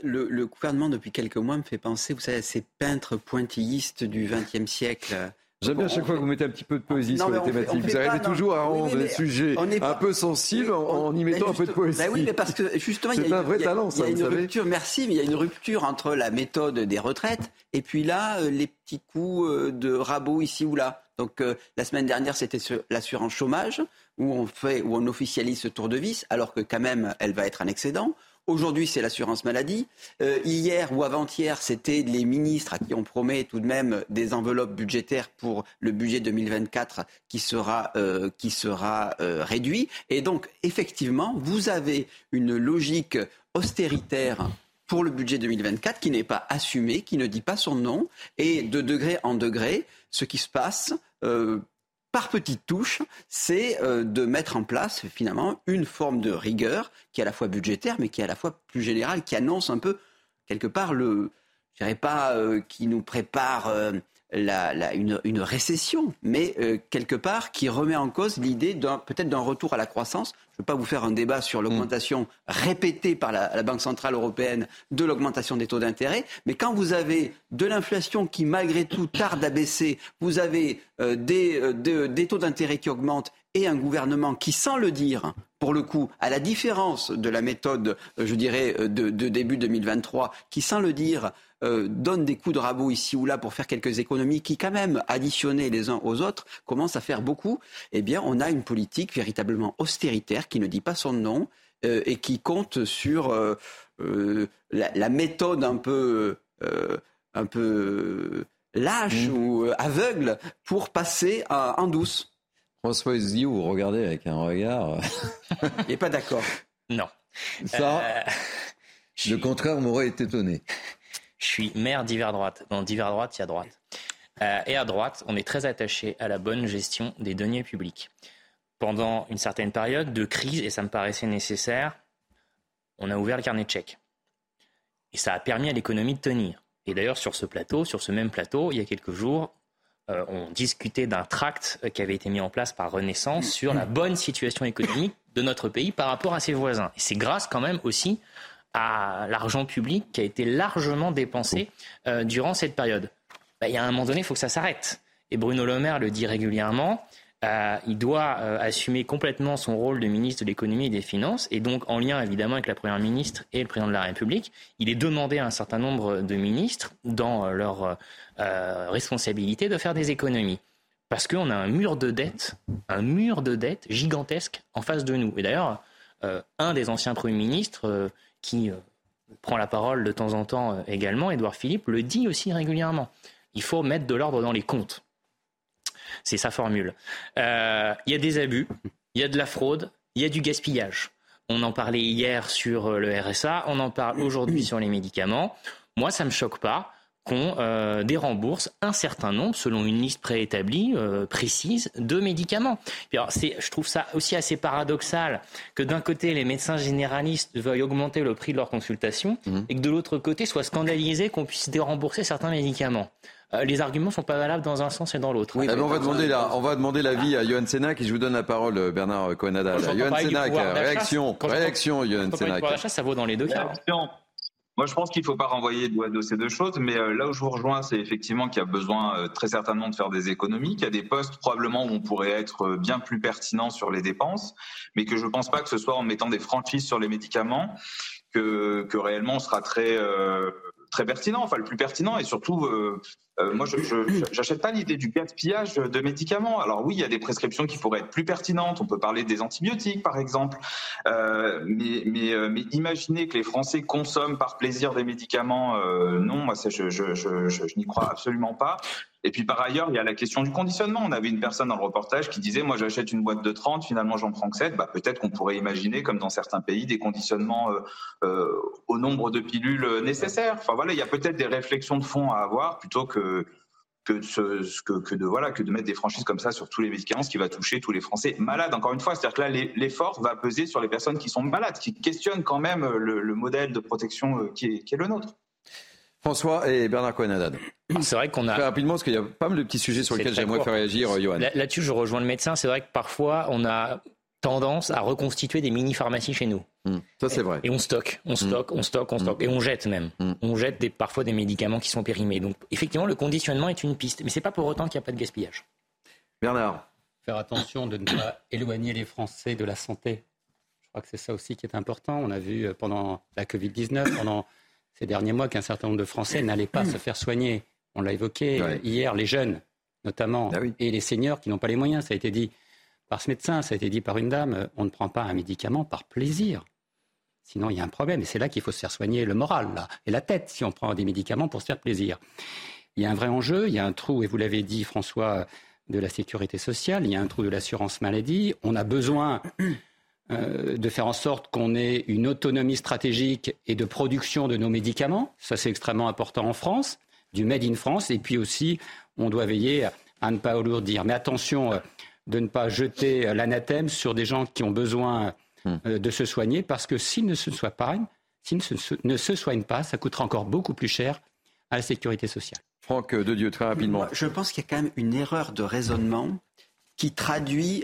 Le, gouvernement, depuis quelques mois, me fait penser, vous savez, à ces peintres pointillistes du XXe siècle J'aime bien à chaque fois que vous mettez un petit peu de poésie sur les thématiques. Vous arrivez toujours à rendre les sujets un peu sensibles en, y mettant un peu de poésie. Ben oui, mais parce que justement, il y a, un vrai talent, ça, il y a une rupture. Merci, mais il y a une rupture entre la méthode des retraites et puis là, euh, les petits coups euh, de rabot ici ou là. Donc euh, la semaine dernière, c'était l'assurance chômage où on fait, où on officialise ce tour de vis, alors que quand même, elle va être un excédent. Aujourd'hui, c'est l'assurance maladie. Euh, hier ou avant-hier, c'était les ministres à qui on promet tout de même des enveloppes budgétaires pour le budget 2024 qui sera, euh, qui sera euh, réduit. Et donc, effectivement, vous avez une logique austéritaire pour le budget 2024 qui n'est pas assumé, qui ne dit pas son nom. Et de degré en degré, ce qui se passe par petites touches, c'est euh, de mettre en place finalement une forme de rigueur qui est à la fois budgétaire, mais qui est à la fois plus générale, qui annonce un peu quelque part le, je dirais pas, euh, qui nous prépare euh, une, récession, mais quelque part qui remet en cause l'idée peut-être d'un retour à la croissance. Je ne veux pas vous faire un débat sur l'augmentation répétée par la, Banque Centrale Européenne de l'augmentation des taux d'intérêt, mais quand vous avez de l'inflation qui malgré tout tarde à baisser, vous avez euh, euh, des, taux d'intérêt qui augmentent et un gouvernement qui, sans le dire, pour le coup, à la différence de la méthode, je dirais, de, de début 2023, qui, sans le dire, euh, donne des coups de rabot ici ou là pour faire quelques économies qui, quand même, additionnées les uns aux autres, commencent à faire beaucoup, eh bien, on a une politique véritablement austéritaire qui ne dit pas son nom euh, et qui compte sur euh, la, méthode un peu, un peu lâche mmh. ou aveugle pour passer en douce. François vous regardez avec un regard. Il n'est pas d'accord. Non. Ça, le contraire m'aurait été étonné. Je suis maire d'hiver droite. Dans d'hiver droite, il y a droite. Euh, et à droite, on est très attaché à la bonne gestion des deniers publics. Pendant une certaine période de crise, et ça me paraissait nécessaire, on a ouvert le carnet de chèques. Et ça a permis à l'économie de tenir. Et d'ailleurs, sur ce plateau, sur ce même plateau, il y a quelques jours, euh, on discutait d'un tract qui avait été mis en place par Renaissance sur la bonne situation économique de notre pays par rapport à ses voisins. Et c'est grâce quand même aussi à l'argent public qui a été largement dépensé euh, durant cette période. Bah, il y a un moment donné, il faut que ça s'arrête. Et Bruno Le Maire le dit régulièrement. Euh, il doit euh, assumer complètement son rôle de ministre de l'économie et des finances, et donc en lien évidemment avec la première ministre et le président de la République, il est demandé à un certain nombre de ministres, dans leur responsabilité, de faire des économies, parce qu'on a un mur de dette, un mur de dette gigantesque en face de nous. Et d'ailleurs, un des anciens premiers ministres qui euh, prend la parole de temps en temps euh, également, Édouard Philippe, le dit aussi régulièrement. Il faut mettre de l'ordre dans les comptes. C'est sa formule. Euh, il y a des abus, il y a de la fraude, il y a du gaspillage. On en parlait hier sur euh, le RSA, on en parle aujourd'hui sur les médicaments. Moi, ça me choque pas qu'on euh, dérembourse un certain nombre, selon une liste préétablie, euh, précise, de médicaments. alors, je trouve ça aussi assez paradoxal que d'un côté, les médecins généralistes veuillent augmenter le prix de leur consultation mhm. et que de l'autre côté, soient scandalisés qu'on puisse dérembourser certains médicaments. Euh, les arguments ne sont pas valables dans un sens et dans l'autre. Oui, on, va demander la, on va demander l'avis à Johan Senac et je vous donne la parole, euh, Bernard Cohenada. Johan Senac, réaction, réaction, Johan Senac. ça vaut dans les deux cas. Moi, je pense qu'il ne faut pas renvoyer de ces deux choses, mais euh, là où je vous rejoins, c'est effectivement qu'il y a besoin très certainement de faire des économies, qu'il y a des postes probablement où on pourrait être bien plus pertinent sur les dépenses, mais que je ne pense pas que ce soit en mettant des franchises sur les médicaments que, que réellement on sera très très pertinent, enfin le plus pertinent, et surtout, euh, euh, moi, je n'achète pas l'idée du gaspillage de médicaments. Alors oui, il y a des prescriptions qui pourraient être plus pertinentes. On peut parler des antibiotiques, par exemple, euh, mais, mais, mais, imaginez que les Français consomment par plaisir des médicaments, non, moi, je, n'y crois absolument pas. Et puis par ailleurs, il y a la question du conditionnement. On avait une personne dans le reportage qui disait Moi, j'achète une boîte de 30, finalement, j'en prends que 7. Bah, Peut-être qu'on pourrait imaginer, comme dans certains pays, des conditionnements euh, euh, au nombre de pilules nécessaires. Enfin voilà, il y a peut-être des réflexions de fond à avoir plutôt que. Que de, que, que, de, voilà, que de mettre des franchises comme ça sur tous les médicaments, ce qui va toucher tous les Français malades. Encore une fois, c'est-à-dire que là, l'effort va peser sur les personnes qui sont malades, qui questionnent quand même le, modèle de protection euh, qui est, qui est le nôtre. François et Bernard cohen C'est vrai qu'on a. Très rapidement, parce qu'il y a pas mal de petits sujets sur lesquels j'aimerais faire réagir, euh, Johan. Là-dessus, je rejoins le médecin. C'est vrai que parfois, on a tendance à reconstituer des mini-pharmacies chez nous. Hmm. Ça, c'est vrai. Et on stocke, on hmm. stocke, on stocke, on stocke. Hmm. Et on jette même. On jette des, parfois des médicaments qui sont périmés. Donc, effectivement, le conditionnement est une piste. Mais c'est pas pour autant qu'il n'y a pas de gaspillage. Bernard. Faire attention de ne pas éloigner les Français de la santé. Je crois que c'est ça aussi qui est important. On a vu euh, pendant la Covid-19, pendant ces derniers mois qu'un certain nombre de Français n'allaient pas se faire soigner. On l'a évoqué hier, les jeunes notamment, ah et les seniors qui n'ont pas les moyens. Ça a été dit par ce médecin, ça a été dit par une dame, on ne prend pas un médicament par plaisir. Sinon, il y a un problème. Et c'est là qu'il faut se faire soigner le moral là, et la tête si on prend des médicaments pour se faire plaisir. Il y a un vrai enjeu, il y a un trou, et vous l'avez dit, François, de la sécurité sociale, il y a un trou de l'assurance maladie. On a besoin euh, de faire en sorte qu'on ait une autonomie stratégique et de production de nos médicaments. Ça, c'est extrêmement important en France, du Made in France. Et puis aussi, on doit veiller à ne pas alourdir. Mais attention euh, de ne pas jeter l'anathème sur des gens qui ont besoin hmm. euh, de se soigner, parce que s'ils ne se soignent pas, s'ils ne se, soignent pas, ça coûtera encore beaucoup plus cher à la sécurité sociale. Franck de Dieu, très rapidement. je pense qu'il y a quand même une erreur de raisonnement qui traduit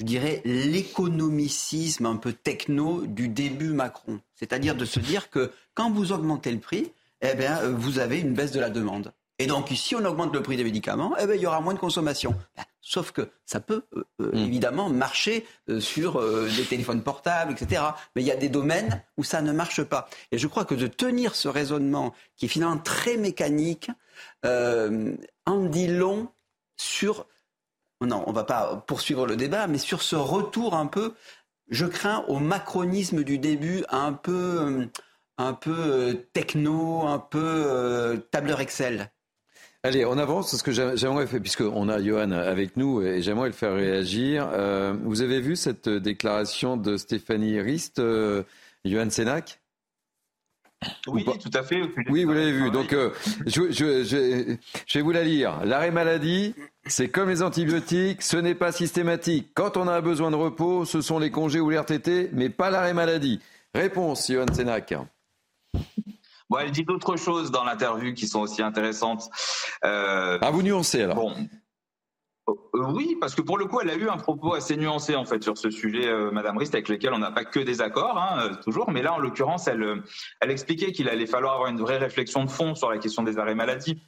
je dirais, l'économicisme un peu techno du début Macron. C'est-à-dire de se dire que quand vous augmentez le prix, eh bien, vous avez une baisse de la demande. Et donc, si on augmente le prix des médicaments, eh bien, il y aura moins de consommation. Ben, sauf que ça peut euh, euh, mm. évidemment marcher euh, sur les téléphones portables, etc. Mais il y a des domaines où ça ne marche pas. Et je crois que de tenir ce raisonnement, qui est finalement très mécanique, en dit long sur non, on ne va pas poursuivre le débat, mais sur ce retour un peu, je crains au macronisme du début, un peu, un peu techno, un peu tableur Excel. Allez, on avance, parce que j'aimerais, puisqu'on a Johan avec nous, et j'aimerais le faire réagir. vous avez vu cette déclaration de Stéphanie Rist, Johan Sénac? Oui, tout à fait. Oui, vous l'avez vu. Donc, euh, je, je, vais vous la lire. L'arrêt maladie, c'est comme les antibiotiques, ce n'est pas systématique. Quand on a besoin de repos, ce sont les congés ou l'RTT, mais pas l'arrêt maladie. Réponse, Johan Sénac. Bon, elle dit d'autres choses dans l'interview qui sont aussi intéressantes. Euh, à vous nuancer alors. Bon, euh, oui, parce que pour le coup, elle a eu un propos assez nuancé en fait sur ce sujet, euh, Madame Rist, avec lequel on n'a pas que des accords, hein, euh, toujours. Mais là, en l'occurrence, elle, elle expliquait qu'il allait falloir avoir une vraie réflexion de fond sur la question des arrêts maladie.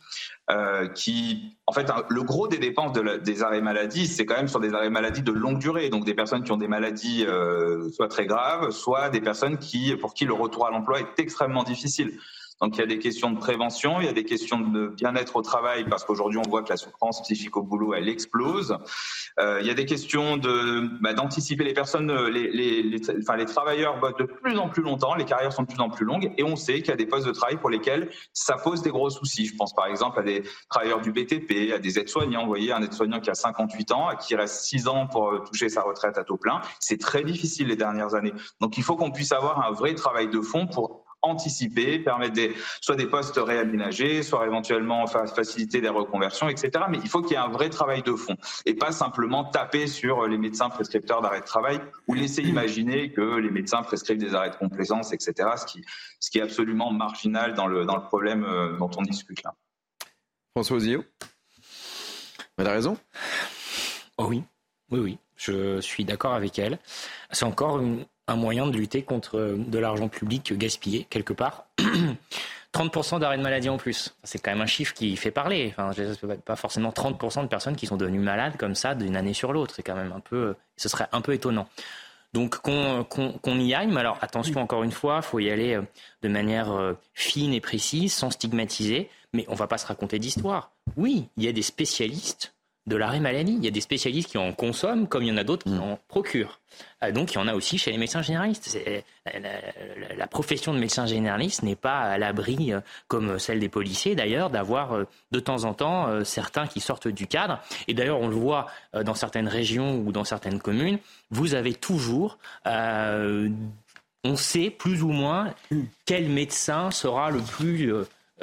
qui, en fait, le gros des dépenses de des arrêts maladie, c'est quand même sur des arrêts maladie de longue durée, donc des personnes qui ont des maladies soit très graves, soit des personnes qui, pour qui le retour à l'emploi est extrêmement difficile. Donc il y a des questions de prévention, il y a des questions de bien-être au travail parce qu'aujourd'hui on voit que la souffrance psychique au boulot elle explose. Euh, il y a des questions de bah, d'anticiper les personnes, les, les, les, enfin, les travailleurs bossent de plus en plus longtemps, les carrières sont de plus en plus longues et on sait qu'il y a des postes de travail pour lesquels ça pose des gros soucis. Je pense par exemple à des travailleurs du BTP, à des aides-soignants. Vous voyez un aide-soignant qui a 58 ans, qui reste 6 ans pour euh, toucher sa retraite à taux plein. C'est très difficile les dernières années. Donc il faut qu'on puisse avoir un vrai travail de fond pour anticiper, permettre des, soit des postes réaménagés, soit éventuellement faciliter des reconversions, etc. Mais il faut qu'il y ait un vrai travail de fond et pas simplement taper sur les médecins prescripteurs d'arrêt de travail ou laisser imaginer que les médecins prescrivent des arrêts de complaisance, etc. Ce qui, ce qui est absolument marginal dans le, dans le problème euh, dont on discute là. François Ozio Elle a raison? Oh oui, oui, oui. Je suis d'accord avec elle. C'est encore un moyen de lutter contre euh, de l'argent public gaspillé quelque part. 30% d'arrêt de maladie en plus. C'est quand même un chiffre qui fait parler. Enfin, pas forcément 30% de personnes qui sont devenues malades comme ça d'une année sur l'autre. C'est quand même un peu, ce serait un peu étonnant. Donc qu'on y aille, mais alors attention encore une fois, faut y aller euh, de manière euh, fine et précise, sans stigmatiser, mais on va pas se raconter d'histoire. Oui, il y a des spécialistes de l'arrêt maladie. Il y a des spécialistes qui en consomment, comme il y en a d'autres qui mm. en procurent. Euh, donc il y en a aussi chez les médecins généralistes. La, profession de médecin généraliste n'est pas à l'abri, euh, comme celle des policiers d'ailleurs, d'avoir euh, de temps en temps certains qui sortent du cadre. Et d'ailleurs on le voit dans certaines régions ou dans certaines communes, vous avez toujours... on sait plus ou moins quel médecin sera le plus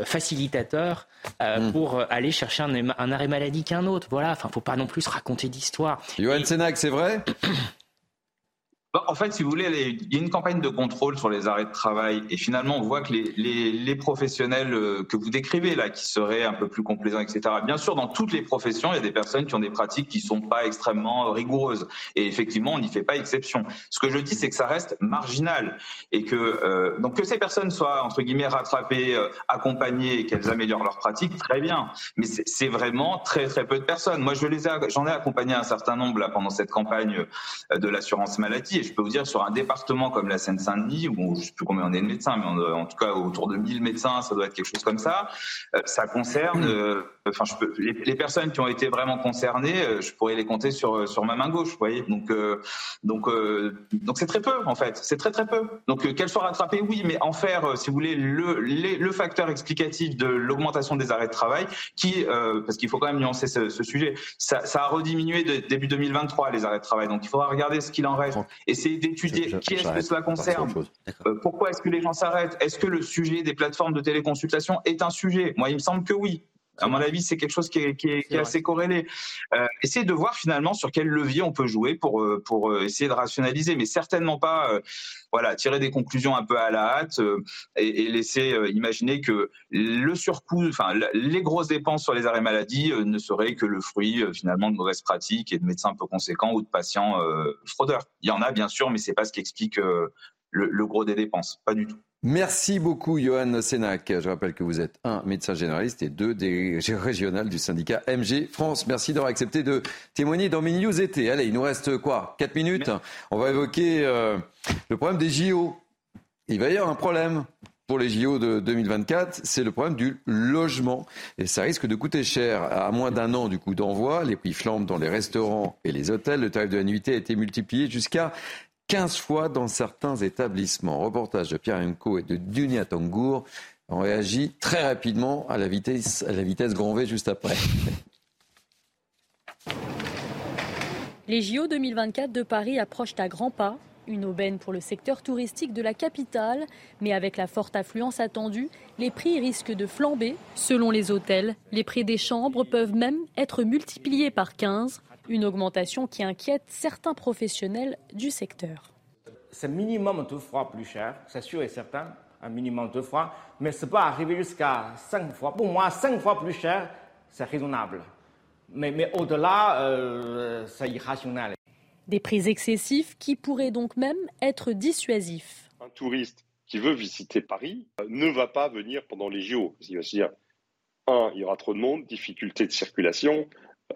facilitateur euh, hmm. pour euh, aller chercher un, un arrêt maladie qu'un autre. Voilà, enfin, faut pas non plus raconter d'histoire. Johan Senac, c'est vrai? en fait, si vous voulez, il y a une campagne de contrôle sur les arrêts de travail et finalement, on voit que les, les, les, professionnels euh, que vous décrivez là, qui seraient un peu plus complaisants, etc. Bien sûr, dans toutes les professions, il y a des personnes qui ont des pratiques qui sont pas extrêmement rigoureuses et effectivement, on n'y fait pas exception. Ce que je dis, c'est que ça reste marginal et que euh, donc que ces personnes soient entre guillemets rattrapées, euh, accompagnées et qu'elles améliorent leurs pratiques, très bien. Mais c'est vraiment très très peu de personnes. Moi, je les ai, j'en ai accompagné un certain nombre là pendant cette campagne euh, de l'assurance maladie je peux vous dire, sur un département comme la Seine-Saint-Denis, où je ne sais plus combien on est de médecins, mais en tout cas autour de 1000 médecins, ça doit être quelque chose comme ça, euh, ça concerne, euh, enfin, je peux, les, personnes qui ont été vraiment concernées, euh, je pourrais les compter sur, sur ma main gauche, vous voyez. Donc, donc, donc c'est très peu, en fait. C'est très, très peu. Donc, qu'elles soient rattrapées, oui, mais en faire, si vous voulez, le, le facteur explicatif de l'augmentation des arrêts de travail, qui, parce qu'il faut quand même nuancer ce, ce sujet, ça, ça, a rediminué de, début 2023, les arrêts de travail. Donc, il faudra regarder ce qu'il en reste essayer d'étudier qui est-ce que cela concerne, euh, pourquoi est-ce que les gens s'arrêtent, est-ce que le sujet des plateformes de téléconsultation est un sujet? Moi, il me semble que oui. À mon avis, c'est quelque chose qui est, qui est, qui est assez corrélé. Euh, essayer de voir finalement sur quel levier on peut jouer pour, euh, pour euh, essayer de rationaliser, mais certainement pas euh, voilà, tirer des conclusions un peu à la hâte et, et, laisser imaginer que le surcoût, enfin les grosses dépenses sur les arrêts maladie ne seraient que le fruit finalement de mauvaises pratiques et de médecins un peu conséquents ou de patients fraudeurs. Il y en a bien sûr, mais c'est pas ce qui explique le, le gros des dépenses, pas du tout. Merci beaucoup, Johan Sénac. Je rappelle que vous êtes un médecin généraliste et deux des régionales du syndicat MG France. Merci d'avoir accepté de témoigner dans Mini News été. Allez, il nous reste quoi? Quatre minutes? On va évoquer euh, le problème des JO. Il va y avoir un problème pour les JO de 2024, c'est le problème du logement. Et ça risque de coûter cher. À moins d'un an du coup d'envoi, les prix flambent dans les restaurants et les hôtels. Le tarif de la nuitée a été multiplié jusqu'à 15 fois dans certains établissements. Reportage de Pierre Emco et de Dunia Tangour. On réagit très rapidement à la vitesse, à la vitesse grand V juste après. Les JO 2024 de Paris approchent à grands pas. Une aubaine pour le secteur touristique de la capitale, mais avec la forte affluence attendue, les prix risquent de flamber. Selon les hôtels, les prix des chambres peuvent même être multipliés par 15 une augmentation qui inquiète certains professionnels du secteur. C'est minimum deux fois plus cher, c'est sûr et certain, un minimum deux fois, mais ce peut arriver jusqu'à cinq fois. Pour moi, cinq fois plus cher, c'est raisonnable. Mais, mais au-delà, euh, c'est irrationnel. Des prix excessifs qui pourraient donc même être dissuasifs. Un touriste qui veut visiter Paris euh, ne va pas venir pendant les JO. Il va se dire, un, il y aura trop de monde, difficulté de circulation,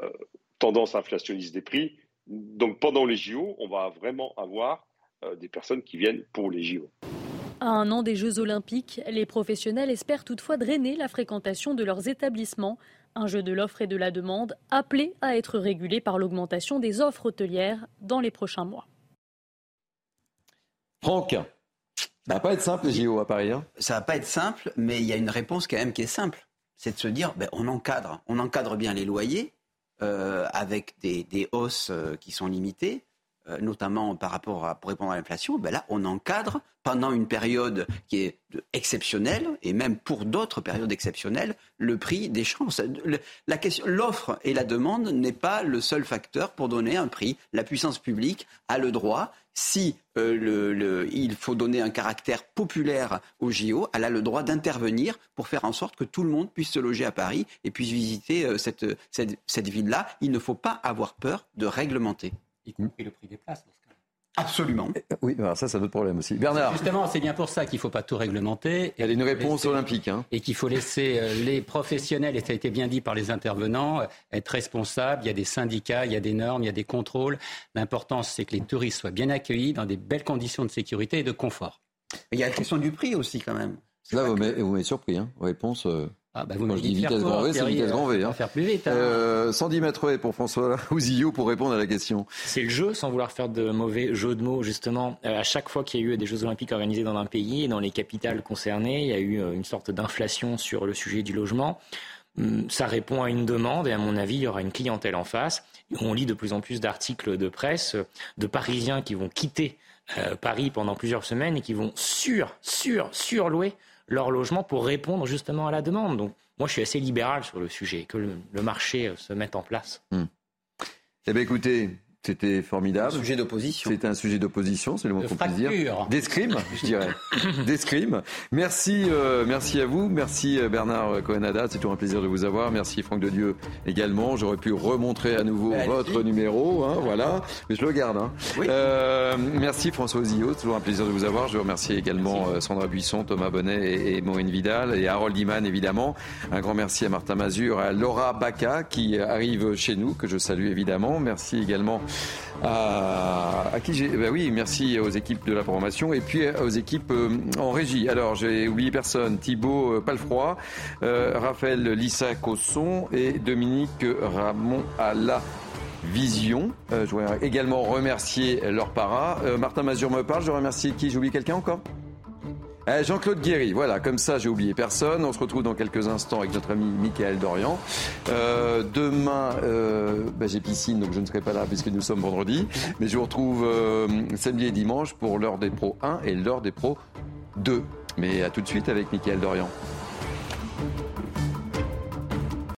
euh, tendance inflationniste des prix. Donc pendant les JO, on va vraiment avoir euh, des personnes qui viennent pour les JO. À un an des Jeux Olympiques, les professionnels espèrent toutefois drainer la fréquentation de leurs établissements. Un jeu de l'offre et de la demande appelé à être régulé par l'augmentation des offres hôtelières dans les prochains mois. Franck, ça va pas être simple les JO à Paris. Hein? Ça va pas être simple, mais il y a une réponse quand même qui est simple. C'est de se dire, ben, on encadre, on encadre bien les loyers euh, avec des, des hausses euh, qui sont limitées. Euh, notamment par rapport à, pour répondre à l'inflation, ben là, on encadre pendant une période qui est exceptionnelle, et même pour d'autres périodes exceptionnelles, le prix des chambres. La question, l'offre et la demande n'est pas le seul facteur pour donner un prix. La puissance publique a le droit, si euh, il faut donner un caractère populaire au JO, elle a le droit d'intervenir pour faire en sorte que tout le monde puisse se loger à Paris et puisse visiter euh, cette, cette ville-là. Il ne faut pas avoir peur de réglementer y compris le prix des places. Absolument. Euh, oui, alors ça, c'est notre problème aussi. Bernard. Justement, c'est bien pour ça qu'il ne faut pas tout réglementer. Il y a une réponse olympique. Hein. Et qu'il faut laisser euh, les professionnels, et ça a été bien dit par les intervenants, euh, être responsables. Il y a des syndicats, il y a des normes, il y a des contrôles. L'important, c'est que les touristes soient bien accueillis dans des belles conditions de sécurité et de confort. Il y a la question du prix aussi, quand même. Là, vous m'avez surpris. Hein. Réponse. Ah bah vous Quand je dis vitesse grand V, c'est vitesse grand V. Hein. Faire plus vite. Hein. Euh, 110 mètres pour François Ouzillot pour répondre à la question. C'est le jeu, sans vouloir faire de mauvais jeux de mots, justement. Euh, à chaque fois qu'il y a eu des Jeux Olympiques organisés dans un pays et dans les capitales concernées, il y a eu euh, une sorte d'inflation sur le sujet du logement. Hum, ça répond à une demande et à mon avis, il y aura une clientèle en face. On lit de plus en plus d'articles de presse de Parisiens qui vont quitter euh, Paris pendant plusieurs semaines et qui vont sur, sur, surlouer leur logement pour répondre justement à la demande. Donc, moi, je suis assez libéral sur le sujet, que le, marché euh, se mette en place. Hmm. Eh bien, écoutez, c'était formidable. Un sujet d'opposition. C'était un sujet d'opposition, c'est le mot qu'on puisse dire. D'escrime, je dirais. D'escrime. Merci, euh, merci à vous. Merci euh, Bernard Cohenada. C'est toujours un plaisir de vous avoir. Merci Franck de Dieu également. J'aurais pu remontrer à nouveau votre numéro, hein, voilà. Mais je le garde. Hein. Euh, merci François. C'est toujours un plaisir de vous avoir. Je remercie également euh, Sandra Buisson, Thomas Bonnet et, et Maureen Vidal et Harold Iman évidemment. Un grand merci à Martin Mazur, à Laura Baca qui arrive chez nous, que je salue évidemment. Merci également à, qui. Bah oui, merci aux équipes de la formation et puis aux équipes euh, en régie. Alors, j'ai oublié personne Thibaut euh, Palfroy, euh, Raphaël Lissa Cosson et Dominique Ramon à la vision. Je voudrais également remercier leur para. Martin Mazur me parle. Je remercie qui? J'ai oublié quelqu'un encore? Euh, Jean-Claude Guéry, voilà, comme ça j'ai oublié personne. On se retrouve dans quelques instants avec notre ami Michael Dorian. Euh, demain, euh, bah, j'ai piscine, donc je ne serai pas là puisque nous sommes vendredi. Mais je vous retrouve euh, samedi et dimanche pour l'heure des pros 1 et l'heure des pros 2. Mais à tout de suite avec Michael Dorian.